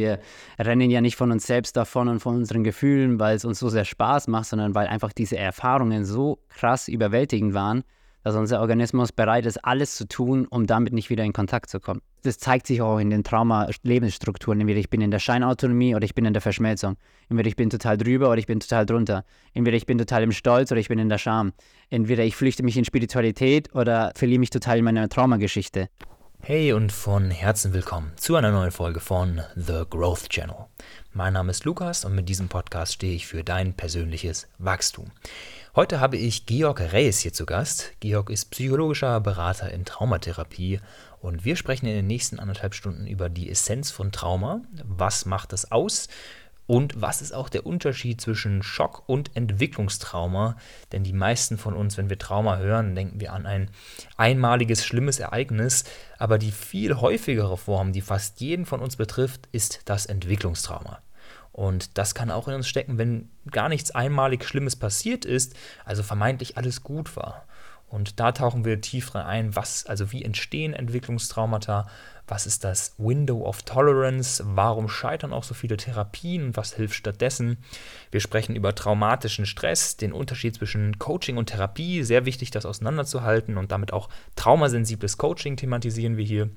Wir rennen ja nicht von uns selbst davon und von unseren Gefühlen, weil es uns so sehr Spaß macht, sondern weil einfach diese Erfahrungen so krass überwältigend waren, dass unser Organismus bereit ist, alles zu tun, um damit nicht wieder in Kontakt zu kommen. Das zeigt sich auch in den Trauma-Lebensstrukturen. Entweder ich bin in der Scheinautonomie oder ich bin in der Verschmelzung. Entweder ich bin total drüber oder ich bin total drunter. Entweder ich bin total im Stolz oder ich bin in der Scham. Entweder ich flüchte mich in Spiritualität oder verliere mich total in meiner Traumageschichte. Hey und von Herzen willkommen zu einer neuen Folge von The Growth Channel. Mein Name ist Lukas und mit diesem Podcast stehe ich für dein persönliches Wachstum. Heute habe ich Georg Reyes hier zu Gast. Georg ist psychologischer Berater in Traumatherapie und wir sprechen in den nächsten anderthalb Stunden über die Essenz von Trauma. Was macht das aus? Und was ist auch der Unterschied zwischen Schock und Entwicklungstrauma? Denn die meisten von uns, wenn wir Trauma hören, denken wir an ein einmaliges, schlimmes Ereignis. Aber die viel häufigere Form, die fast jeden von uns betrifft, ist das Entwicklungstrauma. Und das kann auch in uns stecken, wenn gar nichts einmalig Schlimmes passiert ist, also vermeintlich alles gut war. Und da tauchen wir tiefer ein, was, also wie entstehen Entwicklungstraumata, was ist das Window of Tolerance, warum scheitern auch so viele Therapien und was hilft stattdessen. Wir sprechen über traumatischen Stress, den Unterschied zwischen Coaching und Therapie, sehr wichtig, das auseinanderzuhalten und damit auch traumasensibles Coaching thematisieren wir hier.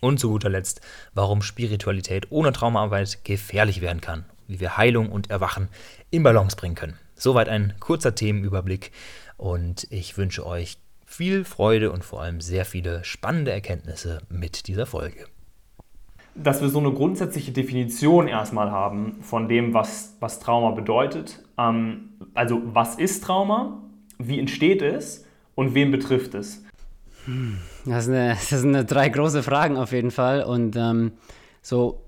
Und zu guter Letzt, warum Spiritualität ohne Traumaarbeit gefährlich werden kann, wie wir Heilung und Erwachen in Balance bringen können. Soweit ein kurzer Themenüberblick und ich wünsche euch viel Freude und vor allem sehr viele spannende Erkenntnisse mit dieser Folge. Dass wir so eine grundsätzliche Definition erstmal haben von dem, was, was Trauma bedeutet. Ähm, also was ist Trauma, wie entsteht es und wen betrifft es? Das, eine, das, sind drei große Fragen auf jeden Fall. Und ähm, so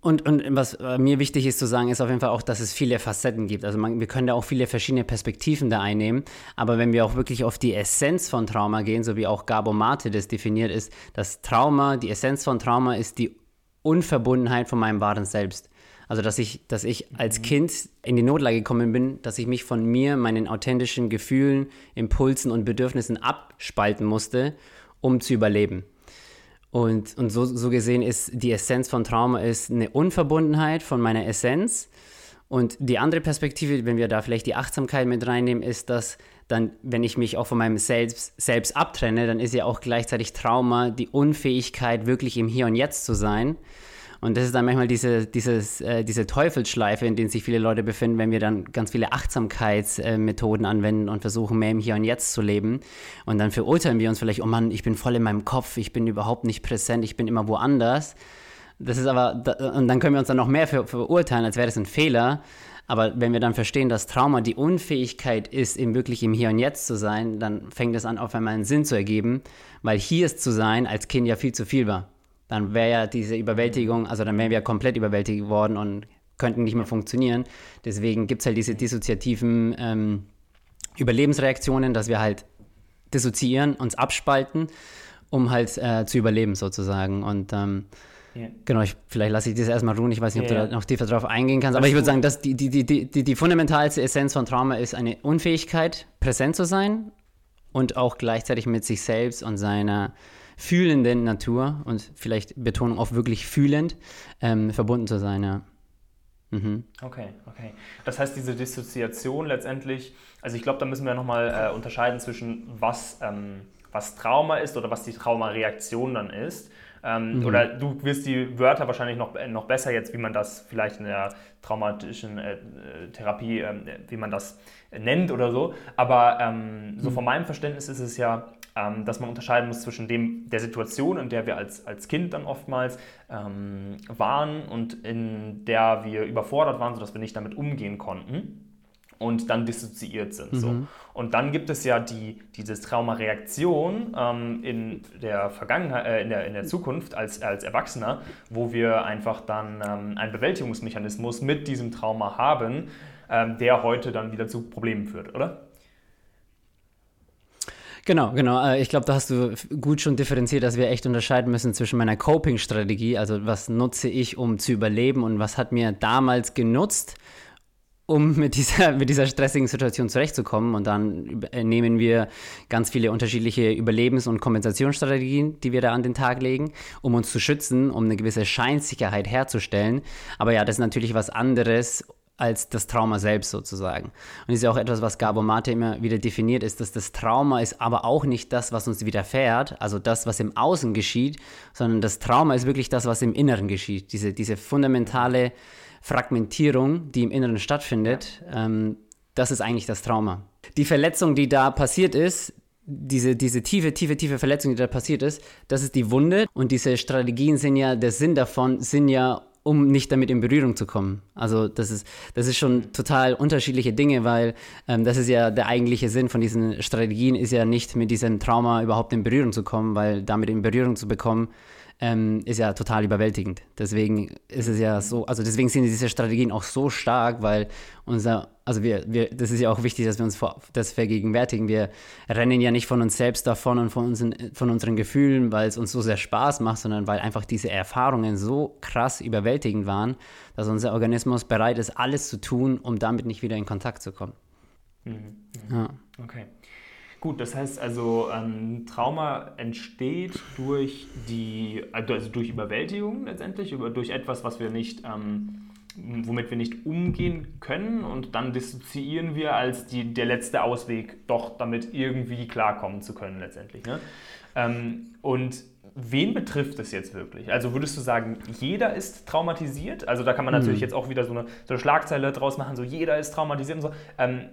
und, und was mir wichtig ist zu sagen, ist auf jeden Fall auch, dass es viele Facetten gibt. Also man, wir können da auch viele verschiedene Perspektiven da einnehmen. Aber wenn wir auch wirklich auf die Essenz von Trauma gehen, so wie auch Gabo Mate das definiert ist, dass Trauma, die Essenz von Trauma ist die Unverbundenheit von meinem wahren Selbst. Also, dass ich, dass ich als mhm. Kind in die Notlage gekommen bin, dass ich mich von mir, meinen authentischen Gefühlen, Impulsen und Bedürfnissen abspalten musste, um zu überleben. Und, und so, so gesehen ist die Essenz von Trauma ist eine Unverbundenheit von meiner Essenz. Und die andere Perspektive, wenn wir da vielleicht die Achtsamkeit mit reinnehmen, ist, dass dann, wenn ich mich auch von meinem Selbst, Selbst abtrenne, dann ist ja auch gleichzeitig Trauma die Unfähigkeit, wirklich im Hier und Jetzt zu sein. Und das ist dann manchmal diese, dieses, äh, diese Teufelsschleife, in der sich viele Leute befinden, wenn wir dann ganz viele Achtsamkeitsmethoden anwenden und versuchen, mehr im Hier und Jetzt zu leben. Und dann verurteilen wir uns vielleicht, oh Mann, ich bin voll in meinem Kopf, ich bin überhaupt nicht präsent, ich bin immer woanders. Das ist aber, und dann können wir uns dann noch mehr ver verurteilen, als wäre das ein Fehler. Aber wenn wir dann verstehen, dass Trauma die Unfähigkeit ist, eben wirklich im Hier und Jetzt zu sein, dann fängt es an, auf einmal einen Sinn zu ergeben, weil hier zu sein als Kind ja viel zu viel war dann wäre ja diese Überwältigung, also dann wären wir komplett überwältigt worden und könnten nicht mehr funktionieren. Deswegen gibt es halt diese dissoziativen ähm, Überlebensreaktionen, dass wir halt dissoziieren, uns abspalten, um halt äh, zu überleben sozusagen. Und ähm, yeah. genau, ich, vielleicht lasse ich das erstmal ruhen. Ich weiß nicht, ob yeah. du da noch tiefer drauf eingehen kannst. Aber ich würde sagen, dass die, die, die, die, die fundamentalste Essenz von Trauma ist eine Unfähigkeit, präsent zu sein und auch gleichzeitig mit sich selbst und seiner fühlenden Natur und vielleicht Betonung auf wirklich fühlend ähm, verbunden zu sein. Ja. Mhm. Okay, okay. Das heißt, diese Dissoziation letztendlich, also ich glaube, da müssen wir nochmal äh, unterscheiden zwischen was, ähm, was Trauma ist oder was die Traumareaktion dann ist. Ähm, mhm. Oder du wirst die Wörter wahrscheinlich noch, äh, noch besser jetzt, wie man das vielleicht in der traumatischen äh, Therapie, äh, wie man das nennt oder so. Aber ähm, so von meinem Verständnis ist es ja ähm, dass man unterscheiden muss zwischen dem, der Situation, in der wir als, als Kind dann oftmals ähm, waren und in der wir überfordert waren, sodass wir nicht damit umgehen konnten und dann dissoziiert sind. Mhm. So. Und dann gibt es ja die, diese Traumareaktion ähm, in der Vergangenheit, äh, in, der, in der Zukunft als, als Erwachsener, wo wir einfach dann ähm, einen Bewältigungsmechanismus mit diesem Trauma haben, der heute dann wieder zu Problemen führt, oder? Genau, genau. Äh, ich glaube, da hast du gut schon differenziert, dass wir echt unterscheiden müssen zwischen meiner Coping-Strategie, also was nutze ich, um zu überleben und was hat mir damals genutzt um mit dieser, mit dieser stressigen Situation zurechtzukommen. Und dann nehmen wir ganz viele unterschiedliche Überlebens- und Kompensationsstrategien, die wir da an den Tag legen, um uns zu schützen, um eine gewisse Scheinsicherheit herzustellen. Aber ja, das ist natürlich was anderes als das Trauma selbst sozusagen. Und das ist ja auch etwas, was Gabor Mate immer wieder definiert, ist, dass das Trauma ist aber auch nicht das, was uns widerfährt, also das, was im Außen geschieht, sondern das Trauma ist wirklich das, was im Inneren geschieht. Diese, diese fundamentale Fragmentierung, die im Inneren stattfindet, ähm, das ist eigentlich das Trauma. Die Verletzung, die da passiert ist, diese, diese tiefe, tiefe, tiefe Verletzung, die da passiert ist, das ist die Wunde. Und diese Strategien sind ja, der Sinn davon sind ja, um nicht damit in Berührung zu kommen. Also das ist, das ist schon total unterschiedliche Dinge, weil ähm, das ist ja der eigentliche Sinn von diesen Strategien, ist ja nicht mit diesem Trauma überhaupt in Berührung zu kommen, weil damit in Berührung zu bekommen, ähm, ist ja total überwältigend. Deswegen ist es ja so, also deswegen sind diese Strategien auch so stark, weil unser, also wir, wir, das ist ja auch wichtig, dass wir uns vor, das vergegenwärtigen. Wir rennen ja nicht von uns selbst davon und von, unseren, von unseren Gefühlen, weil es uns so sehr Spaß macht, sondern weil einfach diese Erfahrungen so krass überwältigend waren, dass unser Organismus bereit ist, alles zu tun, um damit nicht wieder in Kontakt zu kommen. Mhm. Mhm. Ja. Okay. Gut, das heißt also, ähm, Trauma entsteht durch die, also durch Überwältigung letztendlich, über, durch etwas, was wir nicht, ähm, womit wir nicht umgehen können und dann dissoziieren wir als die, der letzte Ausweg, doch damit irgendwie klarkommen zu können letztendlich. Ne? Ähm, und wen betrifft es jetzt wirklich? Also würdest du sagen, jeder ist traumatisiert? Also da kann man natürlich hm. jetzt auch wieder so eine, so eine Schlagzeile draus machen, so jeder ist traumatisiert und so. Ähm,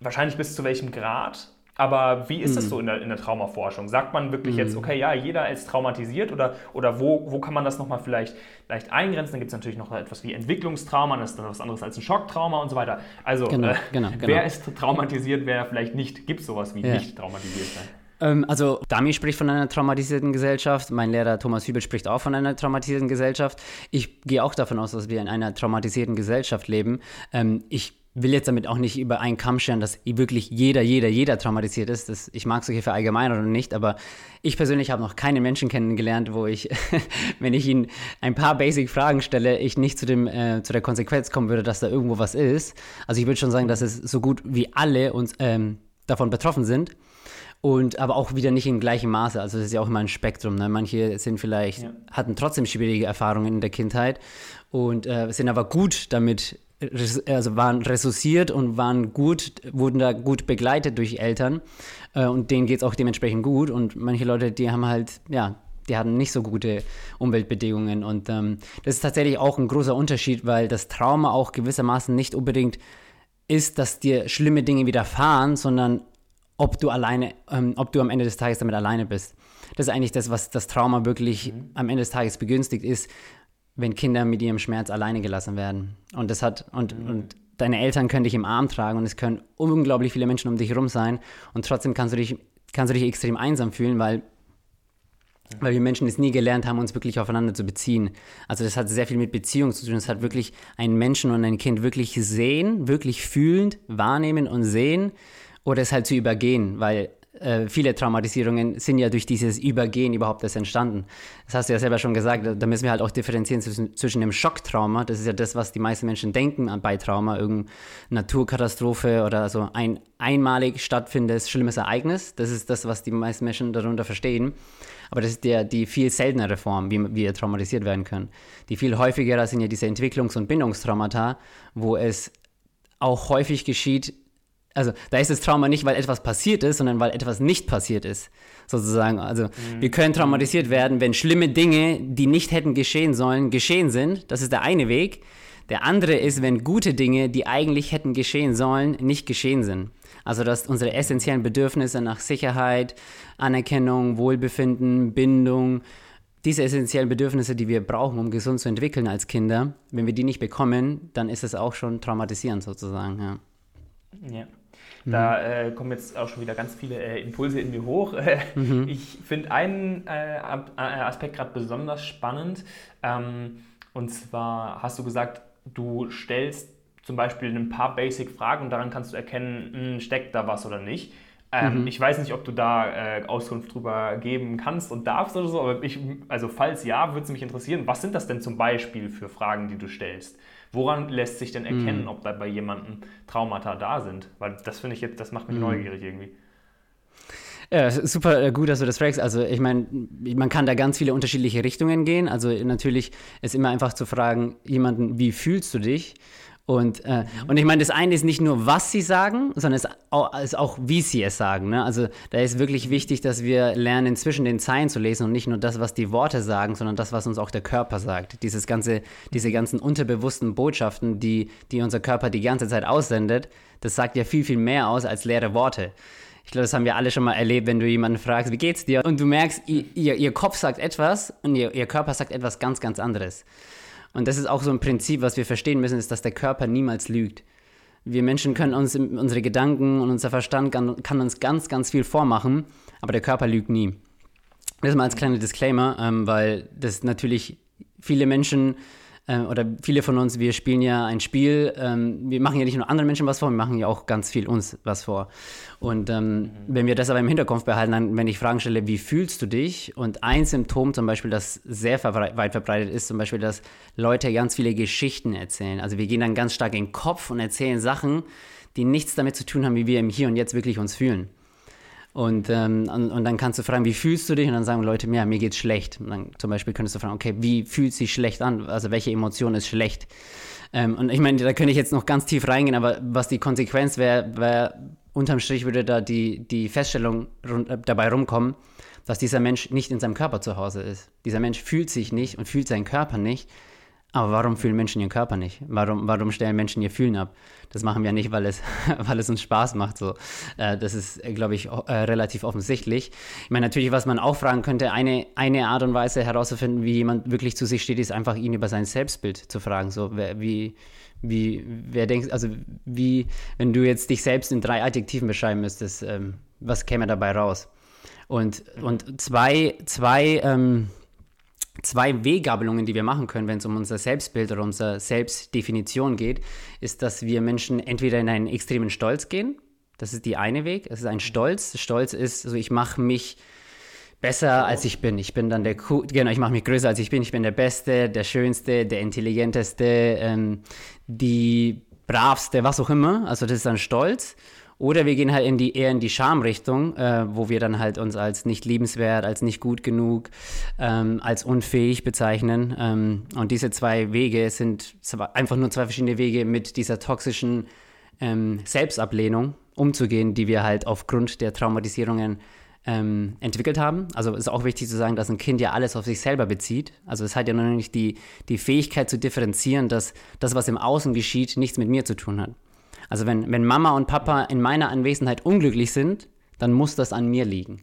wahrscheinlich bis zu welchem Grad? Aber wie ist es hm. so in der, in der Traumaforschung? Sagt man wirklich jetzt, hm. okay, ja, jeder ist traumatisiert oder, oder wo, wo kann man das nochmal vielleicht leicht eingrenzen? Dann gibt es natürlich noch etwas wie Entwicklungstrauma, das ist dann was anderes als ein Schocktrauma und so weiter. Also, genau, äh, genau, genau. wer ist traumatisiert, wer vielleicht nicht? Gibt es sowas wie ja. nicht traumatisiert sein? Ähm, also Dami spricht von einer traumatisierten Gesellschaft, mein Lehrer Thomas Hübel spricht auch von einer traumatisierten Gesellschaft. Ich gehe auch davon aus, dass wir in einer traumatisierten Gesellschaft leben. Ähm, ich will jetzt damit auch nicht über einen Kamm scheren, dass wirklich jeder, jeder, jeder traumatisiert ist. Das, ich mag solche Verallgemeinerungen nicht, aber ich persönlich habe noch keinen Menschen kennengelernt, wo ich, wenn ich ihn ein paar Basic-Fragen stelle, ich nicht zu, dem, äh, zu der Konsequenz kommen würde, dass da irgendwo was ist. Also ich würde schon sagen, dass es so gut wie alle uns ähm, davon betroffen sind. Und aber auch wieder nicht im gleichen Maße. Also das ist ja auch immer ein Spektrum. Ne? Manche sind vielleicht, ja. hatten trotzdem schwierige Erfahrungen in der Kindheit und äh, sind aber gut damit also waren ressourciert und waren gut, wurden da gut begleitet durch Eltern äh, und denen geht es auch dementsprechend gut und manche Leute, die haben halt, ja, die hatten nicht so gute Umweltbedingungen und ähm, das ist tatsächlich auch ein großer Unterschied, weil das Trauma auch gewissermaßen nicht unbedingt ist, dass dir schlimme Dinge widerfahren, sondern ob du alleine, ähm, ob du am Ende des Tages damit alleine bist. Das ist eigentlich das, was das Trauma wirklich mhm. am Ende des Tages begünstigt ist, wenn Kinder mit ihrem Schmerz alleine gelassen werden. Und das hat, und, mhm. und deine Eltern können dich im Arm tragen und es können unglaublich viele Menschen um dich herum sein und trotzdem kannst du dich, kannst du dich extrem einsam fühlen, weil, weil wir Menschen es nie gelernt haben, uns wirklich aufeinander zu beziehen. Also das hat sehr viel mit Beziehung zu tun. Es hat wirklich einen Menschen und ein Kind wirklich sehen, wirklich fühlend, wahrnehmen und sehen oder es halt zu übergehen, weil äh, viele Traumatisierungen sind ja durch dieses Übergehen überhaupt erst entstanden. Das hast du ja selber schon gesagt, da müssen wir halt auch differenzieren zwischen, zwischen dem Schocktrauma, das ist ja das, was die meisten Menschen denken bei Trauma, irgendeine Naturkatastrophe oder so ein einmalig stattfindendes schlimmes Ereignis, das ist das, was die meisten Menschen darunter verstehen. Aber das ist der, die viel seltenere Form, wie wir traumatisiert werden können. Die viel häufigere sind ja diese Entwicklungs- und Bindungstraumata, wo es auch häufig geschieht, also da ist das Trauma nicht, weil etwas passiert ist, sondern weil etwas nicht passiert ist, sozusagen. Also mhm. wir können traumatisiert werden, wenn schlimme Dinge, die nicht hätten geschehen sollen, geschehen sind. Das ist der eine Weg. Der andere ist, wenn gute Dinge, die eigentlich hätten geschehen sollen, nicht geschehen sind. Also dass unsere essentiellen Bedürfnisse nach Sicherheit, Anerkennung, Wohlbefinden, Bindung, diese essentiellen Bedürfnisse, die wir brauchen, um gesund zu entwickeln als Kinder, wenn wir die nicht bekommen, dann ist es auch schon traumatisierend sozusagen. Ja. ja. Da mhm. äh, kommen jetzt auch schon wieder ganz viele äh, Impulse in mir hoch. Mhm. Ich finde einen äh, äh Aspekt gerade besonders spannend. Ähm, und zwar hast du gesagt, du stellst zum Beispiel ein paar Basic-Fragen und daran kannst du erkennen, mh, hm, steckt da was oder nicht. Ähm, mhm. Ich weiß nicht, ob du da äh, Auskunft drüber geben kannst und darfst oder so, aber ich, also falls ja, würde es mich interessieren, was sind das denn zum Beispiel für Fragen, die du stellst? Woran lässt sich denn erkennen, mhm. ob da bei jemandem Traumata da sind? Weil das finde ich jetzt, das macht mich mhm. neugierig irgendwie. Ja, super äh, gut, dass du das fragst. Also ich meine, man kann da ganz viele unterschiedliche Richtungen gehen. Also natürlich ist immer einfach zu fragen, jemanden, wie fühlst du dich? Und, äh, mhm. und ich meine, das eine ist nicht nur, was sie sagen, sondern es ist auch, wie sie es sagen. Ne? Also da ist wirklich wichtig, dass wir lernen, zwischen den Zeilen zu lesen und nicht nur das, was die Worte sagen, sondern das, was uns auch der Körper sagt. Dieses ganze, diese ganzen unterbewussten Botschaften, die, die unser Körper die ganze Zeit aussendet, das sagt ja viel, viel mehr aus als leere Worte. Ich glaube, das haben wir alle schon mal erlebt, wenn du jemanden fragst, wie geht's dir? Und du merkst, ihr, ihr Kopf sagt etwas und ihr, ihr Körper sagt etwas ganz, ganz anderes. Und das ist auch so ein Prinzip, was wir verstehen müssen, ist, dass der Körper niemals lügt. Wir Menschen können uns unsere Gedanken und unser Verstand kann, kann uns ganz, ganz viel vormachen, aber der Körper lügt nie. Das mal als kleiner Disclaimer, ähm, weil das natürlich viele Menschen oder viele von uns, wir spielen ja ein Spiel, ähm, wir machen ja nicht nur anderen Menschen was vor, wir machen ja auch ganz viel uns was vor. Und ähm, mhm. wenn wir das aber im Hinterkopf behalten, dann, wenn ich Fragen stelle, wie fühlst du dich? Und ein Symptom zum Beispiel, das sehr weit verbreitet ist, zum Beispiel, dass Leute ganz viele Geschichten erzählen. Also wir gehen dann ganz stark in den Kopf und erzählen Sachen, die nichts damit zu tun haben, wie wir im Hier und Jetzt wirklich uns fühlen. Und, ähm, und, und, dann kannst du fragen, wie fühlst du dich? Und dann sagen Leute, ja, mir geht's schlecht. Und dann zum Beispiel könntest du fragen, okay, wie fühlt sich schlecht an? Also welche Emotion ist schlecht? Ähm, und ich meine, da könnte ich jetzt noch ganz tief reingehen, aber was die Konsequenz wäre, wär, unterm Strich würde da die, die Feststellung rund, äh, dabei rumkommen, dass dieser Mensch nicht in seinem Körper zu Hause ist. Dieser Mensch fühlt sich nicht und fühlt seinen Körper nicht. Aber warum fühlen Menschen ihren Körper nicht? Warum, warum stellen Menschen ihr Fühlen ab? Das machen wir nicht, weil es, weil es uns Spaß macht. So. Äh, das ist, glaube ich, äh, relativ offensichtlich. Ich meine, natürlich, was man auch fragen könnte, eine, eine Art und Weise herauszufinden, wie jemand wirklich zu sich steht, ist einfach ihn über sein Selbstbild zu fragen. So, wer, wie, wie, wer denkt, also wie, wenn du jetzt dich selbst in drei Adjektiven beschreiben müsstest, ähm, was käme dabei raus? Und, und zwei, zwei ähm, zwei Weggabelungen, die wir machen können, wenn es um unser Selbstbild oder unsere Selbstdefinition geht, ist, dass wir Menschen entweder in einen extremen Stolz gehen. Das ist die eine Weg. Es ist ein Stolz. Stolz ist, also ich mache mich besser als ich bin. Ich bin dann der genau, ich mache mich größer als ich bin. Ich bin der Beste, der Schönste, der Intelligenteste, ähm, die bravste, was auch immer. Also das ist dann Stolz. Oder wir gehen halt in die, eher in die Schamrichtung, äh, wo wir dann halt uns als nicht liebenswert, als nicht gut genug, ähm, als unfähig bezeichnen. Ähm, und diese zwei Wege sind einfach nur zwei verschiedene Wege, mit dieser toxischen ähm, Selbstablehnung umzugehen, die wir halt aufgrund der Traumatisierungen ähm, entwickelt haben. Also ist auch wichtig zu sagen, dass ein Kind ja alles auf sich selber bezieht. Also es hat ja noch nicht die, die Fähigkeit zu differenzieren, dass das, was im Außen geschieht, nichts mit mir zu tun hat. Also wenn, wenn Mama und Papa in meiner Anwesenheit unglücklich sind, dann muss das an mir liegen.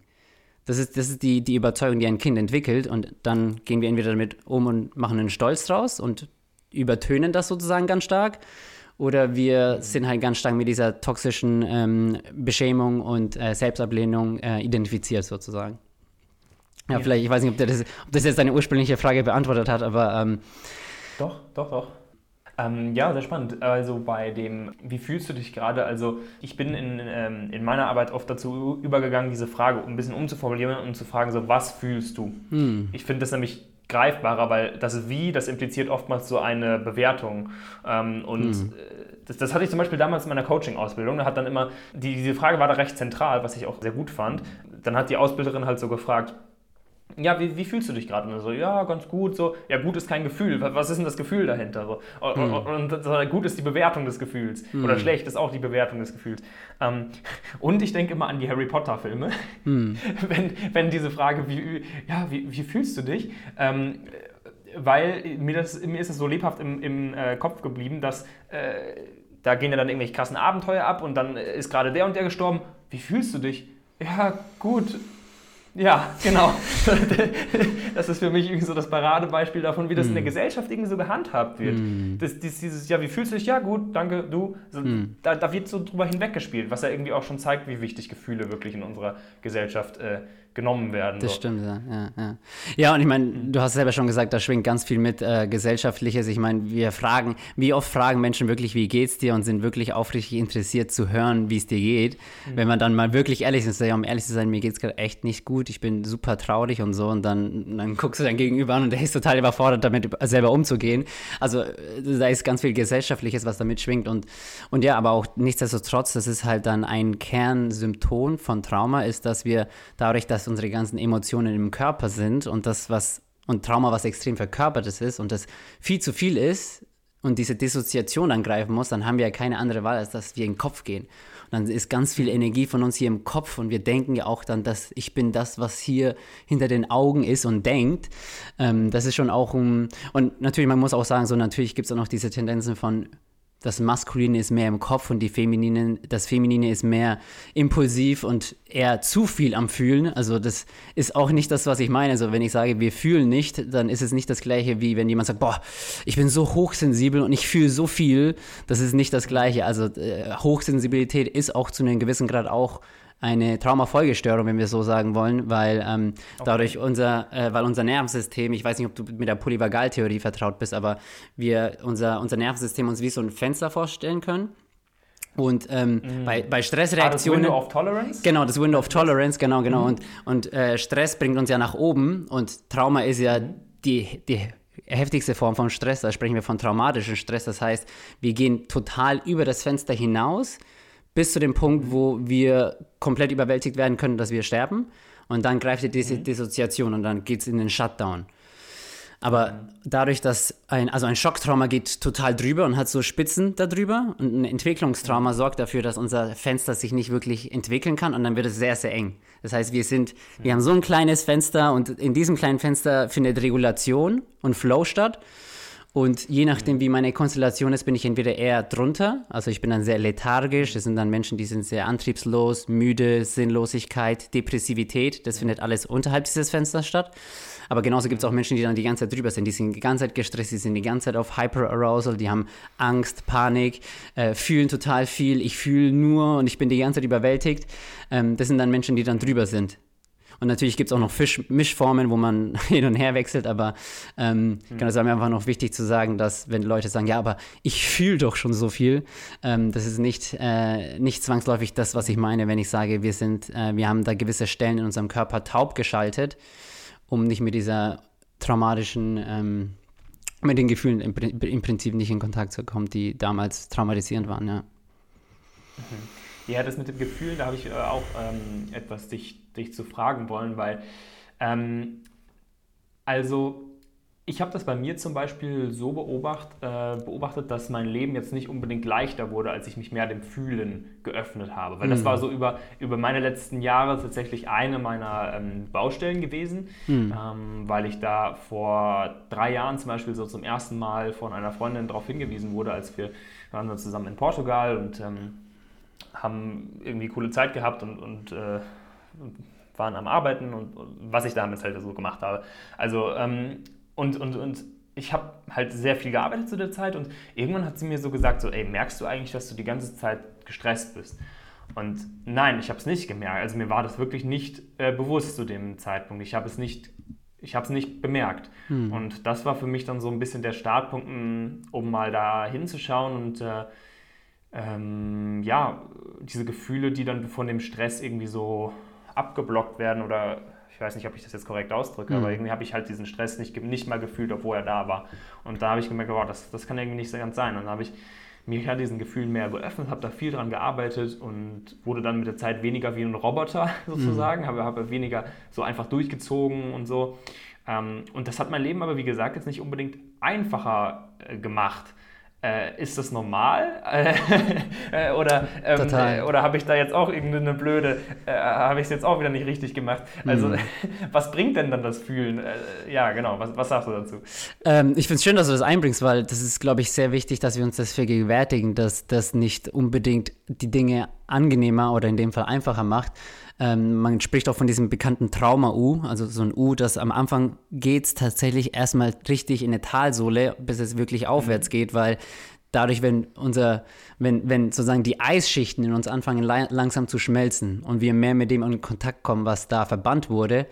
Das ist, das ist die, die Überzeugung, die ein Kind entwickelt und dann gehen wir entweder damit um und machen einen Stolz draus und übertönen das sozusagen ganz stark oder wir sind halt ganz stark mit dieser toxischen ähm, Beschämung und äh, Selbstablehnung äh, identifiziert sozusagen. Ja, ja, vielleicht, ich weiß nicht, ob das, ob das jetzt deine ursprüngliche Frage beantwortet hat, aber. Ähm, doch, doch, doch. Ähm, ja, sehr spannend. Also bei dem, wie fühlst du dich gerade? Also ich bin in, ähm, in meiner Arbeit oft dazu übergegangen, diese Frage ein bisschen umzuformulieren und zu fragen, so was fühlst du? Hm. Ich finde das nämlich greifbarer, weil das Wie, das impliziert oftmals so eine Bewertung. Ähm, und hm. das, das, hatte ich zum Beispiel damals in meiner Coaching-Ausbildung. Da hat dann immer, die, diese Frage war da recht zentral, was ich auch sehr gut fand. Dann hat die Ausbilderin halt so gefragt, ja, wie, wie, fühlst du dich gerade? Und so, ja, ganz gut. So, ja, gut ist kein Gefühl. Was ist denn das Gefühl dahinter? So, hm. und, und, gut ist die Bewertung des Gefühls. Hm. Oder schlecht ist auch die Bewertung des Gefühls. Ähm, und ich denke immer an die Harry Potter-Filme. Hm. wenn, wenn diese Frage, wie, ja, wie, wie fühlst du dich? Ähm, weil mir, das, mir ist es so lebhaft im, im äh, Kopf geblieben, dass äh, da gehen ja dann irgendwelche krassen Abenteuer ab und dann ist gerade der und der gestorben. Wie fühlst du dich? Ja, gut. Ja, genau. das ist für mich irgendwie so das Paradebeispiel davon, wie das mm. in der hm. Gesellschaft irgendwie so gehandhabt wird. Mm. Das, das, dieses, ja, wie fühlst du dich? Ja, gut, danke, du. Also, mm. da, da, wird so drüber hinweggespielt, was ja irgendwie auch schon zeigt, wie wichtig Gefühle wirklich in unserer Gesellschaft äh, genommen werden. Das so. stimmt, ja. Ja, ja. ja und ich meine, du hast selber schon gesagt, da schwingt ganz viel mit äh, Gesellschaftliches. Ich meine, wir fragen, wie oft fragen Menschen wirklich, wie geht's dir und sind wirklich aufrichtig interessiert zu hören, wie es dir geht. Mhm. Wenn man dann mal wirklich ehrlich ist, ja, um ehrlich zu sein, mir geht's gerade echt nicht gut, ich bin super traurig und so und dann, dann guckst du dein Gegenüber an und der ist total überfordert, damit selber umzugehen. Also äh, da ist ganz viel Gesellschaftliches, was damit schwingt und, und ja, aber auch nichtsdestotrotz, das ist halt dann ein Kernsymptom von Trauma, ist, dass wir dadurch, dass unsere ganzen Emotionen im Körper sind und das, was und Trauma, was extrem verkörpertes ist und das viel zu viel ist und diese Dissoziation angreifen muss, dann haben wir ja keine andere Wahl, als dass wir in den Kopf gehen. Und dann ist ganz viel Energie von uns hier im Kopf und wir denken ja auch dann, dass ich bin das, was hier hinter den Augen ist und denkt. Ähm, das ist schon auch um, und natürlich, man muss auch sagen, so natürlich gibt es auch noch diese Tendenzen von das Maskuline ist mehr im Kopf und die Feminine, das Feminine ist mehr impulsiv und eher zu viel am Fühlen. Also das ist auch nicht das, was ich meine. Also wenn ich sage, wir fühlen nicht, dann ist es nicht das gleiche, wie wenn jemand sagt, boah, ich bin so hochsensibel und ich fühle so viel. Das ist nicht das gleiche. Also äh, Hochsensibilität ist auch zu einem gewissen Grad auch eine Traumafolgestörung, wenn wir so sagen wollen, weil ähm, okay. dadurch unser, äh, weil unser Nervensystem, ich weiß nicht, ob du mit der Polyvagaltheorie vertraut bist, aber wir unser, unser Nervensystem uns wie so ein Fenster vorstellen können. Und ähm, mm. bei, bei Stressreaktionen. Ah, das Window of Tolerance? Genau, das Window of Tolerance, genau, genau. Mm. Und, und äh, Stress bringt uns ja nach oben und Trauma ist ja mm. die, die heftigste Form von Stress. Da sprechen wir von traumatischem Stress. Das heißt, wir gehen total über das Fenster hinaus bis zu dem Punkt, wo wir komplett überwältigt werden können, dass wir sterben. Und dann greift die Dis mhm. Dissoziation und dann geht es in den Shutdown. Aber mhm. dadurch, dass ein, also ein Schocktrauma geht total drüber und hat so Spitzen darüber und ein Entwicklungstrauma mhm. sorgt dafür, dass unser Fenster sich nicht wirklich entwickeln kann und dann wird es sehr, sehr eng. Das heißt, wir sind, wir haben so ein kleines Fenster und in diesem kleinen Fenster findet Regulation und Flow statt. Und je nachdem, wie meine Konstellation ist, bin ich entweder eher drunter, also ich bin dann sehr lethargisch, das sind dann Menschen, die sind sehr antriebslos, müde, Sinnlosigkeit, Depressivität, das findet alles unterhalb dieses Fensters statt. Aber genauso gibt es auch Menschen, die dann die ganze Zeit drüber sind. Die sind die ganze Zeit gestresst, die sind die ganze Zeit auf Hyperarousal, die haben Angst, Panik, äh, fühlen total viel. Ich fühle nur und ich bin die ganze Zeit überwältigt. Ähm, das sind dann Menschen, die dann drüber sind. Und natürlich gibt es auch noch Fisch Mischformen, wo man hin und her wechselt, aber ähm, mhm. genau, es ist mir einfach noch wichtig zu sagen, dass wenn Leute sagen, ja, aber ich fühle doch schon so viel, ähm, das ist nicht, äh, nicht zwangsläufig das, was ich meine, wenn ich sage, wir sind, äh, wir haben da gewisse Stellen in unserem Körper taub geschaltet, um nicht mit dieser traumatischen ähm, mit den Gefühlen im, im, Prinzip nicht in Kontakt zu kommen, die damals traumatisierend waren, ja. Mhm. Ja, das mit dem Gefühl, da habe ich äh, auch ähm, etwas dich, dich zu fragen wollen, weil ähm, also ich habe das bei mir zum Beispiel so beobacht, äh, beobachtet, dass mein Leben jetzt nicht unbedingt leichter wurde, als ich mich mehr dem Fühlen geöffnet habe. Weil mhm. das war so über, über meine letzten Jahre tatsächlich eine meiner ähm, Baustellen gewesen, mhm. ähm, weil ich da vor drei Jahren zum Beispiel so zum ersten Mal von einer Freundin darauf hingewiesen wurde, als wir, wir waren dann zusammen in Portugal und ähm, haben irgendwie coole Zeit gehabt und, und äh, waren am Arbeiten und, und, was ich damals halt so gemacht habe. Also, ähm, und, und, und ich habe halt sehr viel gearbeitet zu der Zeit und irgendwann hat sie mir so gesagt, so, ey, merkst du eigentlich, dass du die ganze Zeit gestresst bist? Und nein, ich habe es nicht gemerkt. Also mir war das wirklich nicht äh, bewusst zu dem Zeitpunkt. Ich habe es nicht, ich habe es nicht bemerkt. Hm. Und das war für mich dann so ein bisschen der Startpunkt, um mal da hinzuschauen und äh, ähm, ja, diese Gefühle, die dann von dem Stress irgendwie so abgeblockt werden oder ich weiß nicht, ob ich das jetzt korrekt ausdrücke, mhm. aber irgendwie habe ich halt diesen Stress nicht, nicht mal gefühlt, obwohl er da war. Und da habe ich gemerkt, oh, das, das kann irgendwie nicht so ganz sein. Und dann habe ich mich ja diesen Gefühlen mehr geöffnet, habe da viel dran gearbeitet und wurde dann mit der Zeit weniger wie ein Roboter sozusagen, mhm. habe, habe weniger so einfach durchgezogen und so. Ähm, und das hat mein Leben aber, wie gesagt, jetzt nicht unbedingt einfacher äh, gemacht äh, ist das normal? Äh, oder ähm, äh, oder habe ich da jetzt auch irgendeine blöde, äh, habe ich es jetzt auch wieder nicht richtig gemacht? Also, mhm. was bringt denn dann das Fühlen? Äh, ja, genau, was, was sagst du dazu? Ähm, ich finde es schön, dass du das einbringst, weil das ist, glaube ich, sehr wichtig, dass wir uns das vergegenwärtigen, dass das nicht unbedingt die Dinge angenehmer oder in dem Fall einfacher macht. Ähm, man spricht auch von diesem bekannten Trauma-U, also so ein U, das am Anfang geht tatsächlich erstmal richtig in eine Talsohle, bis es wirklich aufwärts mhm. geht, weil dadurch, wenn unser, wenn, wenn sozusagen die Eisschichten in uns anfangen langsam zu schmelzen und wir mehr mit dem in Kontakt kommen, was da verbannt wurde,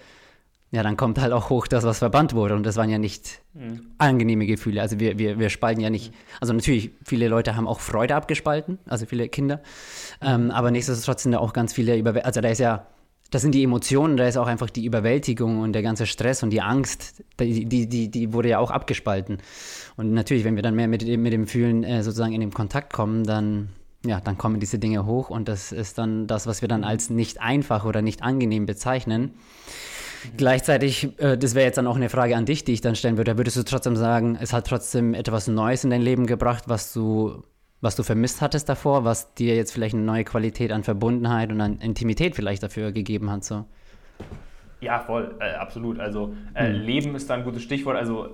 ja, dann kommt halt auch hoch das, was verbannt wurde. Und das waren ja nicht mhm. angenehme Gefühle. Also wir, wir, wir spalten ja nicht. Also natürlich, viele Leute haben auch Freude abgespalten, also viele Kinder. Ähm, aber nichtsdestotrotz sind da auch ganz viele Überwältigungen. Also da ist ja, das sind die Emotionen, da ist auch einfach die Überwältigung und der ganze Stress und die Angst, die, die, die, die wurde ja auch abgespalten. Und natürlich, wenn wir dann mehr mit, mit dem Fühlen äh, sozusagen in den Kontakt kommen, dann ja, dann kommen diese Dinge hoch und das ist dann das, was wir dann als nicht einfach oder nicht angenehm bezeichnen. Gleichzeitig, äh, das wäre jetzt dann auch eine Frage an dich, die ich dann stellen würde. Würdest du trotzdem sagen, es hat trotzdem etwas Neues in dein Leben gebracht, was du, was du vermisst hattest davor, was dir jetzt vielleicht eine neue Qualität an Verbundenheit und an Intimität vielleicht dafür gegeben hat? So? Ja, voll, äh, absolut. Also äh, hm. Leben ist da ein gutes Stichwort. Also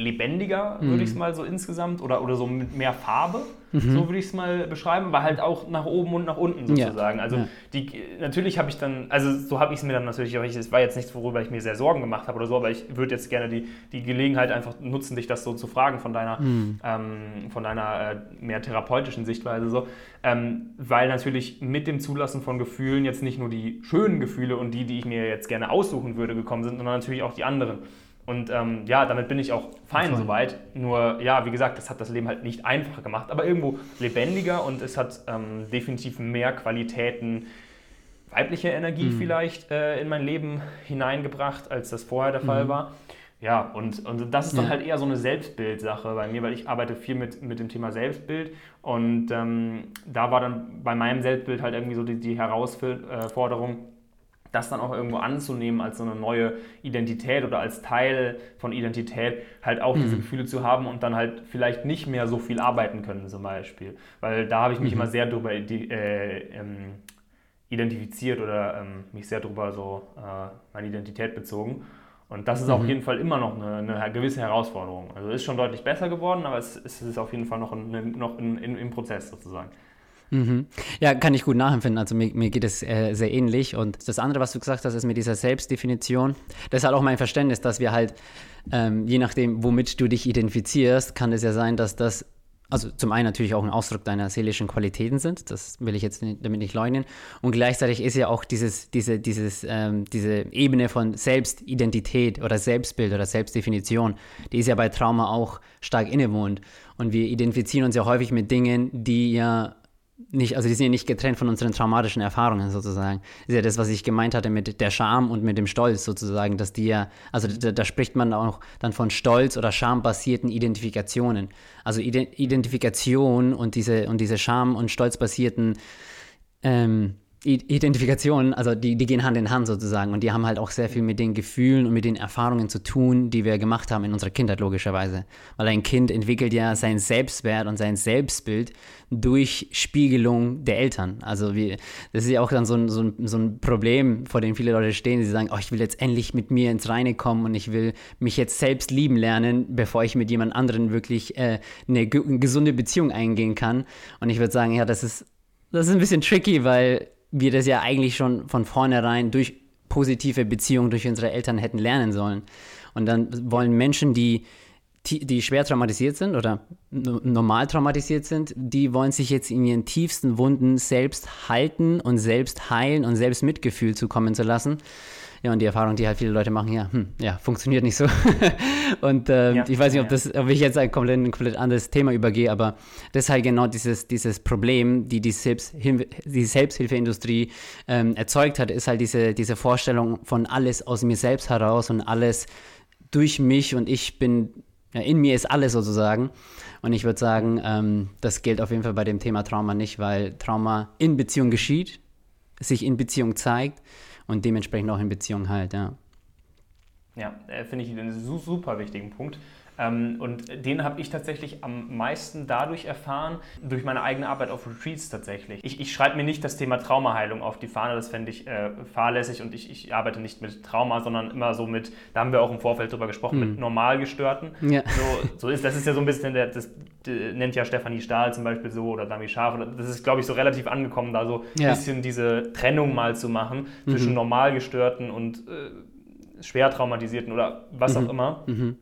lebendiger, mhm. würde ich es mal so insgesamt, oder, oder so mit mehr Farbe, mhm. so würde ich es mal beschreiben, aber halt auch nach oben und nach unten sozusagen. Ja. Also ja. die, natürlich habe ich dann, also so habe ich es mir dann natürlich, es war jetzt nichts, worüber ich mir sehr Sorgen gemacht habe oder so, aber ich würde jetzt gerne die, die Gelegenheit einfach nutzen, dich das so zu fragen von deiner, mhm. ähm, von deiner äh, mehr therapeutischen Sichtweise so, ähm, weil natürlich mit dem Zulassen von Gefühlen jetzt nicht nur die schönen Gefühle und die, die ich mir jetzt gerne aussuchen würde, gekommen sind, sondern natürlich auch die anderen. Und ähm, ja, damit bin ich auch fein soweit. Nur, ja, wie gesagt, das hat das Leben halt nicht einfacher gemacht, aber irgendwo lebendiger und es hat ähm, definitiv mehr Qualitäten, weibliche Energie mhm. vielleicht äh, in mein Leben hineingebracht, als das vorher der Fall mhm. war. Ja, und, und das ist dann ja. halt eher so eine Selbstbildsache bei mir, weil ich arbeite viel mit, mit dem Thema Selbstbild und ähm, da war dann bei meinem Selbstbild halt irgendwie so die, die Herausforderung, das dann auch irgendwo anzunehmen als so eine neue Identität oder als Teil von Identität, halt auch mhm. diese Gefühle zu haben und dann halt vielleicht nicht mehr so viel arbeiten können zum Beispiel. Weil da habe ich mich mhm. immer sehr darüber äh, ähm, identifiziert oder ähm, mich sehr darüber so äh, meine Identität bezogen. Und das ist mhm. auf jeden Fall immer noch eine, eine, gewisse Herausforderung. Also ist schon deutlich besser geworden, aber es, es ist auf jeden Fall noch, in, noch in, in, im Prozess sozusagen. Mhm. Ja, kann ich gut nachempfinden. Also mir, mir geht es äh, sehr ähnlich. Und das andere, was du gesagt hast, ist mit dieser Selbstdefinition. Das ist halt auch mein Verständnis, dass wir halt, ähm, je nachdem, womit du dich identifizierst, kann es ja sein, dass das also zum einen natürlich auch ein Ausdruck deiner seelischen Qualitäten sind, das will ich jetzt nicht, damit nicht leugnen. Und gleichzeitig ist ja auch dieses, diese, dieses, ähm, diese Ebene von Selbstidentität oder Selbstbild oder Selbstdefinition, die ist ja bei Trauma auch stark innewohnt. Und wir identifizieren uns ja häufig mit Dingen, die ja nicht, also die sind ja nicht getrennt von unseren traumatischen Erfahrungen sozusagen. Das ist ja das, was ich gemeint hatte mit der Scham und mit dem Stolz sozusagen, dass die ja, also da, da spricht man auch dann von Stolz- oder schambasierten Identifikationen. Also Identifikation und diese, und diese Scham- und Stolzbasierten ähm, Identifikation, also die, die gehen Hand in Hand sozusagen und die haben halt auch sehr viel mit den Gefühlen und mit den Erfahrungen zu tun, die wir gemacht haben in unserer Kindheit logischerweise. Weil ein Kind entwickelt ja seinen Selbstwert und sein Selbstbild durch Spiegelung der Eltern. Also wie, das ist ja auch dann so ein, so, ein, so ein Problem, vor dem viele Leute stehen, die sagen, oh, ich will jetzt endlich mit mir ins Reine kommen und ich will mich jetzt selbst lieben lernen, bevor ich mit jemand anderen wirklich äh, eine gesunde Beziehung eingehen kann. Und ich würde sagen, ja, das ist, das ist ein bisschen tricky, weil wir das ja eigentlich schon von vornherein durch positive Beziehungen durch unsere Eltern hätten lernen sollen. Und dann wollen Menschen, die, die schwer traumatisiert sind oder normal traumatisiert sind, die wollen sich jetzt in ihren tiefsten Wunden selbst halten und selbst heilen und selbst Mitgefühl zukommen zu lassen. Ja, und die Erfahrung, die halt viele Leute machen, ja, hm, ja, funktioniert nicht so. und äh, ja, ich weiß nicht, ob, das, ob ich jetzt ein komplett, ein komplett anderes Thema übergehe, aber das ist halt genau dieses, dieses Problem, die die, Selbsthilfe, die Selbsthilfeindustrie ähm, erzeugt hat, ist halt diese, diese Vorstellung von alles aus mir selbst heraus und alles durch mich und ich bin, ja, in mir ist alles sozusagen. Und ich würde sagen, ähm, das gilt auf jeden Fall bei dem Thema Trauma nicht, weil Trauma in Beziehung geschieht, sich in Beziehung zeigt und dementsprechend auch in Beziehung halt, ja. Ja, äh, finde ich einen super wichtigen Punkt. Ähm, und den habe ich tatsächlich am meisten dadurch erfahren, durch meine eigene Arbeit auf Retreats tatsächlich. Ich, ich schreibe mir nicht das Thema Traumaheilung auf die Fahne, das fände ich äh, fahrlässig und ich, ich, arbeite nicht mit Trauma, sondern immer so mit, da haben wir auch im Vorfeld drüber gesprochen, hm. mit Normalgestörten. Ja. So, so ist, das ist ja so ein bisschen, der, das, das nennt ja Stefanie Stahl zum Beispiel so oder Dami Scharf, das ist glaube ich so relativ angekommen, da so ein ja. bisschen diese Trennung mal zu machen mhm. zwischen Normalgestörten und äh, schwer traumatisierten oder was mhm. auch immer. Mhm.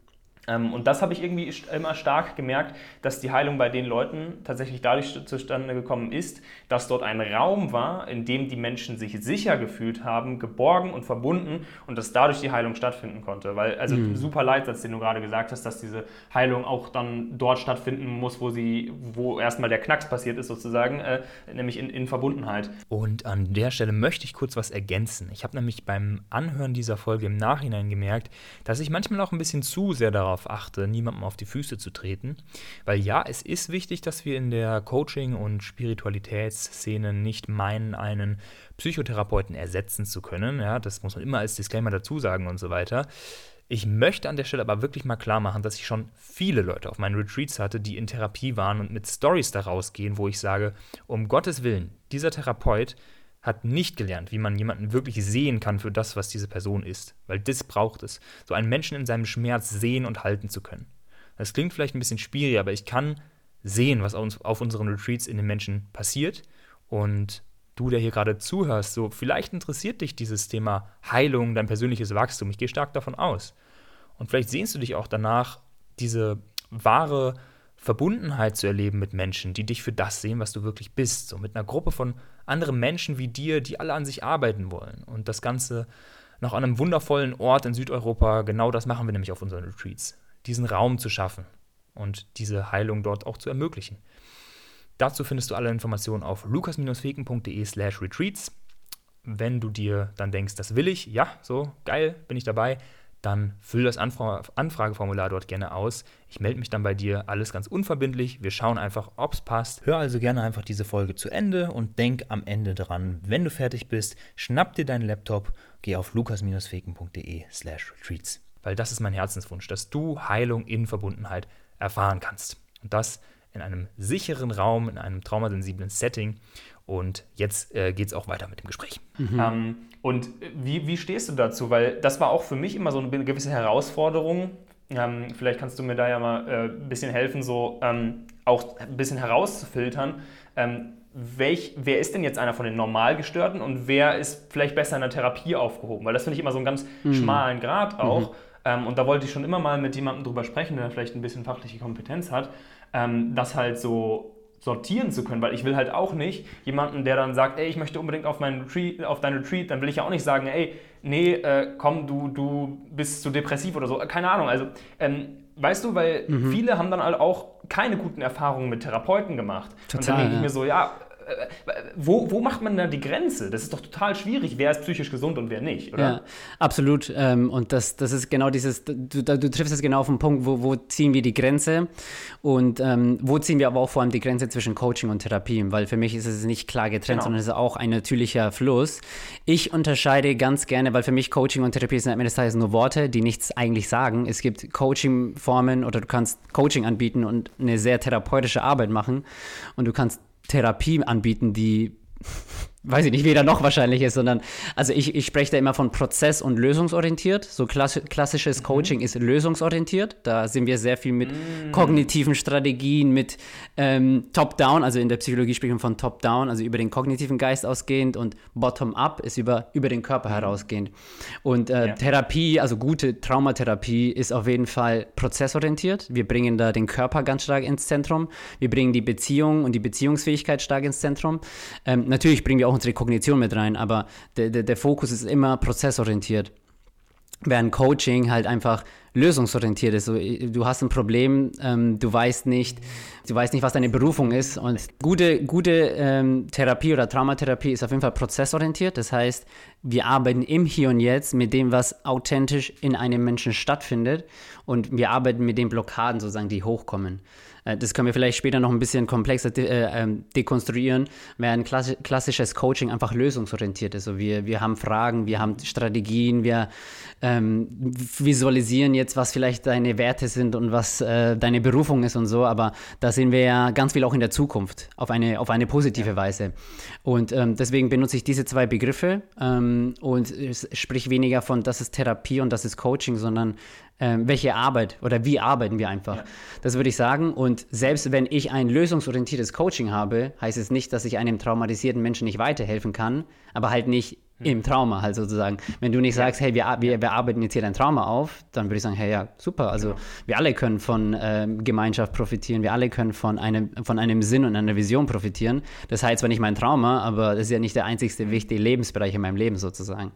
Ähm, und das habe ich irgendwie immer stark gemerkt, dass die Heilung bei den Leuten tatsächlich dadurch zustande gekommen ist, dass dort ein Raum war, in dem die Menschen sich sicher gefühlt haben, geborgen und verbunden und dass dadurch die Heilung stattfinden konnte. Weil, also mhm. super Leitsatz, den du gerade gesagt hast, dass diese Heilung auch dann dort stattfinden muss, wo sie, wo erstmal der Knacks passiert ist sozusagen, äh, nämlich in, in Verbundenheit. Und an der Stelle möchte ich kurz was ergänzen. Ich habe nämlich beim Anhören dieser Folge im Nachhinein gemerkt, dass ich manchmal auch ein bisschen zu sehr darauf darauf achte, niemandem auf die Füße zu treten. Weil ja, es ist wichtig, dass wir in der Coaching- und Spiritualitätsszene nicht meinen, einen Psychotherapeuten ersetzen zu können. Ja, das muss man immer als Disclaimer dazu sagen und so weiter. Ich möchte an der Stelle aber wirklich mal klar machen, dass ich schon viele Leute auf meinen Retreats hatte, die in Therapie waren und mit Stories daraus gehen, wo ich sage, um Gottes Willen, dieser Therapeut hat nicht gelernt, wie man jemanden wirklich sehen kann für das, was diese Person ist. Weil das braucht es. So einen Menschen in seinem Schmerz sehen und halten zu können. Das klingt vielleicht ein bisschen schwierig, aber ich kann sehen, was auf unseren Retreats in den Menschen passiert. Und du, der hier gerade zuhörst, so vielleicht interessiert dich dieses Thema Heilung, dein persönliches Wachstum. Ich gehe stark davon aus. Und vielleicht sehnst du dich auch danach, diese wahre Verbundenheit zu erleben mit Menschen, die dich für das sehen, was du wirklich bist. So mit einer Gruppe von anderen Menschen wie dir, die alle an sich arbeiten wollen. Und das Ganze noch an einem wundervollen Ort in Südeuropa, genau das machen wir nämlich auf unseren Retreats. Diesen Raum zu schaffen und diese Heilung dort auch zu ermöglichen. Dazu findest du alle Informationen auf lukas-feken.de slash retreats. Wenn du dir dann denkst, das will ich, ja, so, geil, bin ich dabei, dann füll das Anfra Anfrageformular dort gerne aus. Ich melde mich dann bei dir, alles ganz unverbindlich. Wir schauen einfach, ob es passt. Hör also gerne einfach diese Folge zu Ende und denk am Ende dran, wenn du fertig bist, schnapp dir deinen Laptop, geh auf lukas-feken.de slash retreats. Weil das ist mein Herzenswunsch, dass du Heilung in Verbundenheit erfahren kannst. Und das in einem sicheren Raum, in einem traumasensiblen Setting. Und jetzt äh, geht es auch weiter mit dem Gespräch. Mhm. Ähm, und wie, wie stehst du dazu? Weil das war auch für mich immer so eine gewisse Herausforderung. Ähm, vielleicht kannst du mir da ja mal äh, ein bisschen helfen, so ähm, auch ein bisschen herauszufiltern. Ähm, welch, wer ist denn jetzt einer von den Normalgestörten und wer ist vielleicht besser in der Therapie aufgehoben? Weil das finde ich immer so einen ganz mhm. schmalen Grad auch. Mhm. Ähm, und da wollte ich schon immer mal mit jemandem drüber sprechen, der vielleicht ein bisschen fachliche Kompetenz hat, ähm, das halt so sortieren zu können, weil ich will halt auch nicht jemanden, der dann sagt, ey, ich möchte unbedingt auf meinen Retreat, auf deinen Retreat, dann will ich ja auch nicht sagen, ey, nee, äh, komm, du, du bist zu depressiv oder so, keine Ahnung, also ähm, weißt du, weil mhm. viele haben dann halt auch keine guten Erfahrungen mit Therapeuten gemacht. Total, und dann denke ich mir so, ja, wo, wo macht man da die Grenze? Das ist doch total schwierig, wer ist psychisch gesund und wer nicht, oder? Ja, absolut. Ähm, und das, das ist genau dieses, du, du triffst es genau auf den Punkt, wo, wo ziehen wir die Grenze und ähm, wo ziehen wir aber auch vor allem die Grenze zwischen Coaching und Therapie, weil für mich ist es nicht klar getrennt, genau. sondern es ist auch ein natürlicher Fluss. Ich unterscheide ganz gerne, weil für mich Coaching und Therapie sind am Ende des Tages nur Worte, die nichts eigentlich sagen. Es gibt Coaching-Formen oder du kannst Coaching anbieten und eine sehr therapeutische Arbeit machen und du kannst Therapie anbieten, die weiß ich nicht, weder noch wahrscheinlich ist, sondern, also ich, ich spreche da immer von Prozess- und lösungsorientiert. So klass klassisches mhm. Coaching ist lösungsorientiert. Da sind wir sehr viel mit mhm. kognitiven Strategien, mit ähm, Top-Down, also in der Psychologie sprechen wir von Top-Down, also über den kognitiven Geist ausgehend und Bottom-Up ist über, über den Körper mhm. herausgehend. Und äh, ja. Therapie, also gute Traumatherapie ist auf jeden Fall prozessorientiert. Wir bringen da den Körper ganz stark ins Zentrum. Wir bringen die Beziehung und die Beziehungsfähigkeit stark ins Zentrum. Ähm, natürlich bringen wir auch unsere Kognition mit rein, aber der, der, der Fokus ist immer prozessorientiert. Während Coaching halt einfach lösungsorientiert ist. Du hast ein Problem, ähm, du weißt nicht, du weißt nicht, was deine Berufung ist. Und gute, gute ähm, Therapie oder Traumatherapie ist auf jeden Fall prozessorientiert. Das heißt, wir arbeiten im Hier und Jetzt mit dem, was authentisch in einem Menschen stattfindet. Und wir arbeiten mit den Blockaden sozusagen, die hochkommen. Äh, das können wir vielleicht später noch ein bisschen komplexer de äh, ähm, dekonstruieren, während klassi klassisches Coaching einfach lösungsorientiert ist. Also wir, wir haben Fragen, wir haben Strategien, wir ähm, visualisieren jetzt, was vielleicht deine Werte sind und was äh, deine Berufung ist und so, aber da sehen wir ja ganz viel auch in der Zukunft auf eine, auf eine positive ja. Weise. Und ähm, deswegen benutze ich diese zwei Begriffe ähm, und sprich weniger von, das ist Therapie und das ist Coaching, sondern ähm, welche Arbeit oder wie arbeiten wir einfach. Ja. Das würde ich sagen. Und selbst wenn ich ein lösungsorientiertes Coaching habe, heißt es nicht, dass ich einem traumatisierten Menschen nicht weiterhelfen kann, aber halt nicht im Trauma halt sozusagen. Wenn du nicht sagst, hey, wir, wir, wir arbeiten jetzt hier dein Trauma auf, dann würde ich sagen, hey, ja, super. Also genau. wir alle können von äh, Gemeinschaft profitieren, wir alle können von einem, von einem Sinn und einer Vision profitieren. Das heißt zwar nicht mein Trauma, aber das ist ja nicht der einzigste wichtige Lebensbereich in meinem Leben sozusagen.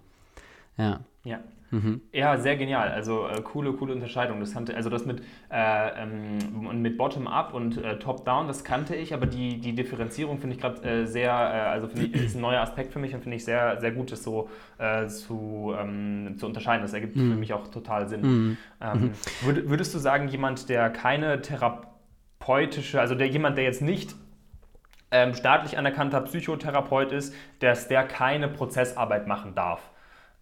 Ja. Ja, Mhm. Ja, sehr genial. Also äh, coole, coole Unterscheidung. Das kannte, also das mit, äh, ähm, mit Bottom-up und äh, Top-down, das kannte ich, aber die, die Differenzierung finde ich gerade äh, sehr, äh, also ich, ist ein neuer Aspekt für mich und finde ich sehr, sehr gut, das so äh, zu, ähm, zu unterscheiden. Das ergibt mhm. für mich auch total Sinn. Mhm. Ähm, mhm. würd, würdest du sagen, jemand, der keine therapeutische, also der jemand, der jetzt nicht ähm, staatlich anerkannter Psychotherapeut ist, dass der keine Prozessarbeit machen darf?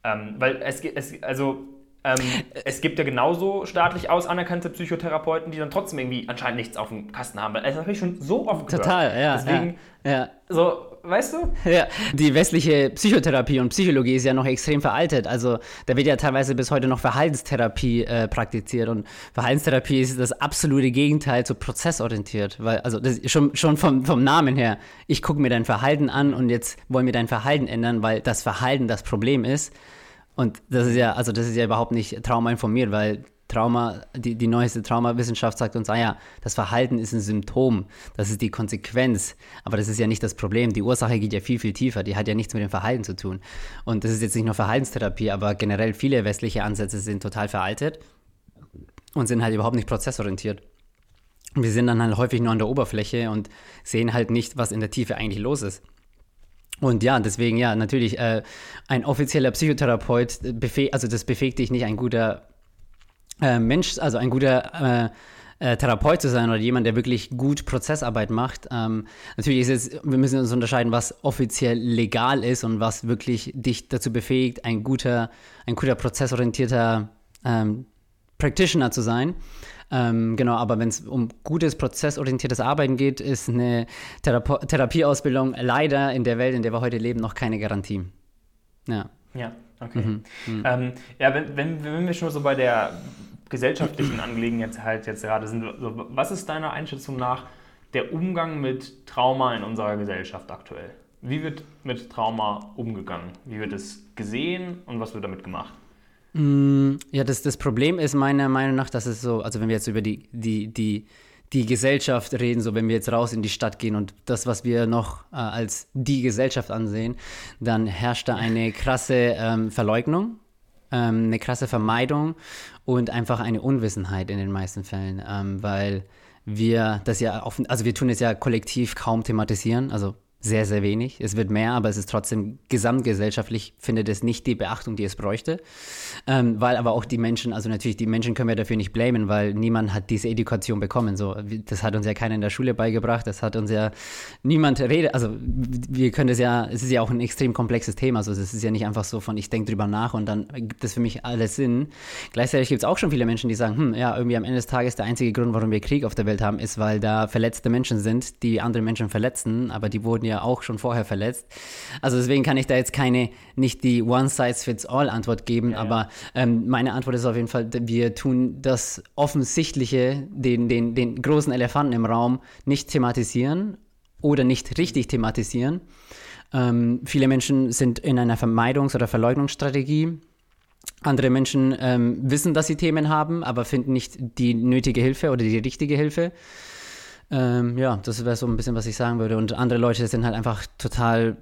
Ähm, weil es, es also ähm, es gibt ja genauso staatlich aus anerkannte Psychotherapeuten, die dann trotzdem irgendwie anscheinend nichts auf dem Kasten haben. Das habe ich schon so oft gehört. Total, ja. Deswegen, ja, ja. so, weißt du? Ja, die westliche Psychotherapie und Psychologie ist ja noch extrem veraltet. Also da wird ja teilweise bis heute noch Verhaltenstherapie äh, praktiziert und Verhaltenstherapie ist das absolute Gegenteil zu prozessorientiert. Weil, also das schon, schon vom, vom Namen her, ich gucke mir dein Verhalten an und jetzt wollen wir dein Verhalten ändern, weil das Verhalten das Problem ist. Und das ist ja, also das ist ja überhaupt nicht traumainformiert, weil Trauma, die, die neueste Traumawissenschaft sagt uns, ah ja, das Verhalten ist ein Symptom, das ist die Konsequenz, aber das ist ja nicht das Problem. Die Ursache geht ja viel, viel tiefer, die hat ja nichts mit dem Verhalten zu tun. Und das ist jetzt nicht nur Verhaltenstherapie, aber generell viele westliche Ansätze sind total veraltet und sind halt überhaupt nicht prozessorientiert. wir sind dann halt häufig nur an der Oberfläche und sehen halt nicht, was in der Tiefe eigentlich los ist. Und ja, deswegen, ja, natürlich, äh, ein offizieller Psychotherapeut, also das befähigt dich nicht, ein guter äh, Mensch, also ein guter äh, äh, Therapeut zu sein oder jemand, der wirklich gut Prozessarbeit macht. Ähm, natürlich ist es, wir müssen uns unterscheiden, was offiziell legal ist und was wirklich dich dazu befähigt, ein guter, ein guter prozessorientierter ähm, Practitioner zu sein. Ähm, genau, aber wenn es um gutes, prozessorientiertes Arbeiten geht, ist eine Therape Therapieausbildung leider in der Welt, in der wir heute leben, noch keine Garantie. Ja. Ja, okay. Mhm. Mhm. Ähm, ja, wenn, wenn, wenn wir schon so bei der gesellschaftlichen Angelegenheit halt jetzt gerade sind, so, was ist deiner Einschätzung nach der Umgang mit Trauma in unserer Gesellschaft aktuell? Wie wird mit Trauma umgegangen? Wie wird es gesehen und was wird damit gemacht? Mm, ja, das, das Problem ist meiner Meinung nach, dass es so, also wenn wir jetzt über die, die, die, die Gesellschaft reden, so wenn wir jetzt raus in die Stadt gehen und das, was wir noch äh, als die Gesellschaft ansehen, dann herrscht da eine krasse ähm, Verleugnung, ähm, eine krasse Vermeidung und einfach eine Unwissenheit in den meisten Fällen, ähm, weil wir das ja, offen, also wir tun es ja kollektiv kaum thematisieren, also sehr, sehr wenig. Es wird mehr, aber es ist trotzdem gesamtgesellschaftlich, findet es nicht die Beachtung, die es bräuchte. Ähm, weil aber auch die Menschen, also natürlich, die Menschen können wir dafür nicht blamen, weil niemand hat diese Education bekommen. So, das hat uns ja keiner in der Schule beigebracht, das hat uns ja niemand redet. Also wir können das ja, es ist ja auch ein extrem komplexes Thema. Also es ist ja nicht einfach so von, ich denke drüber nach und dann gibt es für mich alles Sinn. Gleichzeitig gibt es auch schon viele Menschen, die sagen, hm, ja, irgendwie am Ende des Tages der einzige Grund, warum wir Krieg auf der Welt haben, ist, weil da verletzte Menschen sind, die andere Menschen verletzen, aber die wurden ja ja auch schon vorher verletzt. Also deswegen kann ich da jetzt keine, nicht die One-Size-Fits-All-Antwort geben, ja, aber ähm, meine Antwort ist auf jeden Fall, wir tun das Offensichtliche, den, den, den großen Elefanten im Raum nicht thematisieren oder nicht richtig thematisieren. Ähm, viele Menschen sind in einer Vermeidungs- oder Verleugnungsstrategie. Andere Menschen ähm, wissen, dass sie Themen haben, aber finden nicht die nötige Hilfe oder die richtige Hilfe. Ähm, ja, das wäre so ein bisschen, was ich sagen würde. Und andere Leute sind halt einfach total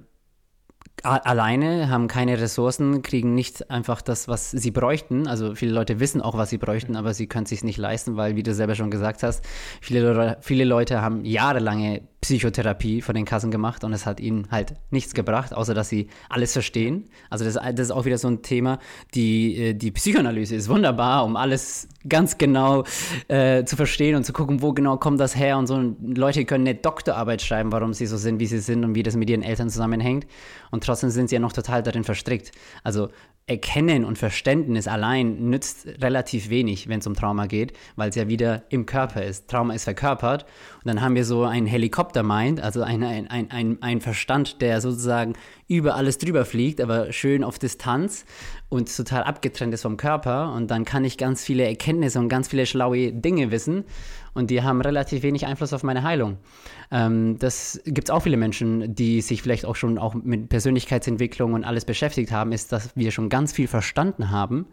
alleine, haben keine Ressourcen, kriegen nicht einfach das, was sie bräuchten. Also viele Leute wissen auch, was sie bräuchten, aber sie können es sich nicht leisten, weil, wie du selber schon gesagt hast, viele, viele Leute haben jahrelange Psychotherapie von den Kassen gemacht und es hat ihnen halt nichts gebracht, außer dass sie alles verstehen. Also das, das ist auch wieder so ein Thema. Die, äh, die Psychoanalyse ist wunderbar, um alles ganz genau äh, zu verstehen und zu gucken, wo genau kommt das her und so. Und Leute können eine Doktorarbeit schreiben, warum sie so sind, wie sie sind und wie das mit ihren Eltern zusammenhängt. Und trotzdem sind sie ja noch total darin verstrickt. Also Erkennen und Verständnis allein nützt relativ wenig, wenn es um Trauma geht, weil es ja wieder im Körper ist. Trauma ist verkörpert und dann haben wir so einen Helikopter-Mind, also ein, ein, ein, ein Verstand, der sozusagen über alles drüber fliegt, aber schön auf Distanz und total abgetrennt ist vom Körper und dann kann ich ganz viele Erkenntnisse und ganz viele schlaue Dinge wissen und die haben relativ wenig Einfluss auf meine Heilung. Ähm, das gibt es auch viele Menschen, die sich vielleicht auch schon auch mit Persönlichkeitsentwicklung und alles beschäftigt haben, ist, dass wir schon ganz viel verstanden haben.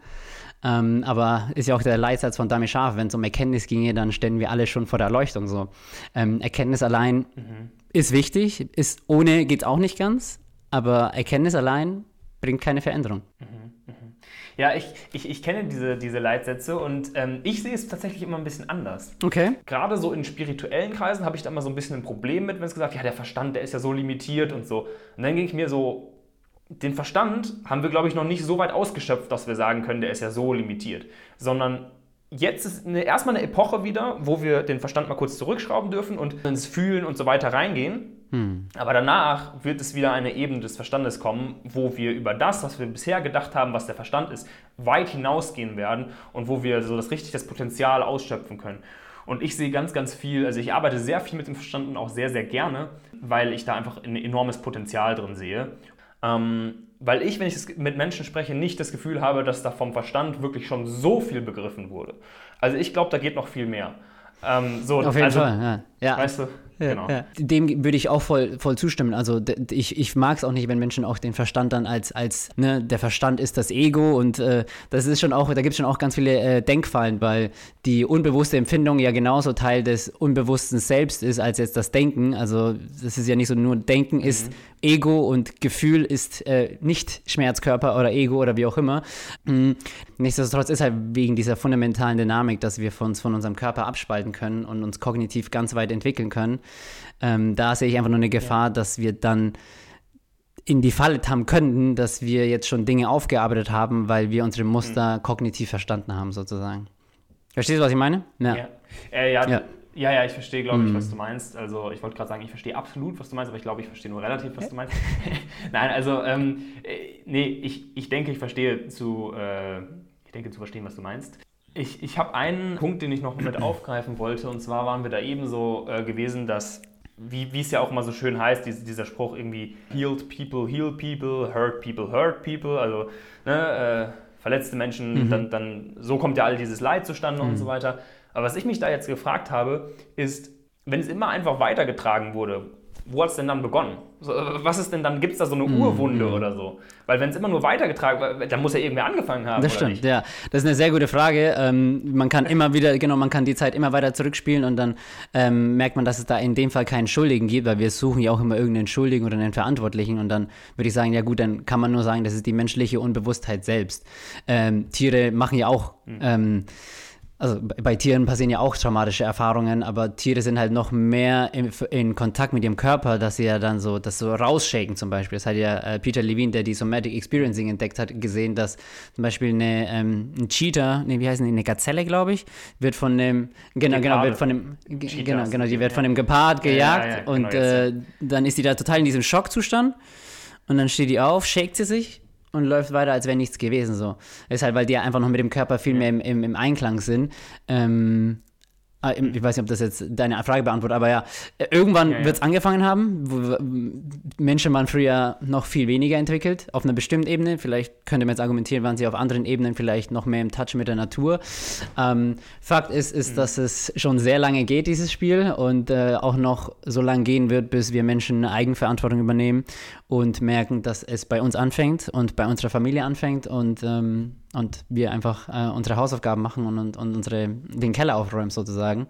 Ähm, aber ist ja auch der Leitsatz von Dami Scharf, wenn es um Erkenntnis ginge, dann stellen wir alle schon vor der Erleuchtung so. Ähm, Erkenntnis allein mhm. ist wichtig, ist ohne geht es auch nicht ganz, aber Erkenntnis allein bringt keine Veränderung. Mhm. Ja, ich, ich, ich kenne diese, diese Leitsätze und ähm, ich sehe es tatsächlich immer ein bisschen anders. Okay. Gerade so in spirituellen Kreisen habe ich da immer so ein bisschen ein Problem mit, wenn es gesagt ja, der Verstand, der ist ja so limitiert und so. Und dann ging ich mir so, den Verstand haben wir, glaube ich, noch nicht so weit ausgeschöpft, dass wir sagen können, der ist ja so limitiert. Sondern jetzt ist eine, erstmal eine Epoche wieder, wo wir den Verstand mal kurz zurückschrauben dürfen und ins Fühlen und so weiter reingehen. Hm. Aber danach wird es wieder eine Ebene des Verstandes kommen, wo wir über das, was wir bisher gedacht haben, was der Verstand ist, weit hinausgehen werden und wo wir so das richtig das Potenzial ausschöpfen können. Und ich sehe ganz, ganz viel, also ich arbeite sehr viel mit dem Verstand und auch sehr, sehr gerne, weil ich da einfach ein enormes Potenzial drin sehe. Ähm, weil ich, wenn ich mit Menschen spreche, nicht das Gefühl habe, dass da vom Verstand wirklich schon so viel begriffen wurde. Also ich glaube, da geht noch viel mehr. Ähm, so, Auf jeden also, Fall, ja. ja. Weißt du? Ja, genau. Ja. Dem würde ich auch voll, voll zustimmen. Also ich, ich mag es auch nicht, wenn Menschen auch den Verstand dann als, als ne, der Verstand ist das Ego und äh, das ist schon auch, da gibt es schon auch ganz viele äh, Denkfallen, weil die unbewusste Empfindung ja genauso Teil des unbewussten Selbst ist als jetzt das Denken. Also das ist ja nicht so nur Denken mhm. ist Ego und Gefühl ist äh, nicht Schmerzkörper oder Ego oder wie auch immer. Mhm. Nichtsdestotrotz ist halt wegen dieser fundamentalen Dynamik, dass wir uns von unserem Körper abspalten können und uns kognitiv ganz weit entwickeln können, ähm, da sehe ich einfach nur eine Gefahr, ja. dass wir dann in die Falle haben könnten, dass wir jetzt schon Dinge aufgearbeitet haben, weil wir unsere Muster mhm. kognitiv verstanden haben, sozusagen. Verstehst du, was ich meine? Ja. Ja. Äh, ja, ja. ja, ja, ich verstehe, glaube ich, mhm. was du meinst. Also ich wollte gerade sagen, ich verstehe absolut, was du meinst, aber ich glaube, ich verstehe nur relativ, was du meinst. Nein, also ähm, äh, nee, ich, ich denke, ich verstehe zu, äh, ich denke zu verstehen, was du meinst. Ich, ich habe einen Punkt, den ich noch mit aufgreifen wollte, und zwar waren wir da eben so äh, gewesen, dass, wie, wie es ja auch immer so schön heißt, diese, dieser Spruch irgendwie, healed people heal people, hurt people hurt people, also ne, äh, verletzte Menschen, mhm. dann, dann so kommt ja all dieses Leid zustande mhm. und so weiter. Aber was ich mich da jetzt gefragt habe, ist, wenn es immer einfach weitergetragen wurde, wo hat es denn dann begonnen? So, was ist denn dann, gibt es da so eine mm, Urwunde mm. oder so? Weil wenn es immer nur weitergetragen wird, dann muss ja irgendwer angefangen haben. Das stimmt, nicht? ja. Das ist eine sehr gute Frage. Ähm, man kann immer wieder, genau, man kann die Zeit immer weiter zurückspielen und dann ähm, merkt man, dass es da in dem Fall keinen Schuldigen gibt, weil wir suchen ja auch immer irgendeinen Schuldigen oder einen Verantwortlichen und dann würde ich sagen, ja gut, dann kann man nur sagen, das ist die menschliche Unbewusstheit selbst. Ähm, Tiere machen ja auch mhm also bei Tieren passieren ja auch traumatische Erfahrungen, aber Tiere sind halt noch mehr in, in, Kontakt mit ihrem Körper, dass sie ja dann so, das so rausshaken zum Beispiel. Das hat ja äh, Peter Levine, der die Somatic Experiencing entdeckt hat, gesehen, dass zum Beispiel eine, ähm, ein Cheetah, nee, wie heißen die, eine Gazelle, glaube ich, wird von dem, genau, genau, wird von dem, genau, genau, die wird von dem Gepard gejagt ja, ja, ja, und genau, äh, dann ist die da total in diesem Schockzustand und dann steht die auf, shakt sie sich und läuft weiter, als wäre nichts gewesen. So. Ist halt, weil die einfach noch mit dem Körper viel mehr im, im, im Einklang sind. Ähm, ich weiß nicht, ob das jetzt deine Frage beantwortet, aber ja, irgendwann ja, ja. wird es angefangen haben. Menschen waren früher noch viel weniger entwickelt, auf einer bestimmten Ebene. Vielleicht könnte man jetzt argumentieren, waren sie auf anderen Ebenen vielleicht noch mehr im Touch mit der Natur. Ähm, Fakt ist, ist mhm. dass es schon sehr lange geht, dieses Spiel, und äh, auch noch so lange gehen wird, bis wir Menschen eine Eigenverantwortung übernehmen und merken, dass es bei uns anfängt und bei unserer Familie anfängt und ähm, und wir einfach äh, unsere Hausaufgaben machen und, und, und, unsere, den Keller aufräumen sozusagen.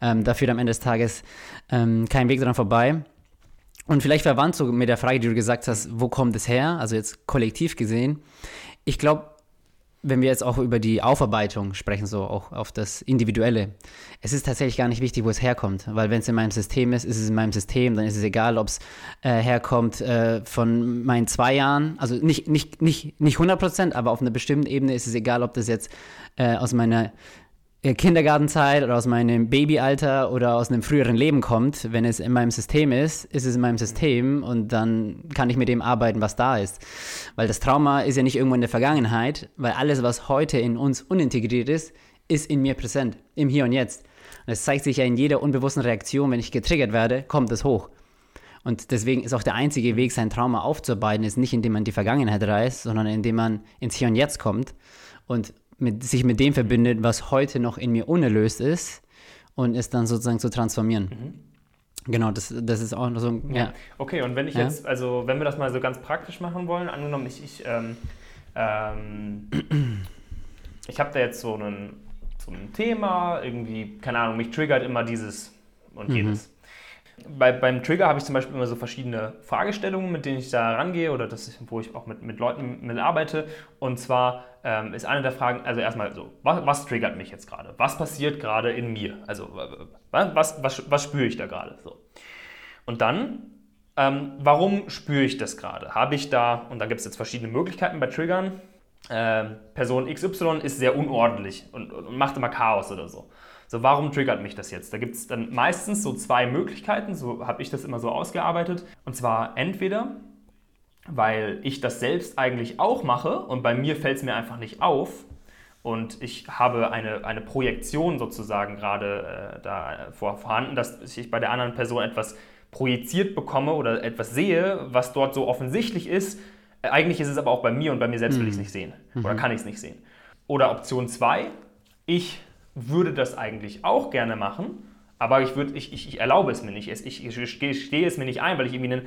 Ähm, da führt am Ende des Tages ähm, kein Weg daran vorbei. Und vielleicht verwandt so mit der Frage, die du gesagt hast, wo kommt es her? Also jetzt kollektiv gesehen. Ich glaube, wenn wir jetzt auch über die Aufarbeitung sprechen, so auch auf das Individuelle, es ist tatsächlich gar nicht wichtig, wo es herkommt, weil wenn es in meinem System ist, ist es in meinem System, dann ist es egal, ob es äh, herkommt äh, von meinen zwei Jahren, also nicht, nicht, nicht, nicht 100 Prozent, aber auf einer bestimmten Ebene ist es egal, ob das jetzt äh, aus meiner Kindergartenzeit oder aus meinem Babyalter oder aus einem früheren Leben kommt, wenn es in meinem System ist, ist es in meinem System und dann kann ich mit dem arbeiten, was da ist. Weil das Trauma ist ja nicht irgendwo in der Vergangenheit, weil alles, was heute in uns unintegriert ist, ist in mir präsent, im Hier und Jetzt. Und es zeigt sich ja in jeder unbewussten Reaktion, wenn ich getriggert werde, kommt es hoch. Und deswegen ist auch der einzige Weg, sein Trauma aufzuarbeiten, ist nicht, indem man die Vergangenheit reißt, sondern indem man ins Hier und Jetzt kommt und mit, sich mit dem verbindet, was heute noch in mir unerlöst ist und es dann sozusagen zu transformieren. Mhm. Genau, das, das ist auch so ein, ja. Okay, und wenn ich ja? jetzt, also wenn wir das mal so ganz praktisch machen wollen, angenommen, ich, ich, ähm, ähm, ich habe da jetzt so, einen, so ein Thema, irgendwie, keine Ahnung, mich triggert immer dieses und mhm. Bei, beim Trigger habe ich zum Beispiel immer so verschiedene Fragestellungen, mit denen ich da rangehe oder das, wo ich auch mit, mit Leuten mit arbeite. Und zwar ähm, ist eine der Fragen, also erstmal so, was, was triggert mich jetzt gerade? Was passiert gerade in mir? Also was, was, was spüre ich da gerade? So. Und dann, ähm, warum spüre ich das gerade? Habe ich da, und da gibt es jetzt verschiedene Möglichkeiten bei Triggern, äh, Person XY ist sehr unordentlich und, und macht immer Chaos oder so. So, warum triggert mich das jetzt? Da gibt es dann meistens so zwei Möglichkeiten, so habe ich das immer so ausgearbeitet. Und zwar entweder, weil ich das selbst eigentlich auch mache und bei mir fällt es mir einfach nicht auf und ich habe eine, eine Projektion sozusagen gerade äh, da vor, vorhanden, dass ich bei der anderen Person etwas projiziert bekomme oder etwas sehe, was dort so offensichtlich ist. Äh, eigentlich ist es aber auch bei mir und bei mir selbst will ich es mhm. nicht sehen oder mhm. kann ich es nicht sehen. Oder Option 2, ich würde das eigentlich auch gerne machen, aber ich, würd, ich, ich, ich erlaube es mir nicht. Ich, ich stehe es mir nicht ein, weil ich irgendwie ein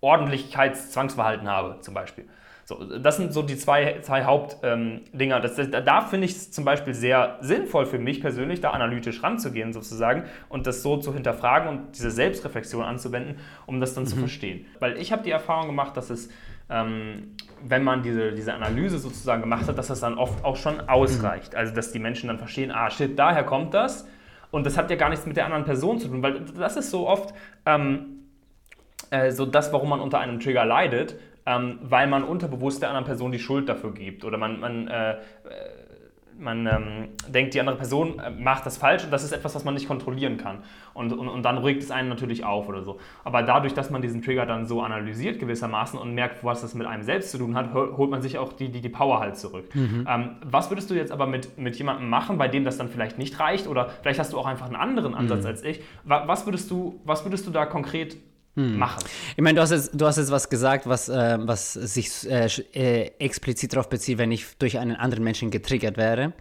Ordentlichkeitszwangsverhalten habe, zum Beispiel. So, das sind so die zwei, zwei Hauptdinger. Ähm, das, da finde ich es zum Beispiel sehr sinnvoll für mich persönlich, da analytisch ranzugehen sozusagen und das so zu hinterfragen und diese Selbstreflexion anzuwenden, um das dann mhm. zu verstehen. Weil ich habe die Erfahrung gemacht, dass es ähm, wenn man diese, diese Analyse sozusagen gemacht hat, dass das dann oft auch schon ausreicht. Also dass die Menschen dann verstehen, ah shit, daher kommt das. Und das hat ja gar nichts mit der anderen Person zu tun, weil das ist so oft ähm, äh, so das, warum man unter einem Trigger leidet, ähm, weil man unterbewusst der anderen Person die Schuld dafür gibt. Oder man, man äh, man ähm, denkt, die andere Person äh, macht das falsch und das ist etwas, was man nicht kontrollieren kann. Und, und, und dann regt es einen natürlich auf oder so. Aber dadurch, dass man diesen Trigger dann so analysiert gewissermaßen und merkt, was das mit einem selbst zu tun hat, holt man sich auch die, die, die Power halt zurück. Mhm. Ähm, was würdest du jetzt aber mit, mit jemandem machen, bei dem das dann vielleicht nicht reicht oder vielleicht hast du auch einfach einen anderen Ansatz mhm. als ich? Was würdest, du, was würdest du da konkret hm. machen. Ich meine, du hast jetzt, du hast jetzt was gesagt, was, äh, was sich äh, äh, explizit darauf bezieht, wenn ich durch einen anderen Menschen getriggert wäre.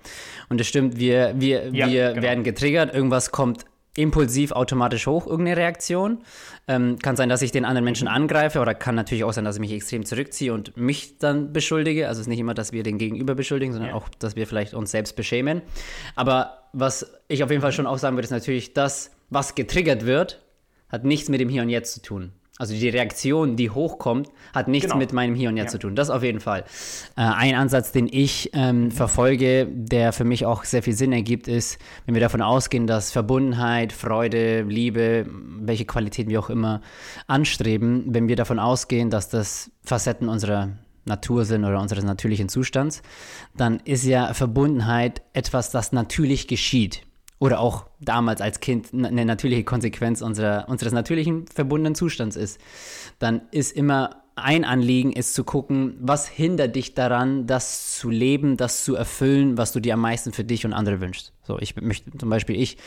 Und das stimmt, wir, wir, ja, wir genau. werden getriggert, irgendwas kommt impulsiv automatisch hoch, irgendeine Reaktion. Ähm, kann sein, dass ich den anderen Menschen angreife oder kann natürlich auch sein, dass ich mich extrem zurückziehe und mich dann beschuldige. Also es ist nicht immer, dass wir den Gegenüber beschuldigen, sondern ja. auch, dass wir vielleicht uns selbst beschämen. Aber was ich auf jeden Fall schon auch sagen würde, ist natürlich, das, was getriggert wird, hat nichts mit dem Hier und Jetzt zu tun. Also die Reaktion, die hochkommt, hat nichts genau. mit meinem Hier und Jetzt ja. zu tun. Das auf jeden Fall. Äh, ein Ansatz, den ich ähm, verfolge, der für mich auch sehr viel Sinn ergibt, ist, wenn wir davon ausgehen, dass Verbundenheit, Freude, Liebe, welche Qualitäten wir auch immer anstreben, wenn wir davon ausgehen, dass das Facetten unserer Natur sind oder unseres natürlichen Zustands, dann ist ja Verbundenheit etwas, das natürlich geschieht oder auch damals als Kind eine natürliche Konsequenz unserer, unseres natürlichen verbundenen Zustands ist, dann ist immer ein Anliegen, ist zu gucken, was hindert dich daran, das zu leben, das zu erfüllen, was du dir am meisten für dich und andere wünschst. So, ich möchte zum Beispiel, ich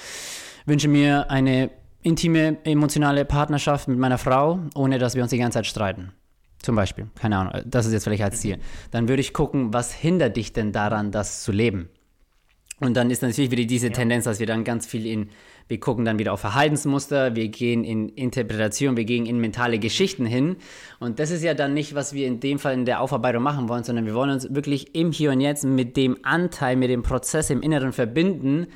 wünsche mir eine intime, emotionale Partnerschaft mit meiner Frau, ohne dass wir uns die ganze Zeit streiten. Zum Beispiel, keine Ahnung, das ist jetzt vielleicht als Ziel. Dann würde ich gucken, was hindert dich denn daran, das zu leben? Und dann ist natürlich wieder diese ja. Tendenz, dass wir dann ganz viel in, wir gucken dann wieder auf Verhaltensmuster, wir gehen in Interpretation, wir gehen in mentale Geschichten hin. Und das ist ja dann nicht, was wir in dem Fall in der Aufarbeitung machen wollen, sondern wir wollen uns wirklich im Hier und Jetzt mit dem Anteil, mit dem Prozess im Inneren verbinden,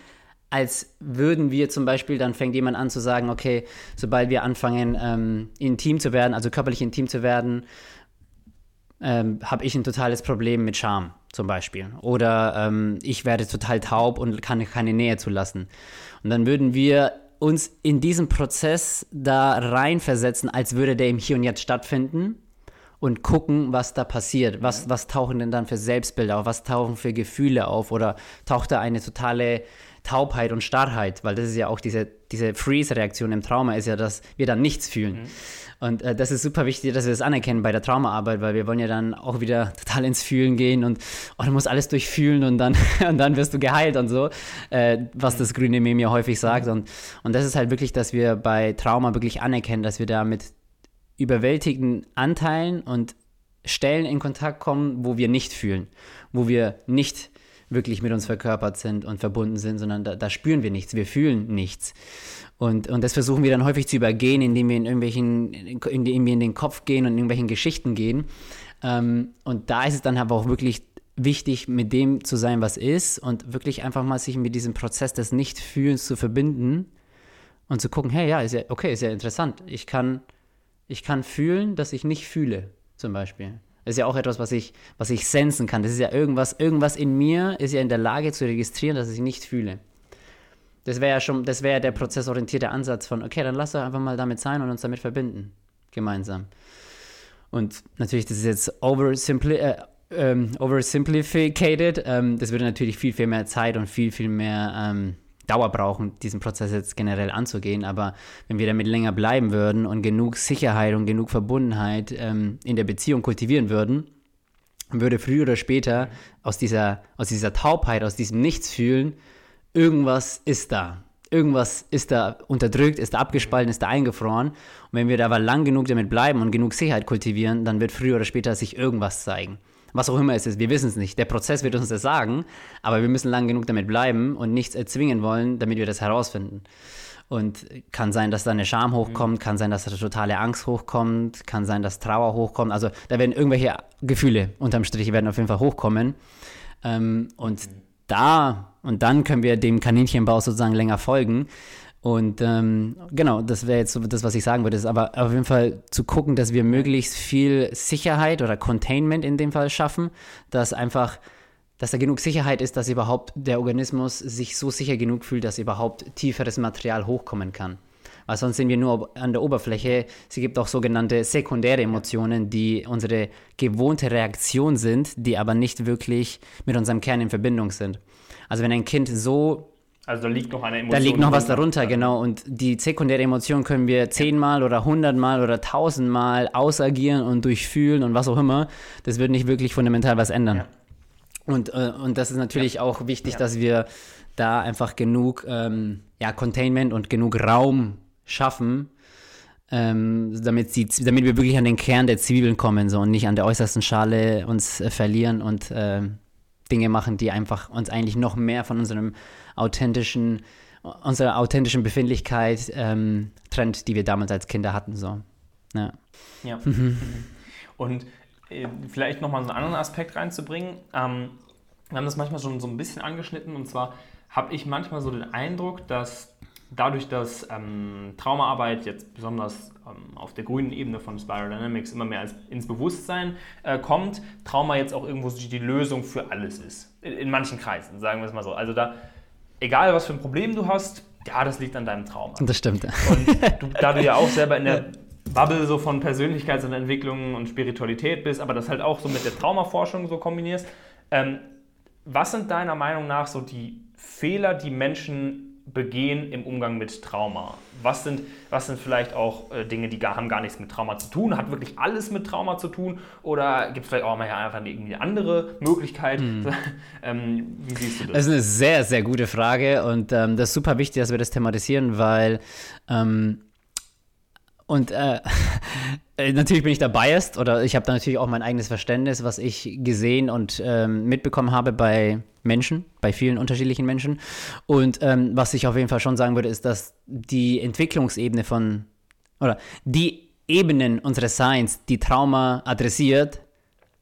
als würden wir zum Beispiel, dann fängt jemand an zu sagen, okay, sobald wir anfangen, ähm, intim zu werden, also körperlich intim zu werden, ähm, habe ich ein totales Problem mit Scham zum Beispiel. Oder ähm, ich werde total taub und kann keine Nähe zulassen. Und dann würden wir uns in diesen Prozess da reinversetzen, als würde der im Hier und Jetzt stattfinden und gucken, was da passiert. Was, was tauchen denn dann für Selbstbilder auf? Was tauchen für Gefühle auf? Oder taucht da eine totale Taubheit und Starrheit? Weil das ist ja auch diese, diese Freeze-Reaktion im Trauma, ist ja, dass wir dann nichts fühlen. Mhm. Und äh, das ist super wichtig, dass wir das anerkennen bei der Traumaarbeit, weil wir wollen ja dann auch wieder total ins Fühlen gehen und oh, du musst alles durchfühlen und dann, und dann wirst du geheilt und so, äh, was das grüne Meme ja häufig sagt. Und, und das ist halt wirklich, dass wir bei Trauma wirklich anerkennen, dass wir da mit überwältigenden Anteilen und Stellen in Kontakt kommen, wo wir nicht fühlen, wo wir nicht wirklich mit uns verkörpert sind und verbunden sind, sondern da, da spüren wir nichts, wir fühlen nichts. Und, und das versuchen wir dann häufig zu übergehen, indem wir in irgendwelchen, indem wir in den Kopf gehen und in irgendwelchen Geschichten gehen. Ähm, und da ist es dann aber auch wirklich wichtig, mit dem zu sein, was ist und wirklich einfach mal sich mit diesem Prozess des Nichtfühlens zu verbinden und zu gucken, hey, ja, ist ja, okay, ist ja interessant. Ich kann, ich kann fühlen, dass ich nicht fühle, zum Beispiel. Das ist ja auch etwas, was ich, was ich sensen kann. Das ist ja irgendwas, irgendwas in mir ist ja in der Lage zu registrieren, dass ich nicht fühle. Das wäre ja schon, das wäre ja der prozessorientierte Ansatz von, okay, dann lass doch einfach mal damit sein und uns damit verbinden. Gemeinsam. Und natürlich, das ist jetzt oversimpli äh, ähm, oversimplificated. Ähm, das würde natürlich viel, viel mehr Zeit und viel, viel mehr ähm, Dauer brauchen, diesen Prozess jetzt generell anzugehen. Aber wenn wir damit länger bleiben würden und genug Sicherheit und genug Verbundenheit ähm, in der Beziehung kultivieren würden, würde früher oder später aus dieser, aus dieser Taubheit, aus diesem Nichtsfühlen, irgendwas ist da. Irgendwas ist da unterdrückt, ist da abgespalten, ist da eingefroren. Und wenn wir da aber lang genug damit bleiben und genug Sicherheit kultivieren, dann wird früher oder später sich irgendwas zeigen was auch immer es ist, wir wissen es nicht. Der Prozess wird uns das sagen, aber wir müssen lang genug damit bleiben und nichts erzwingen wollen, damit wir das herausfinden. Und kann sein, dass da eine Scham hochkommt, kann sein, dass da totale Angst hochkommt, kann sein, dass Trauer hochkommt. Also da werden irgendwelche Gefühle unterm Strich werden auf jeden Fall hochkommen. Ähm, und da und dann können wir dem Kaninchenbau sozusagen länger folgen. Und ähm, genau, das wäre jetzt so das, was ich sagen würde. Ist aber auf jeden Fall zu gucken, dass wir möglichst viel Sicherheit oder Containment in dem Fall schaffen, dass einfach, dass da genug Sicherheit ist, dass überhaupt der Organismus sich so sicher genug fühlt, dass überhaupt tieferes Material hochkommen kann. Weil sonst sind wir nur an der Oberfläche. Es gibt auch sogenannte sekundäre Emotionen, die unsere gewohnte Reaktion sind, die aber nicht wirklich mit unserem Kern in Verbindung sind. Also wenn ein Kind so also da liegt noch eine Emotion. Da liegt noch was darunter, genau. Und die sekundäre Emotion können wir zehnmal oder hundertmal oder tausendmal ausagieren und durchfühlen und was auch immer. Das wird nicht wirklich fundamental was ändern. Ja. Und, äh, und das ist natürlich ja. auch wichtig, ja. dass wir da einfach genug ähm, ja, Containment und genug Raum schaffen, ähm, damit, sie, damit wir wirklich an den Kern der Zwiebeln kommen so, und nicht an der äußersten Schale uns äh, verlieren und äh, Dinge machen, die einfach uns eigentlich noch mehr von unserem authentischen, unserer authentischen Befindlichkeit ähm, trennt, die wir damals als Kinder hatten. So. Ja. ja. Mhm. Und äh, vielleicht nochmal so einen anderen Aspekt reinzubringen. Ähm, wir haben das manchmal schon so ein bisschen angeschnitten und zwar habe ich manchmal so den Eindruck, dass dadurch, dass ähm, Traumaarbeit jetzt besonders ähm, auf der grünen Ebene von Spiral Dynamics immer mehr als, ins Bewusstsein äh, kommt, Trauma jetzt auch irgendwo die Lösung für alles ist. In, in manchen Kreisen, sagen wir es mal so. Also da egal was für ein Problem du hast, ja, das liegt an deinem Trauma. Das stimmt. Und du, da du ja auch selber in der Bubble so von Persönlichkeitsentwicklung und Spiritualität bist, aber das halt auch so mit der Traumaforschung so kombinierst, ähm, was sind deiner Meinung nach so die Fehler, die Menschen begehen im Umgang mit Trauma? Was sind, was sind vielleicht auch äh, Dinge, die gar, haben gar nichts mit Trauma zu tun? Hat wirklich alles mit Trauma zu tun? Oder gibt es vielleicht auch mal einfach irgendwie eine andere Möglichkeit? Mhm. ähm, wie siehst du das? Das ist eine sehr, sehr gute Frage und ähm, das ist super wichtig, dass wir das thematisieren, weil ähm, und äh, äh, natürlich bin ich da biased oder ich habe da natürlich auch mein eigenes Verständnis, was ich gesehen und ähm, mitbekommen habe bei Menschen, bei vielen unterschiedlichen Menschen. Und ähm, was ich auf jeden Fall schon sagen würde, ist, dass die Entwicklungsebene von oder die Ebenen unseres Seins, die Trauma adressiert,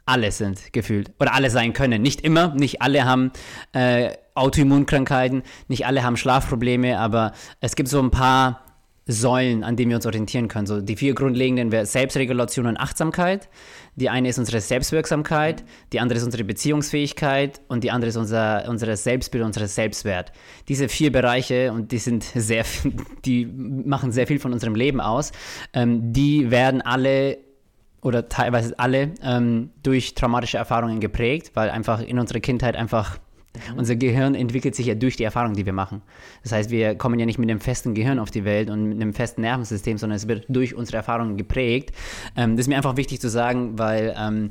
alle sind gefühlt oder alle sein können. Nicht immer, nicht alle haben äh, Autoimmunkrankheiten, nicht alle haben Schlafprobleme, aber es gibt so ein paar Säulen, an denen wir uns orientieren können. So die vier grundlegenden wären Selbstregulation und Achtsamkeit. Die eine ist unsere Selbstwirksamkeit, die andere ist unsere Beziehungsfähigkeit und die andere ist unser, unser Selbstbild, unser Selbstwert. Diese vier Bereiche, und die sind sehr, die machen sehr viel von unserem Leben aus, ähm, die werden alle oder teilweise alle ähm, durch traumatische Erfahrungen geprägt, weil einfach in unserer Kindheit einfach Mhm. Unser Gehirn entwickelt sich ja durch die Erfahrung, die wir machen. Das heißt, wir kommen ja nicht mit einem festen Gehirn auf die Welt und mit einem festen Nervensystem, sondern es wird durch unsere Erfahrungen geprägt. Ähm, das ist mir einfach wichtig zu sagen, weil ähm,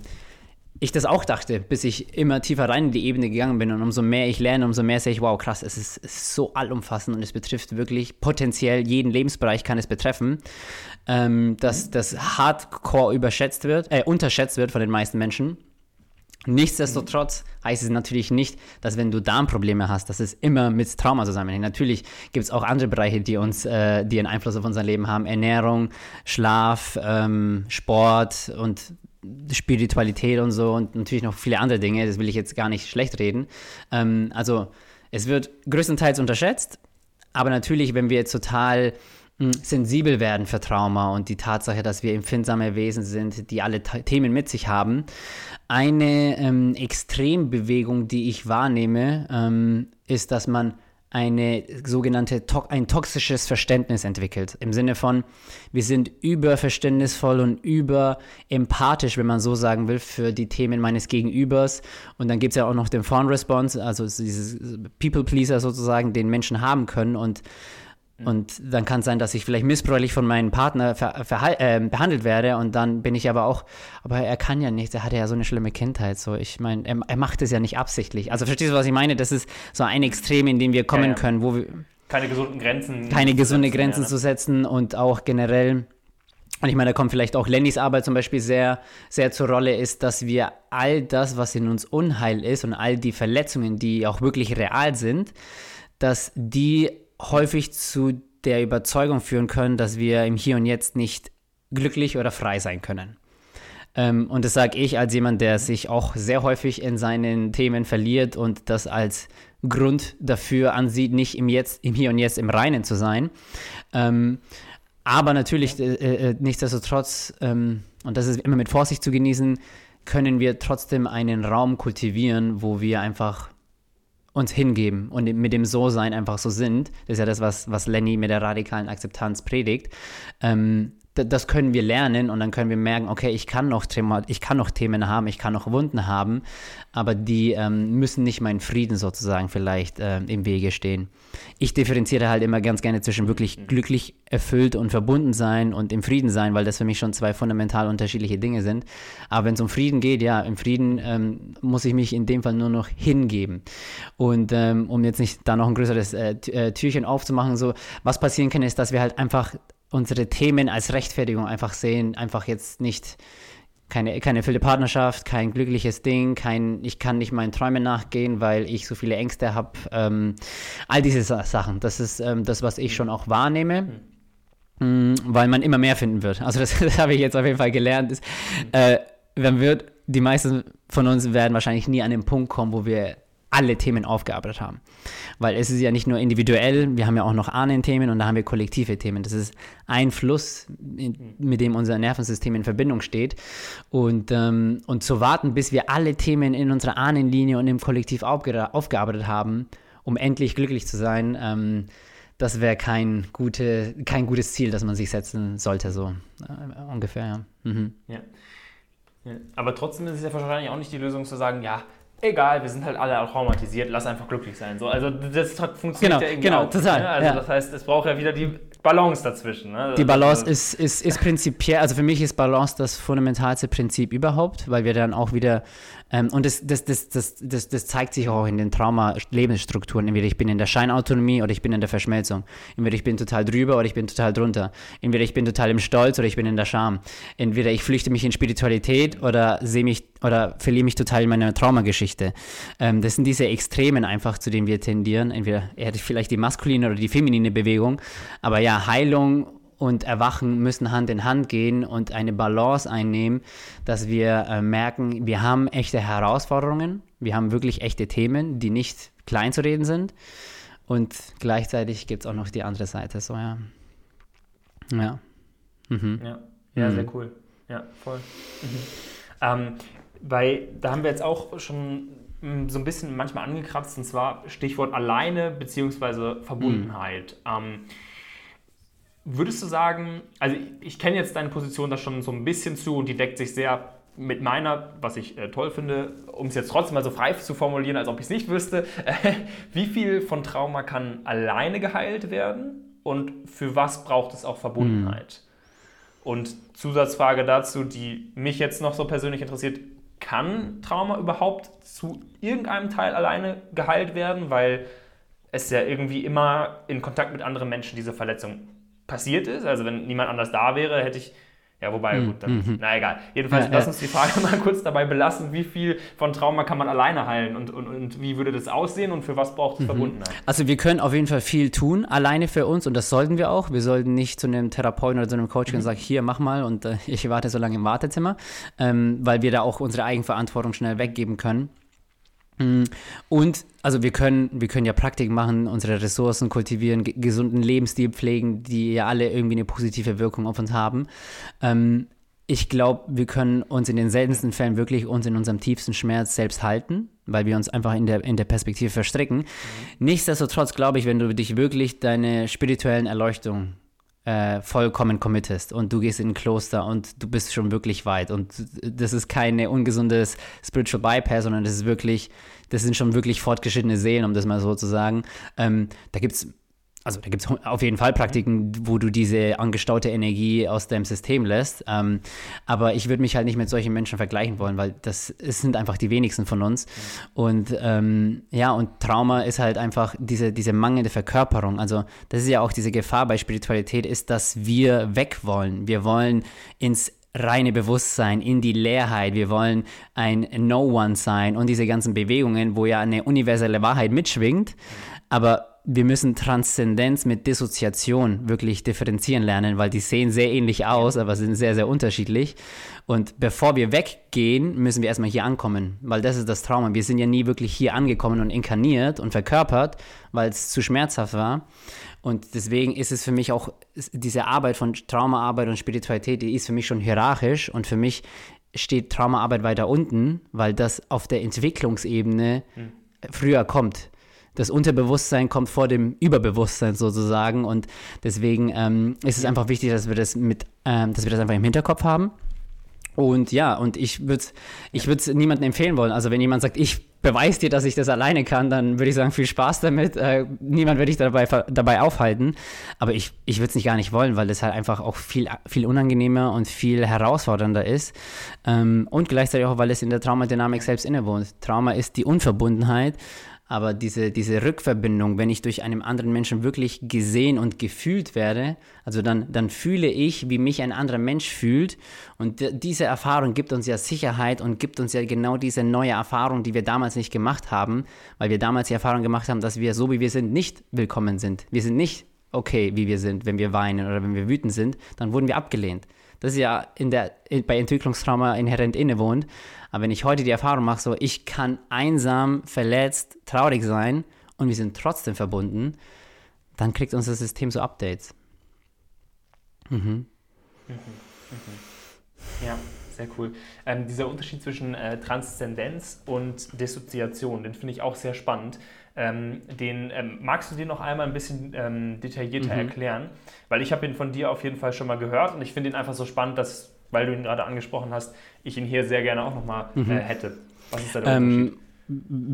ich das auch dachte, bis ich immer tiefer rein in die Ebene gegangen bin und umso mehr ich lerne, umso mehr sehe ich, wow, krass, es ist, es ist so allumfassend und es betrifft wirklich potenziell jeden Lebensbereich kann es betreffen, ähm, dass mhm. das Hardcore überschätzt wird, äh, unterschätzt wird von den meisten Menschen Nichtsdestotrotz heißt es natürlich nicht, dass wenn du Darmprobleme hast, dass es immer mit Trauma zusammenhängt. Natürlich gibt es auch andere Bereiche, die uns, äh, die einen Einfluss auf unser Leben haben. Ernährung, Schlaf, ähm, Sport und Spiritualität und so und natürlich noch viele andere Dinge. Das will ich jetzt gar nicht schlecht reden. Ähm, also es wird größtenteils unterschätzt, aber natürlich, wenn wir jetzt total sensibel werden für Trauma und die Tatsache, dass wir empfindsame Wesen sind, die alle Themen mit sich haben. Eine ähm, Extrembewegung, die ich wahrnehme, ähm, ist, dass man eine sogenannte to ein toxisches Verständnis entwickelt. Im Sinne von, wir sind überverständnisvoll und überempathisch, wenn man so sagen will, für die Themen meines Gegenübers. Und dann gibt es ja auch noch den Fawn Response, also dieses People Pleaser sozusagen, den Menschen haben können. Und. Und dann kann es sein, dass ich vielleicht missbräuchlich von meinem Partner äh, behandelt werde und dann bin ich aber auch, aber er kann ja nichts, er hatte ja so eine schlimme Kindheit. So, ich meine, er, er, macht es ja nicht absichtlich. Also verstehst du, was ich meine? Das ist so ein Extrem, in dem wir kommen ja, ja. können, wo wir keine gesunden Grenzen keine gesunde setzen, Grenzen ja, ne? zu setzen und auch generell und ich meine, da kommt vielleicht auch Lennys Arbeit zum Beispiel sehr, sehr zur Rolle, ist, dass wir all das, was in uns Unheil ist und all die Verletzungen, die auch wirklich real sind, dass die häufig zu der Überzeugung führen können, dass wir im Hier und Jetzt nicht glücklich oder frei sein können. Ähm, und das sage ich als jemand, der sich auch sehr häufig in seinen Themen verliert und das als Grund dafür ansieht, nicht im Jetzt, im Hier und Jetzt im Reinen zu sein. Ähm, aber natürlich, äh, äh, nichtsdestotrotz, ähm, und das ist immer mit Vorsicht zu genießen, können wir trotzdem einen Raum kultivieren, wo wir einfach uns hingeben und mit dem So-Sein einfach so sind. Das ist ja das, was, was Lenny mit der radikalen Akzeptanz predigt. Ähm, das können wir lernen und dann können wir merken, okay, ich kann noch, ich kann noch Themen haben, ich kann noch Wunden haben, aber die ähm, müssen nicht meinen Frieden sozusagen vielleicht äh, im Wege stehen. Ich differenziere halt immer ganz gerne zwischen wirklich mhm. glücklich erfüllt und verbunden sein und im Frieden sein, weil das für mich schon zwei fundamental unterschiedliche Dinge sind. Aber wenn es um Frieden geht, ja, im Frieden ähm, muss ich mich in dem Fall nur noch hingeben. Und ähm, um jetzt nicht da noch ein größeres äh, äh Türchen aufzumachen, so was passieren kann, ist, dass wir halt einfach unsere Themen als Rechtfertigung einfach sehen, einfach jetzt nicht keine, keine erfüllte Partnerschaft, kein glückliches Ding, kein, ich kann nicht meinen Träumen nachgehen, weil ich so viele Ängste habe. Ähm, all diese Sachen, das ist ähm, das, was ich schon auch wahrnehme. Mhm. Weil man immer mehr finden wird. Also das, das habe ich jetzt auf jeden Fall gelernt. Ist, äh, man wird, die meisten von uns werden wahrscheinlich nie an den Punkt kommen, wo wir alle Themen aufgearbeitet haben. Weil es ist ja nicht nur individuell, wir haben ja auch noch Ahnenthemen und da haben wir kollektive Themen. Das ist ein Fluss, mit dem unser Nervensystem in Verbindung steht. Und, ähm, und zu warten, bis wir alle Themen in unserer Ahnenlinie und im Kollektiv aufge aufgearbeitet haben, um endlich glücklich zu sein, ähm, das wäre kein, gute, kein gutes Ziel, das man sich setzen sollte, so äh, ungefähr. Ja. Mhm. Ja. ja. Aber trotzdem ist es ja wahrscheinlich auch nicht die Lösung zu sagen, ja, egal, wir sind halt alle traumatisiert, lass einfach glücklich sein. So, also das funktioniert genau, ja irgendwie genau, auch. Total, ne? Also ja. das heißt, es braucht ja wieder die Balance dazwischen. Ne? Die Balance also, ist, ist, ist prinzipiell, also für mich ist Balance das fundamentalste Prinzip überhaupt, weil wir dann auch wieder ähm, und das, das, das, das, das, das zeigt sich auch in den Trauma-Lebensstrukturen. Entweder ich bin in der Scheinautonomie oder ich bin in der Verschmelzung. Entweder ich bin total drüber oder ich bin total drunter. Entweder ich bin total im Stolz oder ich bin in der Scham. Entweder ich flüchte mich in Spiritualität oder sehe mich oder verliere mich total in meiner Traumageschichte. Ähm, das sind diese Extremen einfach, zu denen wir tendieren. Entweder er hat vielleicht die maskuline oder die feminine Bewegung. Aber ja, Heilung und Erwachen müssen Hand in Hand gehen und eine Balance einnehmen, dass wir äh, merken, wir haben echte Herausforderungen, wir haben wirklich echte Themen, die nicht klein zu reden sind. Und gleichzeitig gibt es auch noch die andere Seite. So, ja. Ja. Mhm. Ja, ja mhm. sehr cool. Ja, voll. Mhm. Ähm, weil da haben wir jetzt auch schon mm, so ein bisschen manchmal angekratzt, und zwar Stichwort alleine bzw. Verbundenheit. Mhm. Ähm, Würdest du sagen, also ich, ich kenne jetzt deine Position da schon so ein bisschen zu und die deckt sich sehr mit meiner, was ich äh, toll finde, um es jetzt trotzdem mal so frei zu formulieren, als ob ich es nicht wüsste, äh, wie viel von Trauma kann alleine geheilt werden und für was braucht es auch Verbundenheit? Mhm. Und Zusatzfrage dazu, die mich jetzt noch so persönlich interessiert, kann Trauma überhaupt zu irgendeinem Teil alleine geheilt werden, weil es ja irgendwie immer in Kontakt mit anderen Menschen diese Verletzung passiert ist. Also wenn niemand anders da wäre, hätte ich, Ja, wobei, mhm. gut, dann, mhm. na egal. Jedenfalls, ja, lass uns die Frage mal kurz dabei belassen, wie viel von Trauma kann man alleine heilen und, und, und wie würde das aussehen und für was braucht es mhm. Verbundenheit? Also wir können auf jeden Fall viel tun, alleine für uns und das sollten wir auch. Wir sollten nicht zu einem Therapeuten oder zu einem Coach gehen und mhm. sagen, hier, mach mal und äh, ich warte so lange im Wartezimmer, ähm, weil wir da auch unsere Eigenverantwortung schnell weggeben können. Mm, und also wir können, wir können ja Praktiken machen, unsere Ressourcen kultivieren, gesunden Lebensstil pflegen, die ja alle irgendwie eine positive Wirkung auf uns haben. Ähm, ich glaube, wir können uns in den seltensten Fällen wirklich uns in unserem tiefsten Schmerz selbst halten, weil wir uns einfach in der, in der Perspektive verstricken. Mhm. Nichtsdestotrotz glaube ich, wenn du dich wirklich deine spirituellen Erleuchtung äh, vollkommen committest und du gehst in ein Kloster und du bist schon wirklich weit und das ist keine ungesundes Spiritual Bypass, sondern das ist wirklich, das sind schon wirklich fortgeschrittene Seelen, um das mal so zu sagen. Ähm, da gibt es also da gibt es auf jeden Fall Praktiken, wo du diese angestaute Energie aus deinem System lässt. Ähm, aber ich würde mich halt nicht mit solchen Menschen vergleichen wollen, weil das, das sind einfach die wenigsten von uns. Und ähm, ja, und Trauma ist halt einfach diese, diese mangelnde Verkörperung. Also das ist ja auch diese Gefahr bei Spiritualität, ist, dass wir weg wollen. Wir wollen ins reine Bewusstsein, in die Leerheit. Wir wollen ein No-One sein und diese ganzen Bewegungen, wo ja eine universelle Wahrheit mitschwingt. Aber wir müssen Transzendenz mit Dissoziation wirklich differenzieren lernen, weil die sehen sehr ähnlich aus, aber sind sehr, sehr unterschiedlich. Und bevor wir weggehen, müssen wir erstmal hier ankommen, weil das ist das Trauma. Wir sind ja nie wirklich hier angekommen und inkarniert und verkörpert, weil es zu schmerzhaft war. Und deswegen ist es für mich auch, diese Arbeit von Traumaarbeit und Spiritualität, die ist für mich schon hierarchisch und für mich steht Traumaarbeit weiter unten, weil das auf der Entwicklungsebene hm. früher kommt das Unterbewusstsein kommt vor dem Überbewusstsein sozusagen und deswegen ähm, ist es einfach wichtig, dass wir das mit, ähm, dass wir das einfach im Hinterkopf haben. Und ja, und ich würde ich es niemandem empfehlen wollen. Also wenn jemand sagt, ich beweise dir, dass ich das alleine kann, dann würde ich sagen, viel Spaß damit. Äh, niemand würde dich dabei, dabei aufhalten. Aber ich, ich würde es nicht gar nicht wollen, weil es halt einfach auch viel, viel unangenehmer und viel herausfordernder ist. Ähm, und gleichzeitig auch, weil es in der Traumadynamik selbst innewohnt. Trauma ist die Unverbundenheit aber diese, diese Rückverbindung, wenn ich durch einen anderen Menschen wirklich gesehen und gefühlt werde, also dann, dann fühle ich, wie mich ein anderer Mensch fühlt. Und diese Erfahrung gibt uns ja Sicherheit und gibt uns ja genau diese neue Erfahrung, die wir damals nicht gemacht haben, weil wir damals die Erfahrung gemacht haben, dass wir so wie wir sind nicht willkommen sind. Wir sind nicht okay, wie wir sind, wenn wir weinen oder wenn wir wütend sind, dann wurden wir abgelehnt. Das ist ja in der, bei Entwicklungstrauma inhärent innewohnt. Aber wenn ich heute die Erfahrung mache, so ich kann einsam, verletzt, traurig sein und wir sind trotzdem verbunden, dann kriegt unser System so Updates. Mhm. Mhm. Mhm. Ja, sehr cool. Ähm, dieser Unterschied zwischen äh, Transzendenz und Dissoziation, den finde ich auch sehr spannend. Ähm, den ähm, magst du dir noch einmal ein bisschen ähm, detaillierter mhm. erklären? Weil ich habe ihn von dir auf jeden Fall schon mal gehört und ich finde ihn einfach so spannend, dass weil du ihn gerade angesprochen hast, ich ihn hier sehr gerne auch nochmal mhm. äh, hätte. Was ist da der ähm, Unterschied?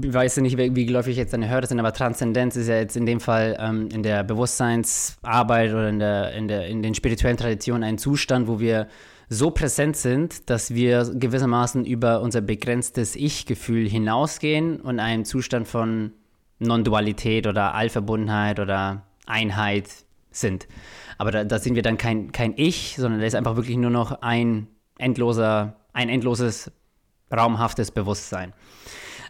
Ich weiß nicht, wie, wie geläufig jetzt deine Hörer sind, aber Transzendenz ist ja jetzt in dem Fall ähm, in der Bewusstseinsarbeit oder in, der, in, der, in den spirituellen Traditionen ein Zustand, wo wir so präsent sind, dass wir gewissermaßen über unser begrenztes Ich-Gefühl hinausgehen und einen Zustand von Non-Dualität oder Allverbundenheit oder Einheit sind. Aber da, da sind wir dann kein, kein Ich, sondern da ist einfach wirklich nur noch ein endloser, ein endloses, raumhaftes Bewusstsein.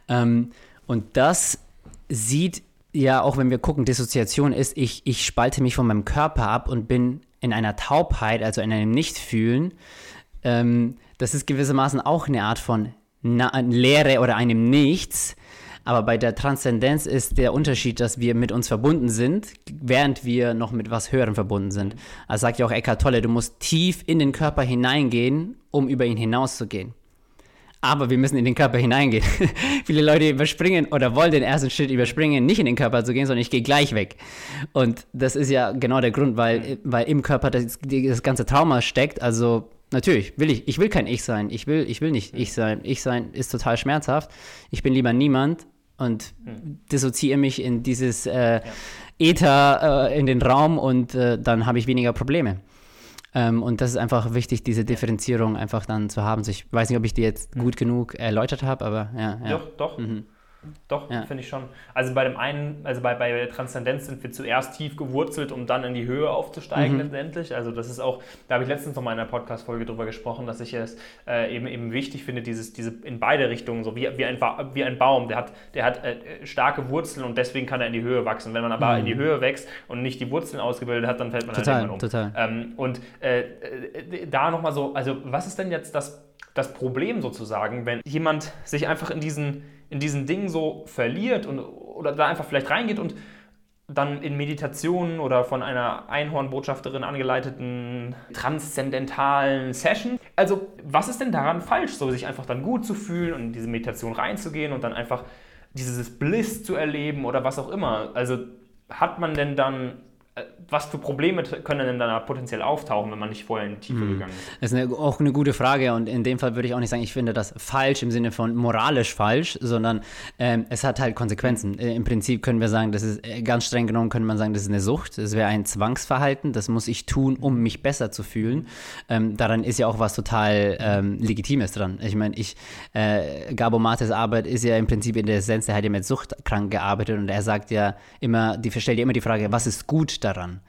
Ähm, und das sieht ja, auch wenn wir gucken, Dissoziation ist, ich, ich spalte mich von meinem Körper ab und bin in einer Taubheit, also in einem Nichtfühlen. Ähm, das ist gewissermaßen auch eine Art von Na Leere oder einem Nichts. Aber bei der Transzendenz ist der Unterschied, dass wir mit uns verbunden sind, während wir noch mit was Höherem verbunden sind. Also sagt ja auch Eckhart Tolle, du musst tief in den Körper hineingehen, um über ihn hinauszugehen. Aber wir müssen in den Körper hineingehen. Viele Leute überspringen oder wollen den ersten Schritt überspringen, nicht in den Körper zu gehen, sondern ich gehe gleich weg. Und das ist ja genau der Grund, weil, weil im Körper das, das ganze Trauma steckt. Also Natürlich, will ich. Ich will kein Ich sein. Ich will, ich will nicht Ich sein. Ich sein ist total schmerzhaft. Ich bin lieber niemand und hm. dissoziiere mich in dieses äh, ja. Äther äh, in den Raum und äh, dann habe ich weniger Probleme. Ähm, und das ist einfach wichtig, diese Differenzierung einfach dann zu haben. So, ich weiß nicht, ob ich die jetzt gut genug erläutert habe, aber ja. ja. Doch, doch. Mhm. Doch, ja. finde ich schon. Also bei dem einen, also bei, bei Transzendenz sind wir zuerst tief gewurzelt, um dann in die Höhe aufzusteigen mhm. letztendlich. Also das ist auch, da habe ich letztens noch mal in einer Podcast-Folge drüber gesprochen, dass ich es äh, eben, eben wichtig finde, dieses, diese in beide Richtungen, so wie, wie, ein, wie ein Baum, der hat, der hat äh, starke Wurzeln und deswegen kann er in die Höhe wachsen. Wenn man aber mhm. in die Höhe wächst und nicht die Wurzeln ausgebildet hat, dann fällt man total, halt irgendwann um. Total. Ähm, und äh, äh da nochmal so, also was ist denn jetzt das, das Problem sozusagen, wenn jemand sich einfach in diesen in diesen Dingen so verliert und, oder da einfach vielleicht reingeht und dann in Meditationen oder von einer Einhornbotschafterin angeleiteten transzendentalen Session. Also, was ist denn daran falsch, so sich einfach dann gut zu fühlen und in diese Meditation reinzugehen und dann einfach dieses Bliss zu erleben oder was auch immer? Also, hat man denn dann was für Probleme können denn da potenziell auftauchen, wenn man nicht vorher in die Tiefe mhm. gegangen ist? Das ist eine, auch eine gute Frage und in dem Fall würde ich auch nicht sagen, ich finde das falsch im Sinne von moralisch falsch, sondern ähm, es hat halt Konsequenzen. Äh, Im Prinzip können wir sagen, das ist äh, ganz streng genommen, könnte man sagen, das ist eine Sucht, das wäre ein Zwangsverhalten, das muss ich tun, um mich besser zu fühlen. Ähm, daran ist ja auch was total ähm, Legitimes dran. Ich meine, ich, äh, Gabo Mates Arbeit ist ja im Prinzip in der Essenz, der hat ja mit Suchtkrank gearbeitet und er sagt ja immer, die stellt ja immer die Frage, was ist gut daran?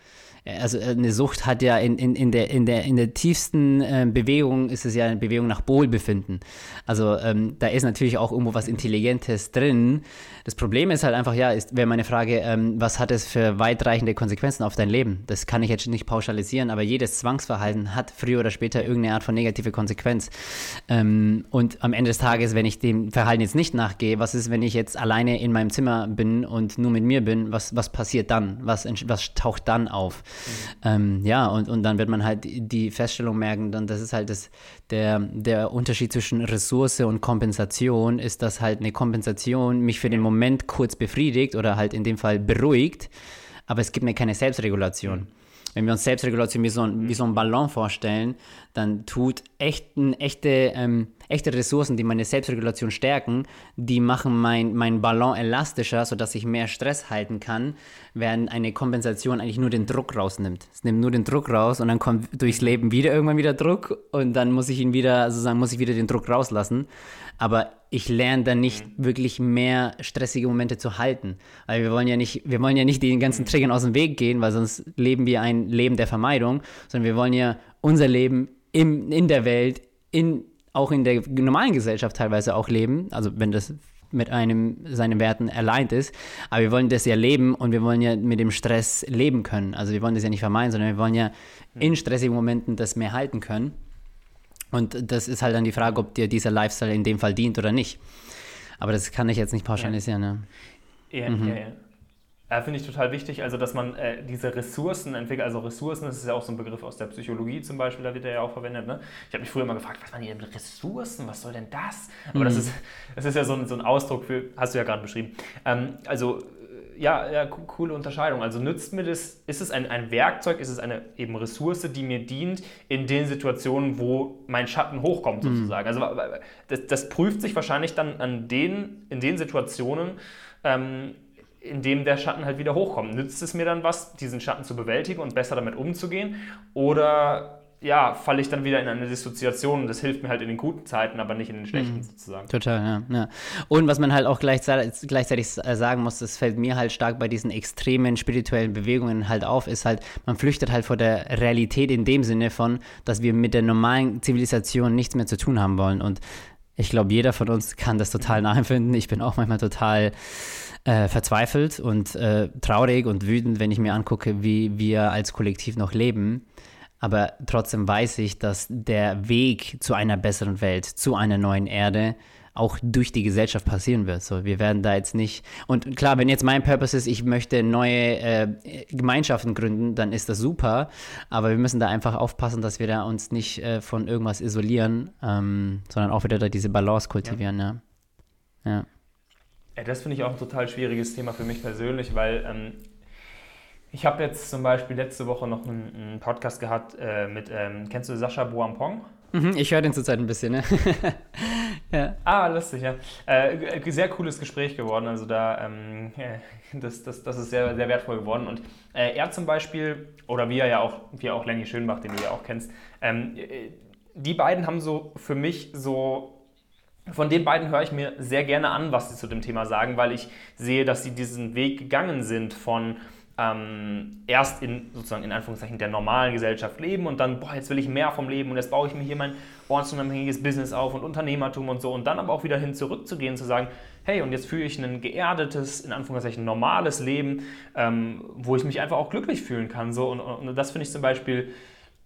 Also äh, eine Sucht hat ja in, in, in, der, in, der, in der tiefsten äh, Bewegung ist es ja eine Bewegung nach Wohlbefinden. Also ähm, da ist natürlich auch irgendwo was Intelligentes drin. Das Problem ist halt einfach, ja, wäre meine Frage, ähm, was hat es für weitreichende Konsequenzen auf dein Leben? Das kann ich jetzt nicht pauschalisieren, aber jedes Zwangsverhalten hat früher oder später irgendeine Art von negative Konsequenz. Ähm, und am Ende des Tages, wenn ich dem Verhalten jetzt nicht nachgehe, was ist, wenn ich jetzt alleine in meinem Zimmer bin und nur mit mir bin, was, was passiert dann? Was, was taucht dann auf? Ähm, ja, und, und dann wird man halt die Feststellung merken, dann das ist halt das, der, der Unterschied zwischen Ressource und Kompensation, ist, dass halt eine Kompensation mich für den Moment kurz befriedigt oder halt in dem Fall beruhigt, aber es gibt mir keine Selbstregulation. Mhm wenn wir uns Selbstregulation wie so ein, wie so ein Ballon vorstellen, dann tut echten, echte, ähm, echte Ressourcen, die meine Selbstregulation stärken, die machen mein, mein Ballon elastischer, sodass ich mehr Stress halten kann, während eine Kompensation eigentlich nur den Druck rausnimmt. Es nimmt nur den Druck raus und dann kommt durchs Leben wieder irgendwann wieder Druck und dann muss ich ihn wieder, sozusagen, muss ich wieder den Druck rauslassen. Aber ich lerne dann nicht mhm. wirklich mehr stressige Momente zu halten. Weil wir wollen ja nicht, wir wollen ja nicht den ganzen Triggern aus dem Weg gehen, weil sonst leben wir ein Leben der Vermeidung, sondern wir wollen ja unser Leben im, in der Welt, in, auch in der normalen Gesellschaft teilweise auch leben. Also wenn das mit einem seinen Werten allein ist. Aber wir wollen das ja leben und wir wollen ja mit dem Stress leben können. Also wir wollen das ja nicht vermeiden, sondern wir wollen ja in stressigen Momenten das mehr halten können. Und das ist halt dann die Frage, ob dir dieser Lifestyle in dem Fall dient oder nicht. Aber das kann ich jetzt nicht pauschalisieren. Ja, ja, mhm. ja. ja. ja Finde ich total wichtig, also dass man äh, diese Ressourcen entwickelt. Also Ressourcen, das ist ja auch so ein Begriff aus der Psychologie zum Beispiel, da wird er ja auch verwendet. Ne? Ich habe mich früher mal gefragt, was waren die denn Ressourcen? Was soll denn das? Aber mhm. das, ist, das ist ja so ein, so ein Ausdruck für, hast du ja gerade beschrieben. Ähm, also ja, ja, coole Unterscheidung. Also nützt mir das, ist es ein, ein Werkzeug, ist es eine eben Ressource, die mir dient in den Situationen, wo mein Schatten hochkommt mhm. sozusagen. Mhm. Also das, das, prüft sich wahrscheinlich dann an den, in den Situationen, ähm, in dem der Schatten halt wieder hochkommt. Nützt es mir dann was, diesen Schatten zu bewältigen und besser damit umzugehen? Oder ja, falle ich dann wieder in eine Dissoziation und das hilft mir halt in den guten Zeiten, aber nicht in den schlechten mhm. sozusagen. Total, ja, ja. Und was man halt auch gleichzeitig, gleichzeitig sagen muss, das fällt mir halt stark bei diesen extremen spirituellen Bewegungen halt auf, ist halt, man flüchtet halt vor der Realität in dem Sinne von, dass wir mit der normalen Zivilisation nichts mehr zu tun haben wollen. Und ich glaube, jeder von uns kann das total nachempfinden. Ich bin auch manchmal total äh, verzweifelt und äh, traurig und wütend, wenn ich mir angucke, wie wir als Kollektiv noch leben aber trotzdem weiß ich, dass der Weg zu einer besseren Welt, zu einer neuen Erde, auch durch die Gesellschaft passieren wird. So, wir werden da jetzt nicht. Und klar, wenn jetzt mein Purpose ist, ich möchte neue äh, Gemeinschaften gründen, dann ist das super. Aber wir müssen da einfach aufpassen, dass wir da uns nicht äh, von irgendwas isolieren, ähm, sondern auch wieder da diese Balance kultivieren. Ja. ja. ja. Das finde ich auch ein total schwieriges Thema für mich persönlich, weil ähm, ich habe jetzt zum Beispiel letzte Woche noch einen, einen Podcast gehabt äh, mit, ähm, kennst du Sascha Boampong? Mhm, ich höre den zurzeit ein bisschen, ne? ja. Ah, lustig, ja. Äh, sehr cooles Gespräch geworden. Also da, ähm, das, das, das ist sehr, sehr wertvoll geworden. Und äh, er zum Beispiel, oder wie er ja auch, wie auch Lenny Schönbach, den du ja auch kennst, ähm, äh, die beiden haben so für mich so von den beiden höre ich mir sehr gerne an, was sie zu dem Thema sagen, weil ich sehe, dass sie diesen Weg gegangen sind von ähm, erst in sozusagen in Anführungszeichen der normalen Gesellschaft leben und dann, boah, jetzt will ich mehr vom Leben und jetzt baue ich mir hier mein ortsunabhängiges Business auf und Unternehmertum und so und dann aber auch wieder hin zurückzugehen, zu sagen, hey, und jetzt führe ich ein geerdetes, in Anführungszeichen normales Leben, ähm, wo ich mich einfach auch glücklich fühlen kann. So. Und, und das finde ich zum Beispiel,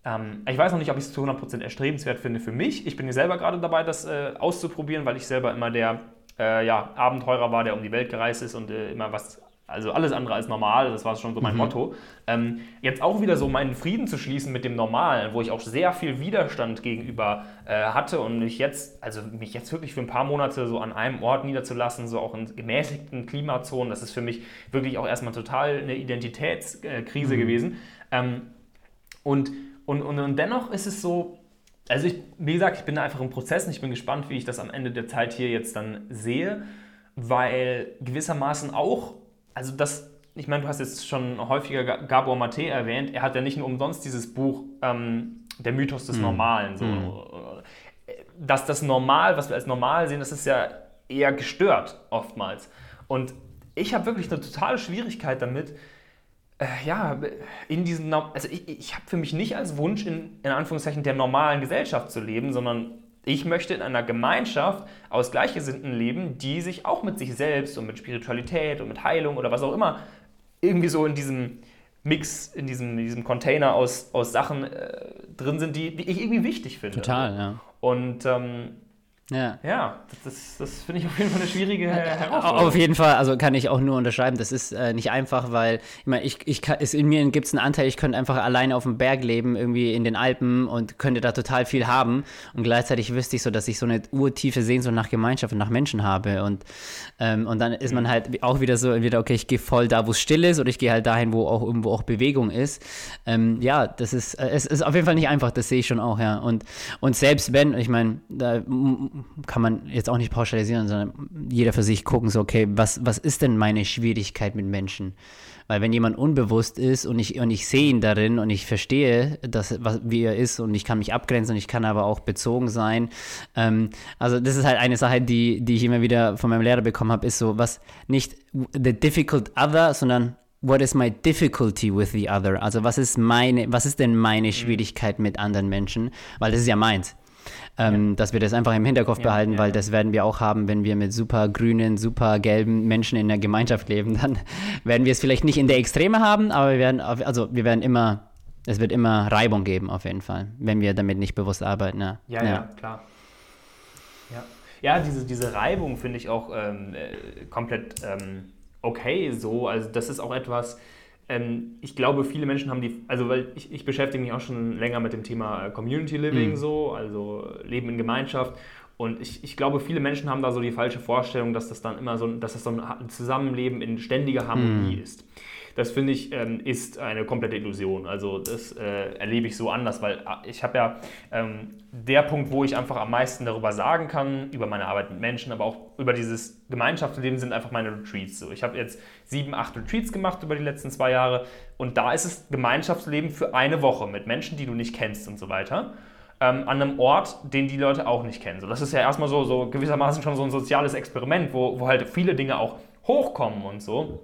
ähm, ich weiß noch nicht, ob ich es zu 100% erstrebenswert finde für mich. Ich bin selber gerade dabei, das äh, auszuprobieren, weil ich selber immer der äh, ja, Abenteurer war, der um die Welt gereist ist und äh, immer was also alles andere als normal, das war schon so mein mhm. Motto. Ähm, jetzt auch wieder so meinen Frieden zu schließen mit dem Normalen, wo ich auch sehr viel Widerstand gegenüber äh, hatte und mich jetzt, also mich jetzt wirklich für ein paar Monate so an einem Ort niederzulassen, so auch in gemäßigten Klimazonen, das ist für mich wirklich auch erstmal total eine Identitätskrise mhm. gewesen. Ähm, und, und, und, und dennoch ist es so, also ich, wie gesagt, ich bin da einfach im Prozess und ich bin gespannt, wie ich das am Ende der Zeit hier jetzt dann sehe, weil gewissermaßen auch also das, ich meine, du hast jetzt schon häufiger Gabor Mate erwähnt, er hat ja nicht nur umsonst dieses Buch ähm, Der Mythos des mhm. Normalen. So. Mhm. Dass das Normal, was wir als normal sehen, das ist ja eher gestört oftmals. Und ich habe wirklich eine totale Schwierigkeit damit, äh, ja, in diesen, also ich, ich habe für mich nicht als Wunsch in, in Anführungszeichen der normalen Gesellschaft zu leben, sondern ich möchte in einer Gemeinschaft aus Gleichgesinnten leben, die sich auch mit sich selbst und mit Spiritualität und mit Heilung oder was auch immer irgendwie so in diesem Mix, in diesem, in diesem Container aus, aus Sachen äh, drin sind, die, die ich irgendwie wichtig finde. Total, ja. Und ähm, ja, ja das, das finde ich auf jeden Fall eine schwierige Herausforderung. Auf jeden Fall, also kann ich auch nur unterschreiben, das ist äh, nicht einfach, weil ich meine, ich, ich kann, ist, in mir gibt es einen Anteil, ich könnte einfach alleine auf dem Berg leben, irgendwie in den Alpen und könnte da total viel haben und gleichzeitig wüsste ich so, dass ich so eine urtiefe Sehnsucht nach Gemeinschaft und nach Menschen habe und, ähm, und dann ist man mhm. halt auch wieder so, entweder, okay, ich gehe voll da, wo es still ist oder ich gehe halt dahin, wo auch irgendwo auch Bewegung ist. Ähm, ja, das ist, äh, es ist auf jeden Fall nicht einfach, das sehe ich schon auch, ja. Und, und selbst wenn, ich meine, da kann man jetzt auch nicht pauschalisieren, sondern jeder für sich gucken, so, okay, was, was ist denn meine Schwierigkeit mit Menschen? Weil wenn jemand unbewusst ist und ich, und ich sehe ihn darin und ich verstehe, dass, was, wie er ist und ich kann mich abgrenzen und ich kann aber auch bezogen sein. Ähm, also das ist halt eine Sache, die, die ich immer wieder von meinem Lehrer bekommen habe, ist so, was nicht the difficult other, sondern what is my difficulty with the other? Also was ist meine, was ist denn meine mhm. Schwierigkeit mit anderen Menschen? Weil das ist ja meins ähm, ja. dass wir das einfach im Hinterkopf ja, behalten, ja, weil das werden wir auch haben, wenn wir mit super grünen, super gelben Menschen in der Gemeinschaft leben. Dann werden wir es vielleicht nicht in der Extreme haben, aber wir werden, also wir werden immer, es wird immer Reibung geben auf jeden Fall, wenn wir damit nicht bewusst arbeiten. Ja, ja, klar. Ja, ja diese, diese Reibung finde ich auch ähm, äh, komplett ähm, okay so. Also das ist auch etwas, ähm, ich glaube, viele Menschen haben die, also weil ich, ich beschäftige mich auch schon länger mit dem Thema Community Living mhm. so, also Leben in Gemeinschaft. Und ich, ich glaube, viele Menschen haben da so die falsche Vorstellung, dass das dann immer so, dass das so ein Zusammenleben in ständiger Harmonie mhm. ist. Das finde ich ähm, ist eine komplette Illusion. Also das äh, erlebe ich so anders, weil äh, ich habe ja ähm, der Punkt, wo ich einfach am meisten darüber sagen kann, über meine Arbeit mit Menschen, aber auch über dieses Gemeinschaftsleben sind einfach meine Retreats. So, ich habe jetzt sieben, acht Retreats gemacht über die letzten zwei Jahre und da ist es Gemeinschaftsleben für eine Woche mit Menschen, die du nicht kennst und so weiter. Ähm, an einem Ort, den die Leute auch nicht kennen. So, das ist ja erstmal so, so gewissermaßen schon so ein soziales Experiment, wo, wo halt viele Dinge auch hochkommen und so.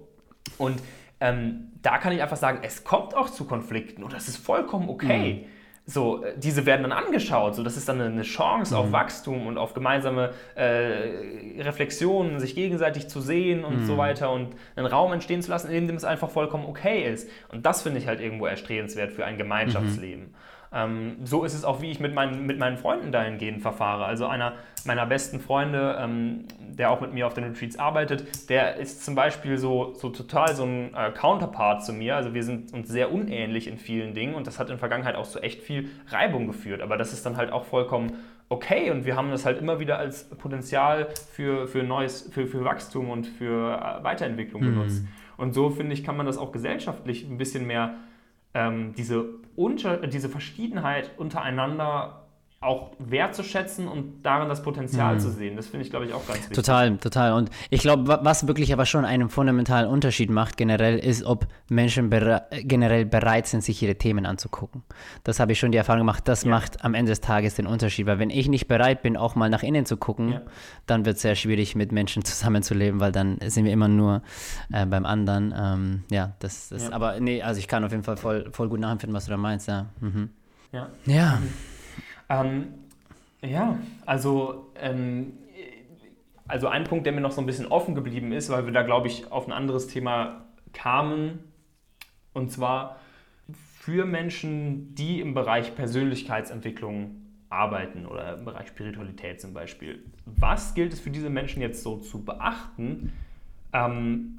Und ähm, da kann ich einfach sagen, es kommt auch zu Konflikten und das ist vollkommen okay. Mhm. So, äh, diese werden dann angeschaut, so das ist dann eine Chance mhm. auf Wachstum und auf gemeinsame äh, Reflexionen, sich gegenseitig zu sehen und mhm. so weiter und einen Raum entstehen zu lassen, in dem es einfach vollkommen okay ist. Und das finde ich halt irgendwo erstrebenswert für ein Gemeinschaftsleben. Mhm. Ähm, so ist es auch, wie ich mit meinen, mit meinen Freunden dahingehend verfahre. Also einer meiner besten Freunde, ähm, der auch mit mir auf den Retreats arbeitet, der ist zum Beispiel so, so total so ein äh, Counterpart zu mir. Also wir sind uns sehr unähnlich in vielen Dingen und das hat in der Vergangenheit auch zu echt viel Reibung geführt. Aber das ist dann halt auch vollkommen okay und wir haben das halt immer wieder als Potenzial für, für neues, für, für Wachstum und für äh, Weiterentwicklung mhm. genutzt. Und so finde ich, kann man das auch gesellschaftlich ein bisschen mehr ähm, diese, unter, diese Verschiedenheit untereinander auch wertzuschätzen und darin das Potenzial mhm. zu sehen. Das finde ich, glaube ich, auch ganz wichtig. Total, total. Und ich glaube, was wirklich aber schon einen fundamentalen Unterschied macht generell, ist, ob Menschen bere generell bereit sind, sich ihre Themen anzugucken. Das habe ich schon die Erfahrung gemacht. Das ja. macht am Ende des Tages den Unterschied. Weil wenn ich nicht bereit bin, auch mal nach innen zu gucken, ja. dann wird es sehr schwierig, mit Menschen zusammenzuleben, weil dann sind wir immer nur äh, beim anderen. Ähm, ja, das ist, ja. aber nee, also ich kann auf jeden Fall voll, voll gut nachempfinden, was du da meinst, ja. Mhm. Ja. Ja. Ähm, ja, also, ähm, also ein Punkt, der mir noch so ein bisschen offen geblieben ist, weil wir da, glaube ich, auf ein anderes Thema kamen, und zwar für Menschen, die im Bereich Persönlichkeitsentwicklung arbeiten oder im Bereich Spiritualität zum Beispiel. Was gilt es für diese Menschen jetzt so zu beachten ähm,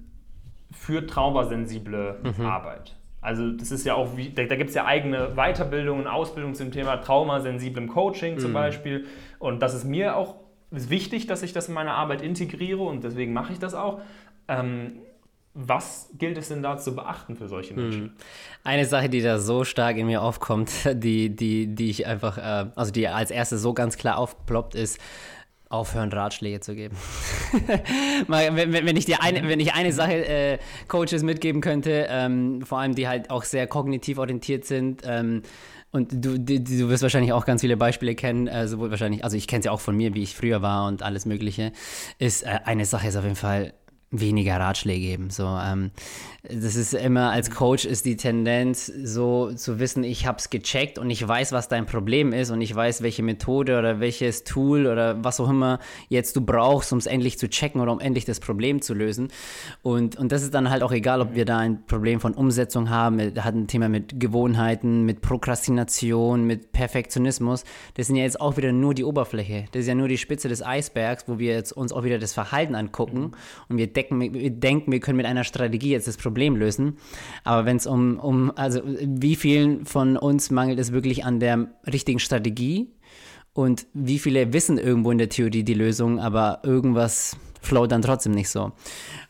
für traumasensible mhm. Arbeit? Also das ist ja auch, wie, da, da gibt es ja eigene Weiterbildungen, Ausbildungen zum Thema traumasensiblem Coaching zum mhm. Beispiel. Und das ist mir auch wichtig, dass ich das in meine Arbeit integriere und deswegen mache ich das auch. Ähm, was gilt es denn da zu beachten für solche Menschen? Mhm. Eine Sache, die da so stark in mir aufkommt, die, die, die ich einfach, äh, also die als erste so ganz klar aufploppt, ist, aufhören, Ratschläge zu geben. wenn, wenn, ich dir eine, wenn ich eine Sache äh, Coaches mitgeben könnte, ähm, vor allem die halt auch sehr kognitiv orientiert sind, ähm, und du, du, du, wirst wahrscheinlich auch ganz viele Beispiele kennen, äh, sowohl wahrscheinlich, also ich kenne es ja auch von mir, wie ich früher war und alles Mögliche, ist äh, eine Sache ist auf jeden Fall weniger Ratschläge geben. So, ähm, das ist immer als Coach ist die Tendenz, so zu wissen, ich habe es gecheckt und ich weiß, was dein Problem ist und ich weiß, welche Methode oder welches Tool oder was auch immer jetzt du brauchst, um es endlich zu checken oder um endlich das Problem zu lösen. Und, und das ist dann halt auch egal, ob wir da ein Problem von Umsetzung haben, hatten ein Thema mit Gewohnheiten, mit Prokrastination, mit Perfektionismus. Das sind ja jetzt auch wieder nur die Oberfläche. Das ist ja nur die Spitze des Eisbergs, wo wir jetzt uns auch wieder das Verhalten angucken und wir decken, wir denken, wir können mit einer Strategie jetzt das Problem Problem lösen. Aber wenn es um, um, also wie vielen von uns mangelt es wirklich an der richtigen Strategie und wie viele wissen irgendwo in der Theorie die Lösung, aber irgendwas flow dann trotzdem nicht so.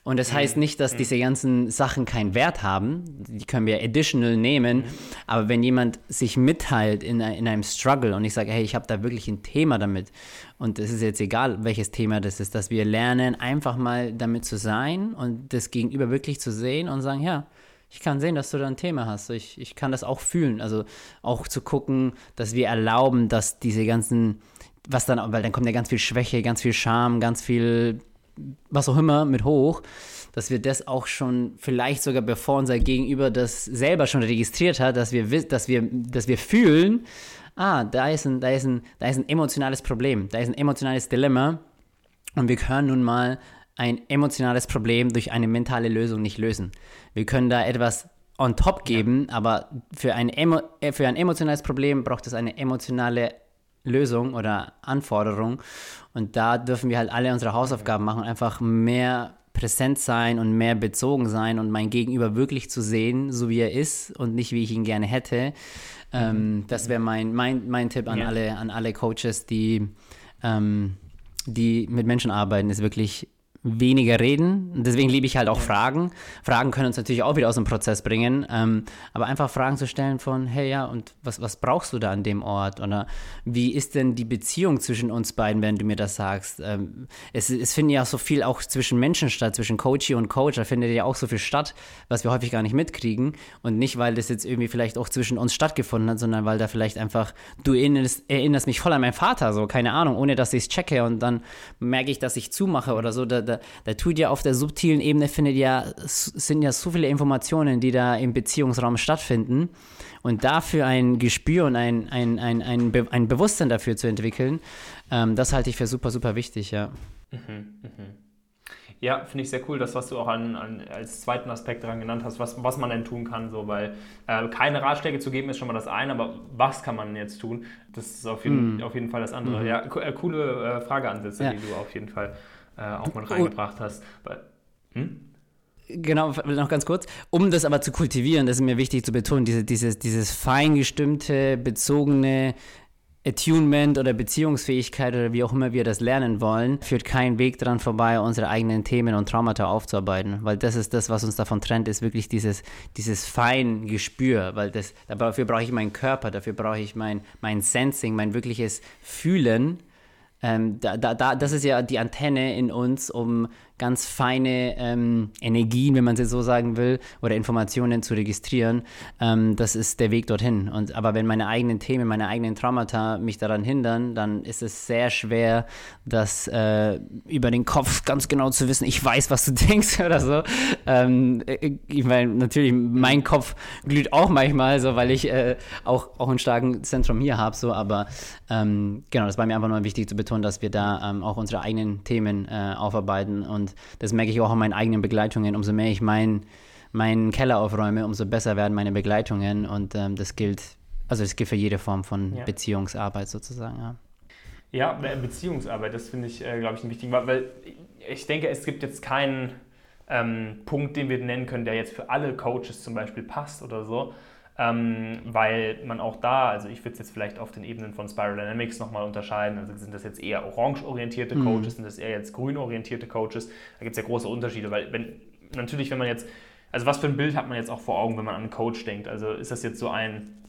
Und das heißt nicht, dass mhm. diese ganzen Sachen keinen Wert haben. Die können wir additional nehmen. Mhm. Aber wenn jemand sich mitteilt in, in einem Struggle und ich sage, hey, ich habe da wirklich ein Thema damit und es ist jetzt egal, welches Thema das ist, dass wir lernen, einfach mal damit zu sein und das Gegenüber wirklich zu sehen und sagen, ja, ich kann sehen, dass du da ein Thema hast. Ich, ich kann das auch fühlen. Also auch zu gucken, dass wir erlauben, dass diese ganzen, was dann, weil dann kommt ja ganz viel Schwäche, ganz viel Scham, ganz viel was auch immer mit hoch, dass wir das auch schon vielleicht sogar bevor unser Gegenüber das selber schon registriert hat, dass wir, dass wir, dass wir fühlen, ah, da ist, ein, da, ist ein, da ist ein emotionales Problem, da ist ein emotionales Dilemma und wir können nun mal ein emotionales Problem durch eine mentale Lösung nicht lösen. Wir können da etwas on top geben, ja. aber für ein, äh, für ein emotionales Problem braucht es eine emotionale Lösung oder Anforderung. Und da dürfen wir halt alle unsere Hausaufgaben machen, einfach mehr präsent sein und mehr bezogen sein und mein Gegenüber wirklich zu sehen, so wie er ist und nicht wie ich ihn gerne hätte. Ähm, mhm. das wäre mein, mein, mein Tipp an, ja. alle, an alle Coaches, die, ähm, die mit Menschen arbeiten, ist wirklich weniger reden. Deswegen liebe ich halt auch Fragen. Fragen können uns natürlich auch wieder aus dem Prozess bringen. Ähm, aber einfach Fragen zu stellen von, hey ja, und was, was brauchst du da an dem Ort? Oder wie ist denn die Beziehung zwischen uns beiden, wenn du mir das sagst? Ähm, es, es findet ja so viel auch zwischen Menschen statt, zwischen Coachie und Coach. Da findet ja auch so viel statt, was wir häufig gar nicht mitkriegen. Und nicht, weil das jetzt irgendwie vielleicht auch zwischen uns stattgefunden hat, sondern weil da vielleicht einfach, du erinnerst, erinnerst mich voll an meinen Vater, so, keine Ahnung, ohne dass ich es checke und dann merke ich, dass ich zumache oder so. Da, da, da tut ja auf der subtilen Ebene findet ja, sind ja so viele Informationen, die da im Beziehungsraum stattfinden. Und dafür ein Gespür und ein, ein, ein, ein, Be ein Bewusstsein dafür zu entwickeln, ähm, das halte ich für super, super wichtig, ja. Mhm, mh. Ja, finde ich sehr cool, das, was du auch an, an, als zweiten Aspekt daran genannt hast, was, was man denn tun kann, so, weil äh, keine Ratschläge zu geben ist schon mal das eine, aber was kann man jetzt tun? Das ist auf jeden, mm. auf jeden Fall das andere. Mm. Ja, äh, coole äh, Frageansätze, ja. die du auf jeden Fall äh, auch mal reingebracht hast. Hm? Genau, noch ganz kurz. Um das aber zu kultivieren, das ist mir wichtig zu betonen, diese, dieses, dieses feingestimmte, bezogene, Attunement oder Beziehungsfähigkeit oder wie auch immer wir das lernen wollen, führt kein Weg dran vorbei, unsere eigenen Themen und Traumata aufzuarbeiten. Weil das ist das, was uns davon trennt, ist wirklich dieses, dieses Feingespür. Weil das, dafür brauche ich meinen Körper, dafür brauche ich mein, mein Sensing, mein wirkliches Fühlen. Ähm, da, da, da, das ist ja die Antenne in uns, um ganz feine ähm, Energien, wenn man sie so sagen will, oder Informationen zu registrieren. Ähm, das ist der Weg dorthin. Und, aber wenn meine eigenen Themen, meine eigenen Traumata mich daran hindern, dann ist es sehr schwer, das äh, über den Kopf ganz genau zu wissen, ich weiß, was du denkst oder so. Ähm, ich meine, natürlich, mein Kopf glüht auch manchmal, so, weil ich äh, auch, auch ein starken Zentrum hier habe, so, aber ähm, genau, das war mir einfach nur wichtig zu betonen, dass wir da ähm, auch unsere eigenen Themen äh, aufarbeiten und das merke ich auch an meinen eigenen Begleitungen. Umso mehr ich meinen mein Keller aufräume, umso besser werden meine Begleitungen. Und ähm, das gilt, also das gilt für jede Form von ja. Beziehungsarbeit sozusagen. Ja. Ja, Beziehungsarbeit, das finde ich, äh, glaube ich, ein wichtiger, weil ich denke, es gibt jetzt keinen ähm, Punkt, den wir nennen können, der jetzt für alle Coaches zum Beispiel passt oder so ähm, weil man auch da, also ich würde es jetzt vielleicht auf den Ebenen von Spiral Dynamics nochmal unterscheiden, also sind das jetzt eher orange-orientierte mhm. Coaches, sind das eher jetzt grün-orientierte Coaches, da gibt es ja große Unterschiede, weil wenn, natürlich, wenn man jetzt, also was für ein Bild hat man jetzt auch vor Augen, wenn man an einen Coach denkt, also ist das jetzt so ein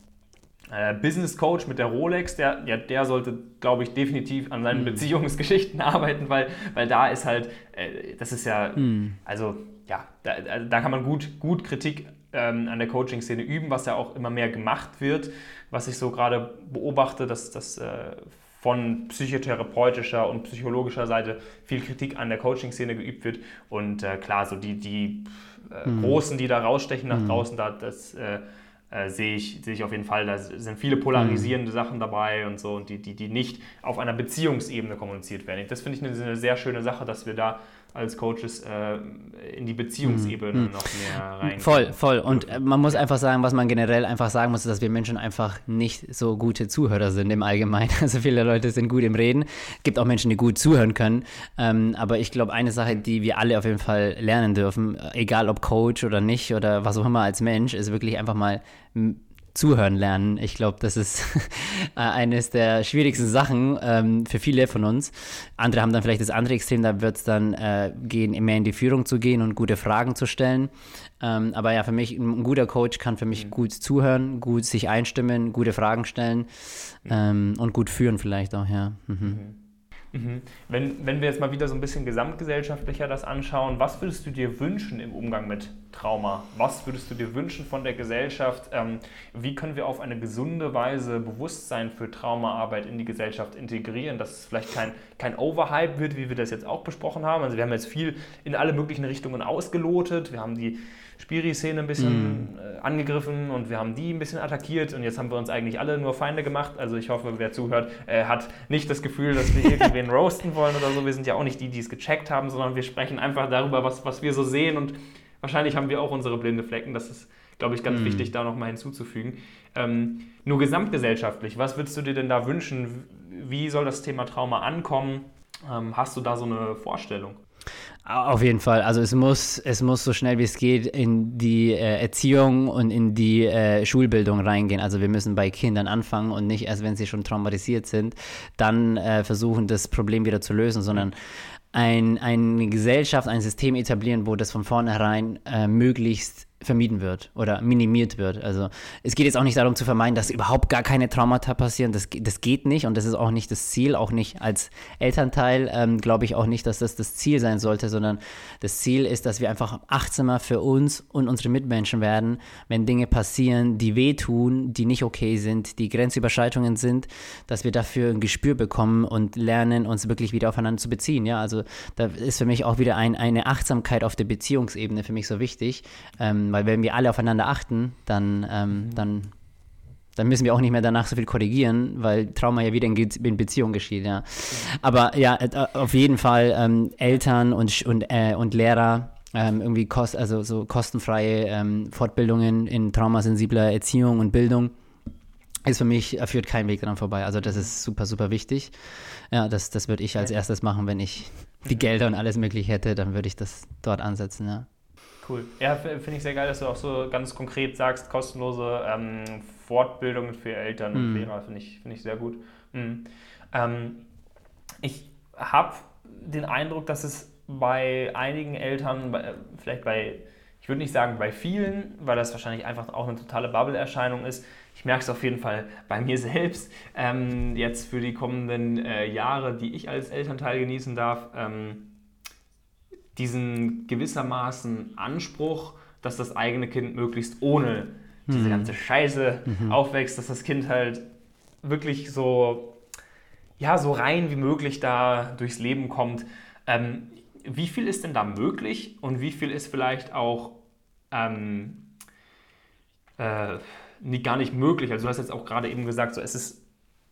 äh, Business Coach mit der Rolex, der, ja, der sollte, glaube ich, definitiv an seinen mhm. Beziehungsgeschichten arbeiten, weil, weil da ist halt, äh, das ist ja, mhm. also ja, da, da kann man gut, gut Kritik ähm, an der Coaching-Szene üben, was ja auch immer mehr gemacht wird, was ich so gerade beobachte, dass das äh, von psychotherapeutischer und psychologischer Seite viel Kritik an der Coaching-Szene geübt wird. Und äh, klar, so die, die äh, mhm. Großen, die da rausstechen nach mhm. draußen, da, das äh, äh, sehe ich, sehe ich auf jeden Fall. Da sind viele polarisierende mhm. Sachen dabei und so, und die, die, die nicht auf einer Beziehungsebene kommuniziert werden. Das finde ich eine, eine sehr schöne Sache, dass wir da als Coaches äh, in die Beziehungsebene mhm. noch mehr rein. Voll, voll. Und äh, man muss einfach sagen, was man generell einfach sagen muss, ist, dass wir Menschen einfach nicht so gute Zuhörer sind im Allgemeinen. Also viele Leute sind gut im Reden. Es gibt auch Menschen, die gut zuhören können. Ähm, aber ich glaube, eine Sache, die wir alle auf jeden Fall lernen dürfen, egal ob Coach oder nicht oder was auch immer als Mensch, ist wirklich einfach mal zuhören lernen. Ich glaube, das ist eines der schwierigsten Sachen ähm, für viele von uns. Andere haben dann vielleicht das andere Extrem, da wird es dann äh, gehen, mehr in die Führung zu gehen und gute Fragen zu stellen. Ähm, aber ja, für mich, ein guter Coach kann für mich mhm. gut zuhören, gut sich einstimmen, gute Fragen stellen mhm. ähm, und gut führen vielleicht auch, ja. Mhm. mhm. Mhm. Wenn, wenn wir jetzt mal wieder so ein bisschen gesamtgesellschaftlicher das anschauen, was würdest du dir wünschen im Umgang mit Trauma? Was würdest du dir wünschen von der Gesellschaft? Ähm, wie können wir auf eine gesunde Weise Bewusstsein für Traumaarbeit in die Gesellschaft integrieren, dass es vielleicht kein, kein Overhype wird, wie wir das jetzt auch besprochen haben? Also wir haben jetzt viel in alle möglichen Richtungen ausgelotet. Wir haben die Spiri-Szene ein bisschen mm. angegriffen und wir haben die ein bisschen attackiert und jetzt haben wir uns eigentlich alle nur Feinde gemacht. Also ich hoffe, wer zuhört, äh, hat nicht das Gefühl, dass wir irgendwen roasten wollen oder so. Wir sind ja auch nicht die, die es gecheckt haben, sondern wir sprechen einfach darüber, was, was wir so sehen und wahrscheinlich haben wir auch unsere blinde Flecken. Das ist, glaube ich, ganz mm. wichtig, da nochmal hinzuzufügen. Ähm, nur gesamtgesellschaftlich, was würdest du dir denn da wünschen? Wie soll das Thema Trauma ankommen? Ähm, hast du da so eine Vorstellung? Auf jeden Fall. Also es muss, es muss so schnell wie es geht in die äh, Erziehung und in die äh, Schulbildung reingehen. Also wir müssen bei Kindern anfangen und nicht erst, wenn sie schon traumatisiert sind, dann äh, versuchen, das Problem wieder zu lösen, sondern ein, eine Gesellschaft, ein System etablieren, wo das von vornherein äh, möglichst vermieden wird oder minimiert wird. Also es geht jetzt auch nicht darum zu vermeiden, dass überhaupt gar keine Traumata passieren. Das, das geht nicht und das ist auch nicht das Ziel, auch nicht als Elternteil ähm, glaube ich auch nicht, dass das das Ziel sein sollte, sondern das Ziel ist, dass wir einfach achtsamer für uns und unsere Mitmenschen werden, wenn Dinge passieren, die wehtun, die nicht okay sind, die Grenzüberschreitungen sind, dass wir dafür ein Gespür bekommen und lernen, uns wirklich wieder aufeinander zu beziehen. Ja, also da ist für mich auch wieder ein, eine Achtsamkeit auf der Beziehungsebene für mich so wichtig. Ähm, weil wenn wir alle aufeinander achten, dann, ähm, dann, dann müssen wir auch nicht mehr danach so viel korrigieren, weil Trauma ja wieder in, in Beziehung geschieht, ja. Aber ja, äh, auf jeden Fall ähm, Eltern und, und, äh, und Lehrer ähm, irgendwie kost, also so kostenfreie ähm, Fortbildungen in traumasensibler Erziehung und Bildung ist für mich, führt kein Weg daran vorbei. Also das ist super, super wichtig. Ja, das, das würde ich als erstes machen, wenn ich die Gelder und alles möglich hätte, dann würde ich das dort ansetzen, ja. Cool. Ja, finde ich sehr geil, dass du auch so ganz konkret sagst, kostenlose ähm, Fortbildungen für Eltern und mhm. Lehrer, finde ich, find ich sehr gut. Mhm. Ähm, ich habe den Eindruck, dass es bei einigen Eltern, bei, vielleicht bei, ich würde nicht sagen bei vielen, weil das wahrscheinlich einfach auch eine totale Bubble-Erscheinung ist. Ich merke es auf jeden Fall bei mir selbst, ähm, jetzt für die kommenden äh, Jahre, die ich als Elternteil genießen darf, ähm, diesen gewissermaßen Anspruch, dass das eigene Kind möglichst ohne diese mhm. ganze Scheiße mhm. aufwächst, dass das Kind halt wirklich so, ja, so rein wie möglich da durchs Leben kommt. Ähm, wie viel ist denn da möglich und wie viel ist vielleicht auch ähm, äh, gar nicht möglich? Also du hast jetzt auch gerade eben gesagt, so es ist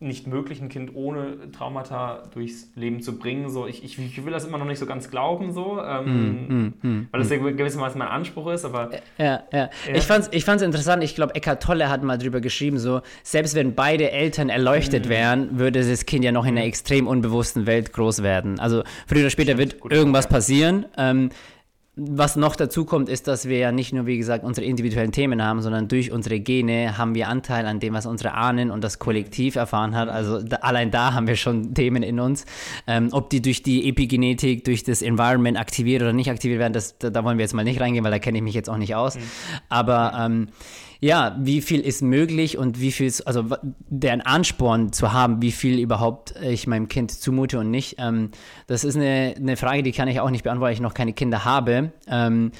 nicht möglich, ein Kind ohne Traumata durchs Leben zu bringen. So, ich, ich, ich will das immer noch nicht so ganz glauben, so, ähm, mm, mm, mm, weil das ja gewissermaßen mein Anspruch ist, aber. Ja, ja. ja. Ich fand es ich fand's interessant, ich glaube, Eckhart Tolle hat mal drüber geschrieben, so, selbst wenn beide Eltern erleuchtet wären, würde das Kind ja noch in einer extrem unbewussten Welt groß werden. Also früher oder später wird irgendwas passieren. Ähm, was noch dazu kommt, ist, dass wir ja nicht nur, wie gesagt, unsere individuellen Themen haben, sondern durch unsere Gene haben wir Anteil an dem, was unsere Ahnen und das Kollektiv erfahren hat. Also da, allein da haben wir schon Themen in uns. Ähm, ob die durch die Epigenetik, durch das Environment aktiviert oder nicht aktiviert werden, das, da, da wollen wir jetzt mal nicht reingehen, weil da kenne ich mich jetzt auch nicht aus. Mhm. Aber ähm, ja, wie viel ist möglich und wie viel, also deren Ansporn zu haben, wie viel überhaupt ich meinem Kind zumute und nicht, ähm, das ist eine, eine Frage, die kann ich auch nicht beantworten, weil ich noch keine Kinder habe. Ähm,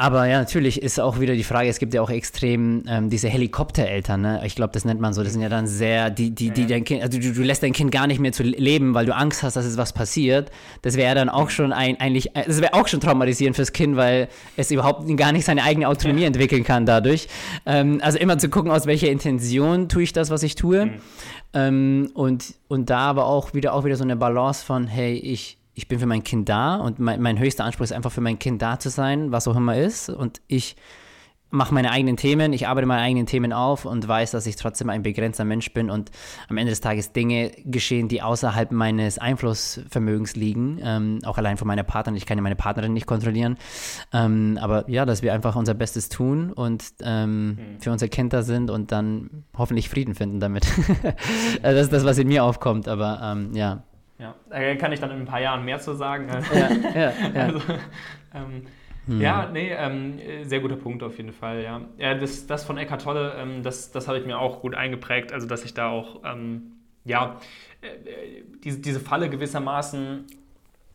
aber ja, natürlich ist auch wieder die Frage, es gibt ja auch extrem ähm, diese Helikoptereltern, ne? Ich glaube, das nennt man so. Das sind ja dann sehr, die, die, die dein Kind, also du, du lässt dein Kind gar nicht mehr zu leben, weil du Angst hast, dass es was passiert. Das wäre dann auch schon ein, eigentlich, äh, das wäre auch schon traumatisierend fürs Kind, weil es überhaupt gar nicht seine eigene Autonomie entwickeln kann dadurch. Ähm, also immer zu gucken, aus welcher Intention tue ich das, was ich tue. Mhm. Ähm, und, und da aber auch wieder, auch wieder so eine Balance von, hey, ich, ich bin für mein Kind da und mein, mein höchster Anspruch ist einfach für mein Kind da zu sein, was auch immer ist. Und ich mache meine eigenen Themen, ich arbeite meine eigenen Themen auf und weiß, dass ich trotzdem ein begrenzter Mensch bin und am Ende des Tages Dinge geschehen, die außerhalb meines Einflussvermögens liegen, ähm, auch allein von meiner Partnerin. Ich kann ja meine Partnerin nicht kontrollieren. Ähm, aber ja, dass wir einfach unser Bestes tun und ähm, mhm. für unser Kind da sind und dann hoffentlich Frieden finden damit. das ist das, was in mir aufkommt, aber ähm, ja. Ja, da kann ich dann in ein paar Jahren mehr zu sagen. Ja, ja, ja. Also, ähm, hm. Ja, nee, ähm, sehr guter Punkt auf jeden Fall, ja. ja das, das von Eckart Tolle, ähm, das, das habe ich mir auch gut eingeprägt, also dass ich da auch, ähm, ja, äh, diese, diese Falle gewissermaßen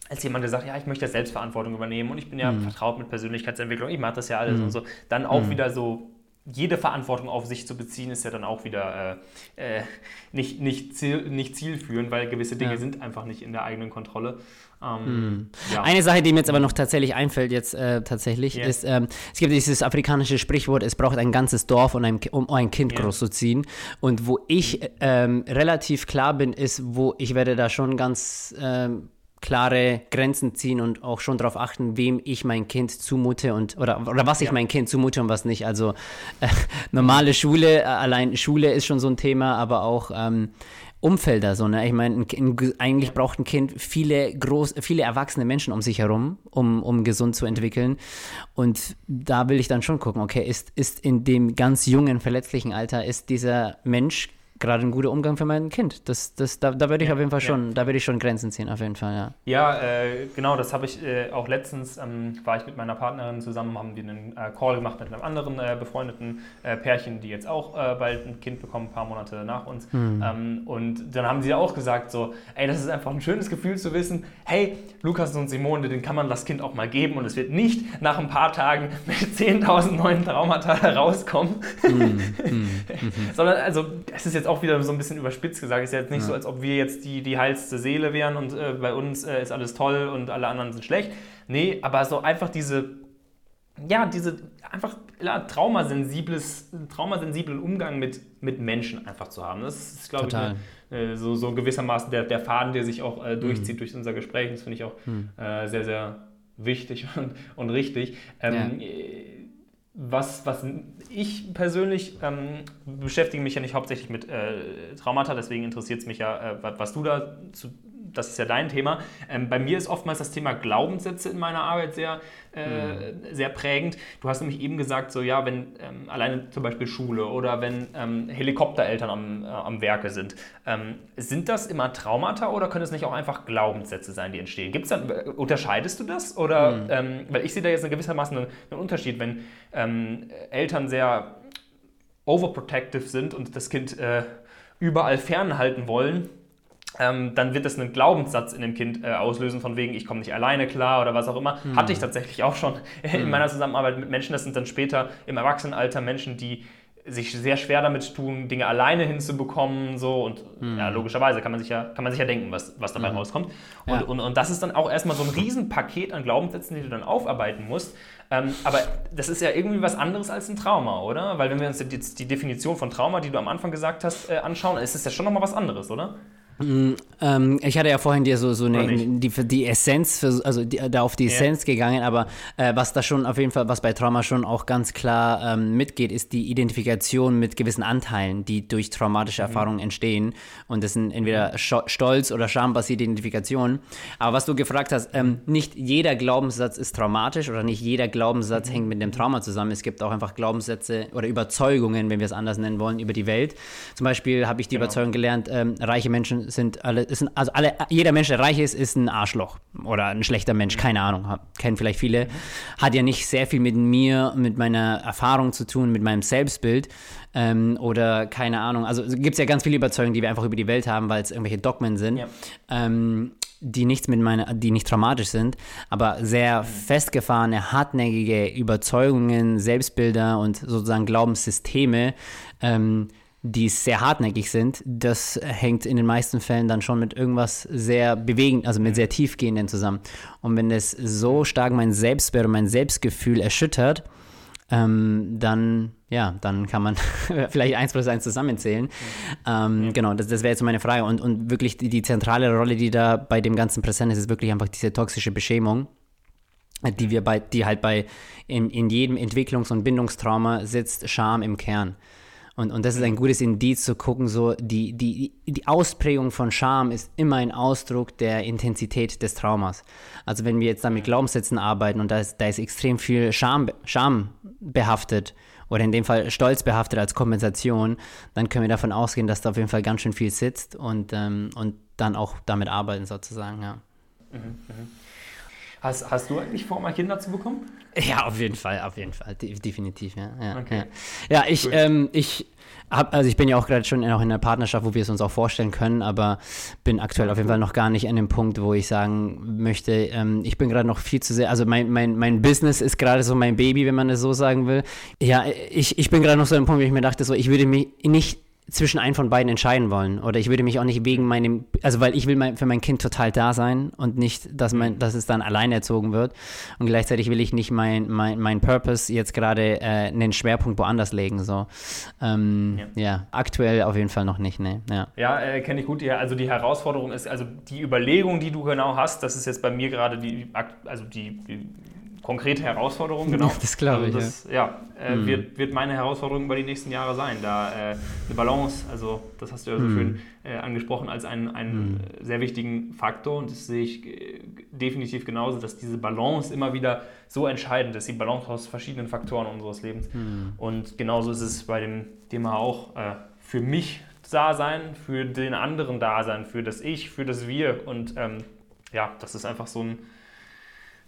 als jemand, der sagt, ja, ich möchte Selbstverantwortung übernehmen und ich bin ja hm. vertraut mit Persönlichkeitsentwicklung, ich mache das ja alles hm. und so, dann auch hm. wieder so jede Verantwortung auf sich zu beziehen, ist ja dann auch wieder äh, äh, nicht, nicht, ziel, nicht zielführend, weil gewisse Dinge ja. sind einfach nicht in der eigenen Kontrolle. Ähm, hm. ja. Eine Sache, die mir jetzt aber noch tatsächlich einfällt, jetzt äh, tatsächlich, yeah. ist, ähm, es gibt dieses afrikanische Sprichwort, es braucht ein ganzes Dorf, um ein, um ein Kind yeah. großzuziehen. Und wo ich ähm, relativ klar bin, ist, wo ich werde da schon ganz ähm, klare Grenzen ziehen und auch schon darauf achten, wem ich mein Kind zumute und oder, oder was ich ja. mein Kind zumute und was nicht. Also äh, normale Schule, äh, allein Schule ist schon so ein Thema, aber auch ähm, Umfelder so, ne? Ich meine, eigentlich braucht ein Kind viele groß, viele erwachsene Menschen um sich herum, um, um gesund zu entwickeln. Und da will ich dann schon gucken, okay, ist, ist in dem ganz jungen, verletzlichen Alter, ist dieser Mensch gerade ein guter Umgang für mein Kind. Das, das, da, da würde ich ja, auf jeden Fall schon, ja. da würde ich schon Grenzen ziehen, auf jeden Fall, ja. Ja, äh, genau, das habe ich äh, auch letztens, ähm, war ich mit meiner Partnerin zusammen, haben wir einen äh, Call gemacht mit einem anderen äh, befreundeten äh, Pärchen, die jetzt auch äh, bald ein Kind bekommen, ein paar Monate nach uns. Mhm. Ähm, und dann haben sie auch gesagt so, ey, das ist einfach ein schönes Gefühl zu wissen, hey, Lukas und Simone, den kann man das Kind auch mal geben und es wird nicht nach ein paar Tagen mit 10.000 neuen Traumata rauskommen, mhm. Mhm. sondern also es ist jetzt auch wieder so ein bisschen überspitzt gesagt. Es ist jetzt nicht ja. so, als ob wir jetzt die, die heilste Seele wären und äh, bei uns äh, ist alles toll und alle anderen sind schlecht. Nee, aber so einfach diese, ja, diese einfach ja, traumasensibles, traumasensiblen Umgang mit, mit Menschen einfach zu haben. Das ist, glaube ich, äh, so, so gewissermaßen der, der Faden, der sich auch äh, durchzieht mhm. durch unser Gespräch. Das finde ich auch mhm. Äh, sehr, sehr wichtig und, und richtig. Ähm, ja was, was ich persönlich ähm, beschäftige mich ja nicht hauptsächlich mit äh, Traumata, deswegen interessiert es mich ja, äh, was du da zu, das ist ja dein Thema. Ähm, bei mir ist oftmals das Thema Glaubenssätze in meiner Arbeit sehr, äh, mhm. sehr prägend. Du hast nämlich eben gesagt, so ja, wenn ähm, alleine zum Beispiel Schule oder wenn ähm, Helikoptereltern am, äh, am Werke sind, ähm, sind das immer Traumata oder können es nicht auch einfach Glaubenssätze sein, die entstehen? Gibt's dann, äh, unterscheidest du das? Oder, mhm. Ähm, weil ich sehe da jetzt in gewissermaßen einen, einen Unterschied, wenn ähm, Eltern sehr overprotective sind und das Kind äh, überall fernhalten wollen, ähm, dann wird das einen Glaubenssatz in dem Kind äh, auslösen, von wegen, ich komme nicht alleine klar oder was auch immer. Hm. Hatte ich tatsächlich auch schon in hm. meiner Zusammenarbeit mit Menschen. Das sind dann später im Erwachsenenalter Menschen, die sich sehr schwer damit tun, Dinge alleine hinzubekommen, so und mhm. ja, logischerweise kann man sich ja, kann man sich ja denken, was, was dabei mhm. rauskommt. Und, ja. und, und das ist dann auch erstmal so ein Riesenpaket an Glaubenssätzen, die du dann aufarbeiten musst. Ähm, aber das ist ja irgendwie was anderes als ein Trauma, oder? Weil wenn wir uns jetzt die Definition von Trauma, die du am Anfang gesagt hast, äh, anschauen, ist es ja schon nochmal was anderes, oder? Mm, ähm, ich hatte ja vorhin dir so, so eine, die, die Essenz, für, also die, da auf die Essenz ja. gegangen, aber äh, was da schon auf jeden Fall, was bei Trauma schon auch ganz klar ähm, mitgeht, ist die Identifikation mit gewissen Anteilen, die durch traumatische mhm. Erfahrungen entstehen. Und das sind entweder. Stolz- oder schambasierte Identifikationen. Aber was du gefragt hast, ähm, nicht jeder Glaubenssatz ist traumatisch oder nicht jeder Glaubenssatz mhm. hängt mit dem Trauma zusammen. Es gibt auch einfach Glaubenssätze oder Überzeugungen, wenn wir es anders nennen wollen, über die Welt. Zum Beispiel habe ich die genau. Überzeugung gelernt, ähm, reiche Menschen sind alle, sind, also alle, jeder Mensch, der reich ist, ist ein Arschloch oder ein schlechter Mensch, keine Ahnung, kennen vielleicht viele. Hat ja nicht sehr viel mit mir, mit meiner Erfahrung zu tun, mit meinem Selbstbild ähm, oder keine Ahnung. Also gibt es ja ganz viele Überzeugungen, die wir einfach über die Welt haben, weil es irgendwelche Dogmen sind. Ja. Ähm, die nichts mit meiner, die nicht traumatisch sind, aber sehr mhm. festgefahrene, hartnäckige Überzeugungen, Selbstbilder und sozusagen Glaubenssysteme, ähm, die sehr hartnäckig sind, das hängt in den meisten Fällen dann schon mit irgendwas sehr bewegend, also mit sehr tiefgehenden zusammen. Und wenn es so stark mein Selbstbild und mein Selbstgefühl erschüttert, ähm, dann, ja, dann kann man vielleicht eins plus eins zusammenzählen. Ähm, genau, das, das wäre jetzt meine Frage. Und, und wirklich die, die zentrale Rolle, die da bei dem Ganzen präsent ist, ist wirklich einfach diese toxische Beschämung die wir bei, die halt bei in, in jedem Entwicklungs- und Bindungstrauma sitzt Scham im Kern. Und, und das ist ein gutes Indiz zu gucken, so die, die, die Ausprägung von Scham ist immer ein Ausdruck der Intensität des Traumas. Also wenn wir jetzt da mit Glaubenssätzen arbeiten und da ist, da ist extrem viel Scham, Scham behaftet oder in dem Fall Stolz behaftet als Kompensation, dann können wir davon ausgehen, dass da auf jeden Fall ganz schön viel sitzt und, ähm, und dann auch damit arbeiten sozusagen, ja. Mhm, mh. Hast, hast du eigentlich vor, mal Kinder zu bekommen? Ja, auf jeden Fall, auf jeden Fall, De definitiv, ja. Ja, okay. ja. ja ich, ähm, ich hab, also ich bin ja auch gerade schon auch in einer Partnerschaft, wo wir es uns auch vorstellen können, aber bin aktuell auf jeden Fall noch gar nicht an dem Punkt, wo ich sagen möchte, ähm, ich bin gerade noch viel zu sehr, also mein, mein, mein Business ist gerade so mein Baby, wenn man es so sagen will. Ja, ich, ich bin gerade noch so an dem Punkt, wo ich mir dachte, so, ich würde mich nicht zwischen einem von beiden entscheiden wollen. Oder ich würde mich auch nicht wegen meinem, also weil ich will mein, für mein Kind total da sein und nicht, dass, mein, mhm. dass es dann allein erzogen wird. Und gleichzeitig will ich nicht mein, mein, mein Purpose jetzt gerade äh, einen Schwerpunkt woanders legen. So. Ähm, ja. ja. aktuell auf jeden Fall noch nicht, ne. Ja, ja äh, kenne ich gut. Ja, also die Herausforderung ist, also die Überlegung, die du genau hast, das ist jetzt bei mir gerade die, also die, die konkrete Herausforderung, genau. Das glaube also ich. Das, ja, ja äh, mhm. wird, wird meine Herausforderung über die nächsten Jahre sein, da äh, eine Balance, also das hast du ja so mhm. schön äh, angesprochen, als einen, einen mhm. sehr wichtigen Faktor und das sehe ich äh, definitiv genauso, dass diese Balance immer wieder so entscheidend ist, die Balance aus verschiedenen Faktoren unseres Lebens. Mhm. Und genauso ist es bei dem Thema auch äh, für mich da sein, für den anderen da sein, für das Ich, für das Wir und ähm, ja, das ist einfach so ein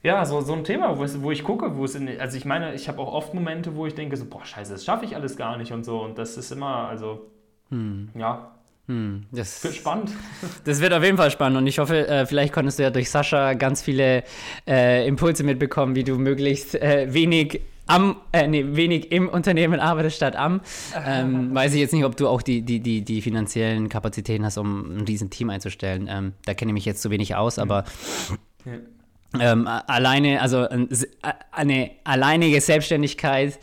ja, so, so ein Thema, wo, es, wo ich gucke, wo es in, also ich meine, ich habe auch oft Momente, wo ich denke, so, boah, scheiße, das schaffe ich alles gar nicht und so. Und das ist immer, also, hm. ja, hm, das wird spannend. Das wird auf jeden Fall spannend und ich hoffe, äh, vielleicht konntest du ja durch Sascha ganz viele äh, Impulse mitbekommen, wie du möglichst äh, wenig am, äh, nee, wenig im Unternehmen arbeitest statt am. Ähm, weiß ich jetzt nicht, ob du auch die, die, die, die finanziellen Kapazitäten hast, um ein riesen Team einzustellen. Ähm, da kenne ich mich jetzt zu wenig aus, aber ja. Ähm, alleine, also eine alleinige Selbstständigkeit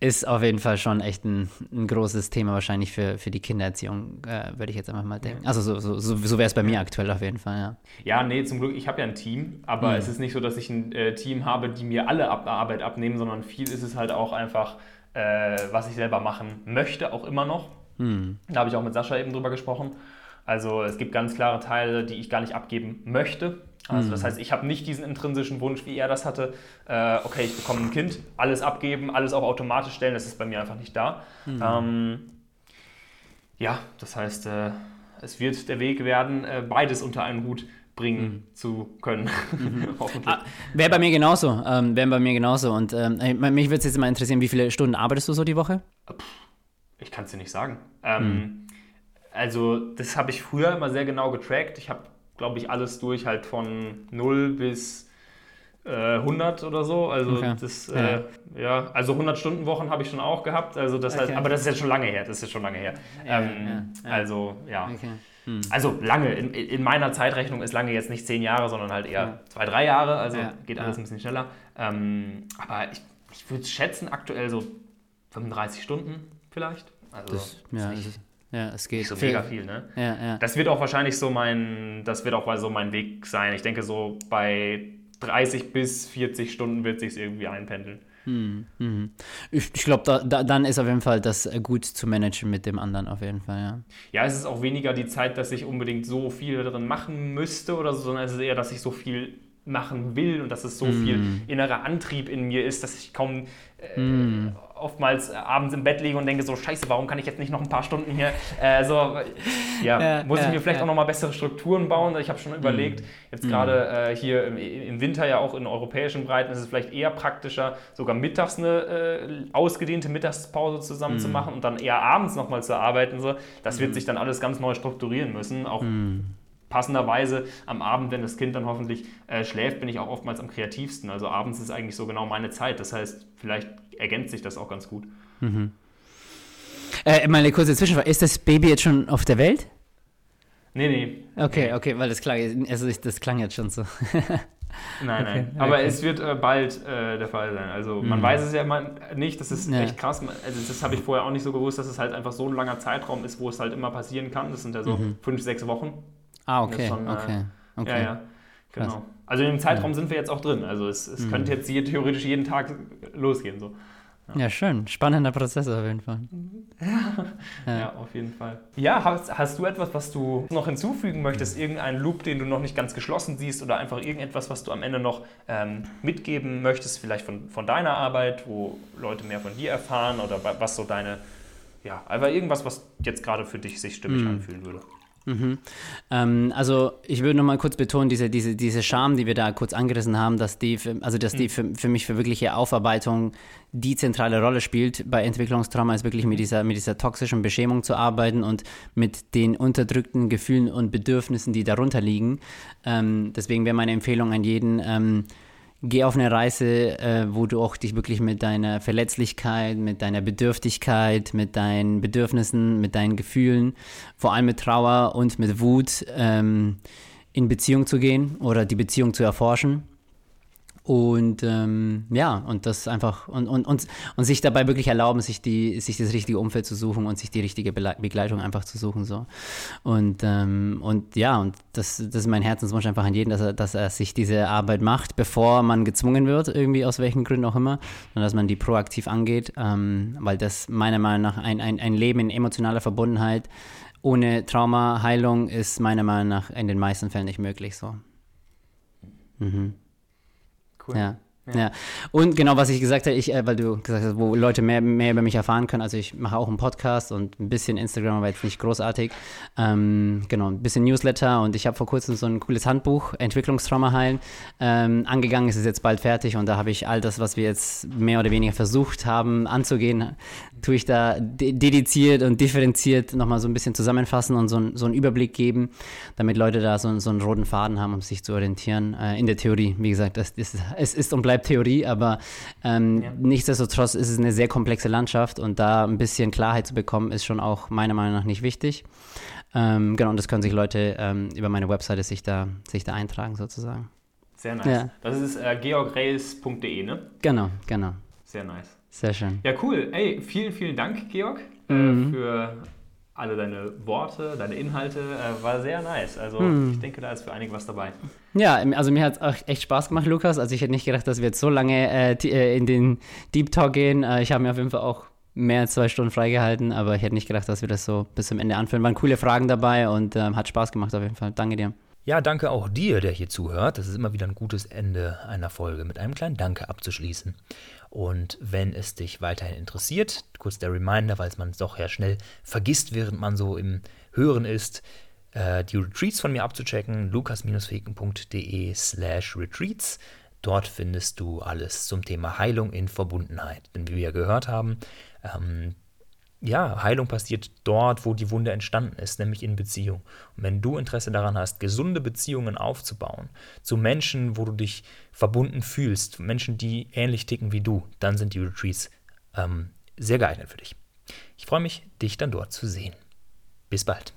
ist auf jeden Fall schon echt ein, ein großes Thema wahrscheinlich für, für die Kindererziehung, äh, würde ich jetzt einfach mal denken. Also so, so, so, so wäre es bei mir aktuell auf jeden Fall, ja. Ja, nee, zum Glück, ich habe ja ein Team, aber mhm. es ist nicht so, dass ich ein äh, Team habe, die mir alle Ab Arbeit abnehmen, sondern viel ist es halt auch einfach, äh, was ich selber machen möchte, auch immer noch. Mhm. Da habe ich auch mit Sascha eben drüber gesprochen. Also es gibt ganz klare Teile, die ich gar nicht abgeben möchte. Also das mhm. heißt, ich habe nicht diesen intrinsischen Wunsch, wie er das hatte, äh, okay, ich bekomme ein Kind, alles abgeben, alles auch automatisch stellen, das ist bei mir einfach nicht da. Mhm. Ähm, ja, das heißt, äh, es wird der Weg werden, äh, beides unter einen Hut bringen mhm. zu können. Mhm. Hoffentlich. Ah, Wäre bei mir genauso. Ähm, Wäre bei mir genauso. Und ähm, mich würde es jetzt mal interessieren, wie viele Stunden arbeitest du so die Woche? Ich kann es dir nicht sagen. Ähm, mhm. Also, das habe ich früher immer sehr genau getrackt. Ich habe glaube ich, alles durch, halt von 0 bis äh, 100 oder so. Also okay. das, äh, ja. ja. also 100 Stunden Wochen habe ich schon auch gehabt. Also das okay. heißt, aber das ist jetzt schon lange her. Das ist jetzt schon lange her. Ja, ähm, ja, also ja. Okay. Hm. Also lange, in, in, meiner Zeitrechnung ist lange jetzt nicht zehn Jahre, sondern halt eher zwei, drei Jahre, also geht alles ein bisschen schneller. Ähm, aber ich, ich würde schätzen, aktuell so 35 Stunden vielleicht. Also das, ja, nicht, ja, es geht. Nicht so mega viel, ne? Ja, ja. Das wird auch wahrscheinlich so mein, das wird auch so mein Weg sein. Ich denke, so bei 30 bis 40 Stunden wird sich irgendwie einpendeln. Hm, hm. Ich, ich glaube, da, da, dann ist auf jeden Fall das gut zu managen mit dem anderen, auf jeden Fall, ja. Ja, es ist auch weniger die Zeit, dass ich unbedingt so viel drin machen müsste oder so, sondern es ist eher, dass ich so viel machen will und dass es so mm. viel innerer Antrieb in mir ist, dass ich kaum äh, mm. oftmals äh, abends im Bett liege und denke so, scheiße, warum kann ich jetzt nicht noch ein paar Stunden hier, äh, so, ja, ja muss ich mir vielleicht auch nochmal bessere Strukturen bauen, ich habe schon überlegt, mm. jetzt gerade äh, hier im, im, Winter ja auch in europäischen Breiten ist es vielleicht eher praktischer, sogar mittags eine äh, ausgedehnte Mittagspause zusammen zu machen und dann eher abends nochmal zu arbeiten, so, das wird sich dann alles ganz neu strukturieren müssen, auch passenderweise am Abend, wenn das Kind dann hoffentlich äh, schläft, bin ich auch oftmals am kreativsten. Also abends ist eigentlich so genau meine Zeit. Das heißt, vielleicht ergänzt sich das auch ganz gut. Mhm. Äh, mal eine kurze Zwischenfrage. Ist das Baby jetzt schon auf der Welt? Nee, nee. Okay, okay, weil das klang, also das klang jetzt schon so. Nein, okay, nein. Aber okay. es wird äh, bald äh, der Fall sein. Also man mhm. weiß es ja immer nicht, das ist ja. echt krass. Also das habe ich vorher auch nicht so gewusst, dass es halt einfach so ein langer Zeitraum ist, wo es halt immer passieren kann. Das sind ja so mhm. fünf, sechs Wochen. Ah, okay. Schon, okay. Äh, okay. Ja, ja. Genau. Krass. Also in dem Zeitraum ja. sind wir jetzt auch drin. Also es, es mhm. könnte jetzt hier theoretisch jeden Tag losgehen. So. Ja. ja. schön. Spannender Prozess auf jeden Fall. Ja, ja. auf jeden Fall. Ja, hast, hast du etwas, was du noch hinzufügen möchtest? Irgendeinen Loop, den du noch nicht ganz geschlossen siehst oder einfach irgendetwas, was du am Ende noch ähm, mitgeben möchtest, vielleicht von, von deiner Arbeit, wo Leute mehr von dir erfahren oder was so deine, ja, einfach irgendwas, was jetzt gerade für dich sich stimmig mhm. anfühlen würde. Mhm. Ähm, also ich würde noch mal kurz betonen, diese, diese, diese Scham, die wir da kurz angerissen haben, dass die, für, also dass die mhm. für, für mich für wirkliche Aufarbeitung die zentrale Rolle spielt bei Entwicklungstrauma, ist wirklich mit dieser, mit dieser toxischen Beschämung zu arbeiten und mit den unterdrückten Gefühlen und Bedürfnissen, die darunter liegen. Ähm, deswegen wäre meine Empfehlung an jeden, ähm, geh auf eine Reise, äh, wo du auch dich wirklich mit deiner Verletzlichkeit, mit deiner Bedürftigkeit, mit deinen Bedürfnissen, mit deinen Gefühlen, vor allem mit Trauer und mit Wut ähm, in Beziehung zu gehen oder die Beziehung zu erforschen. Und ähm, ja, und das einfach und, und, und, und sich dabei wirklich erlauben, sich, die, sich das richtige Umfeld zu suchen und sich die richtige Begleitung einfach zu suchen. So. Und, ähm, und ja, und das, das ist mein Herzenswunsch einfach an jeden, dass er, dass er sich diese Arbeit macht, bevor man gezwungen wird, irgendwie aus welchen Gründen auch immer, sondern dass man die proaktiv angeht, ähm, weil das meiner Meinung nach ein, ein, ein Leben in emotionaler Verbundenheit ohne Traumaheilung ist meiner Meinung nach in den meisten Fällen nicht möglich. So. Mhm. Ja. Ja. ja. Und genau, was ich gesagt habe, ich, äh, weil du gesagt hast, wo Leute mehr, mehr über mich erfahren können. Also ich mache auch einen Podcast und ein bisschen Instagram, aber jetzt nicht großartig. Ähm, genau, ein bisschen Newsletter und ich habe vor kurzem so ein cooles Handbuch, Entwicklungstrauma heilen, ähm, angegangen. Es ist jetzt bald fertig und da habe ich all das, was wir jetzt mehr oder weniger versucht haben anzugehen, tue ich da dediziert und differenziert nochmal so ein bisschen zusammenfassen und so, ein, so einen Überblick geben, damit Leute da so, so einen roten Faden haben, um sich zu orientieren. Äh, in der Theorie, wie gesagt, das, das, es ist und bleibt Theorie, aber ähm, ja. nichtsdestotrotz ist es eine sehr komplexe Landschaft und da ein bisschen Klarheit zu bekommen, ist schon auch meiner Meinung nach nicht wichtig. Ähm, genau, und das können sich Leute ähm, über meine Webseite sich da, sich da eintragen sozusagen. Sehr nice. Ja. Das ist äh, georgreis.de, ne? Genau, genau. Sehr nice. Sehr schön. Ja, cool. Ey, vielen, vielen Dank, Georg, äh, mhm. für alle deine Worte, deine Inhalte. Äh, war sehr nice. Also mhm. ich denke, da ist für einige was dabei. Ja, also mir hat es auch echt Spaß gemacht, Lukas. Also ich hätte nicht gedacht, dass wir jetzt so lange äh, äh in den Deep Talk gehen. Äh, ich habe mir auf jeden Fall auch mehr als zwei Stunden freigehalten, aber ich hätte nicht gedacht, dass wir das so bis zum Ende anführen. Waren coole Fragen dabei und ähm, hat Spaß gemacht auf jeden Fall. Danke dir. Ja, danke auch dir, der hier zuhört. Das ist immer wieder ein gutes Ende einer Folge, mit einem kleinen Danke abzuschließen. Und wenn es dich weiterhin interessiert, kurz der Reminder, weil es man doch ja schnell vergisst, während man so im Hören ist, äh, die Retreats von mir abzuchecken, lukas-feken.de slash retreats. Dort findest du alles zum Thema Heilung in Verbundenheit. Denn wie wir ja gehört haben, ähm, ja, Heilung passiert dort, wo die Wunde entstanden ist, nämlich in Beziehung. Und wenn du Interesse daran hast, gesunde Beziehungen aufzubauen, zu Menschen, wo du dich verbunden fühlst, Menschen, die ähnlich ticken wie du, dann sind die Retreats ähm, sehr geeignet für dich. Ich freue mich, dich dann dort zu sehen. Bis bald.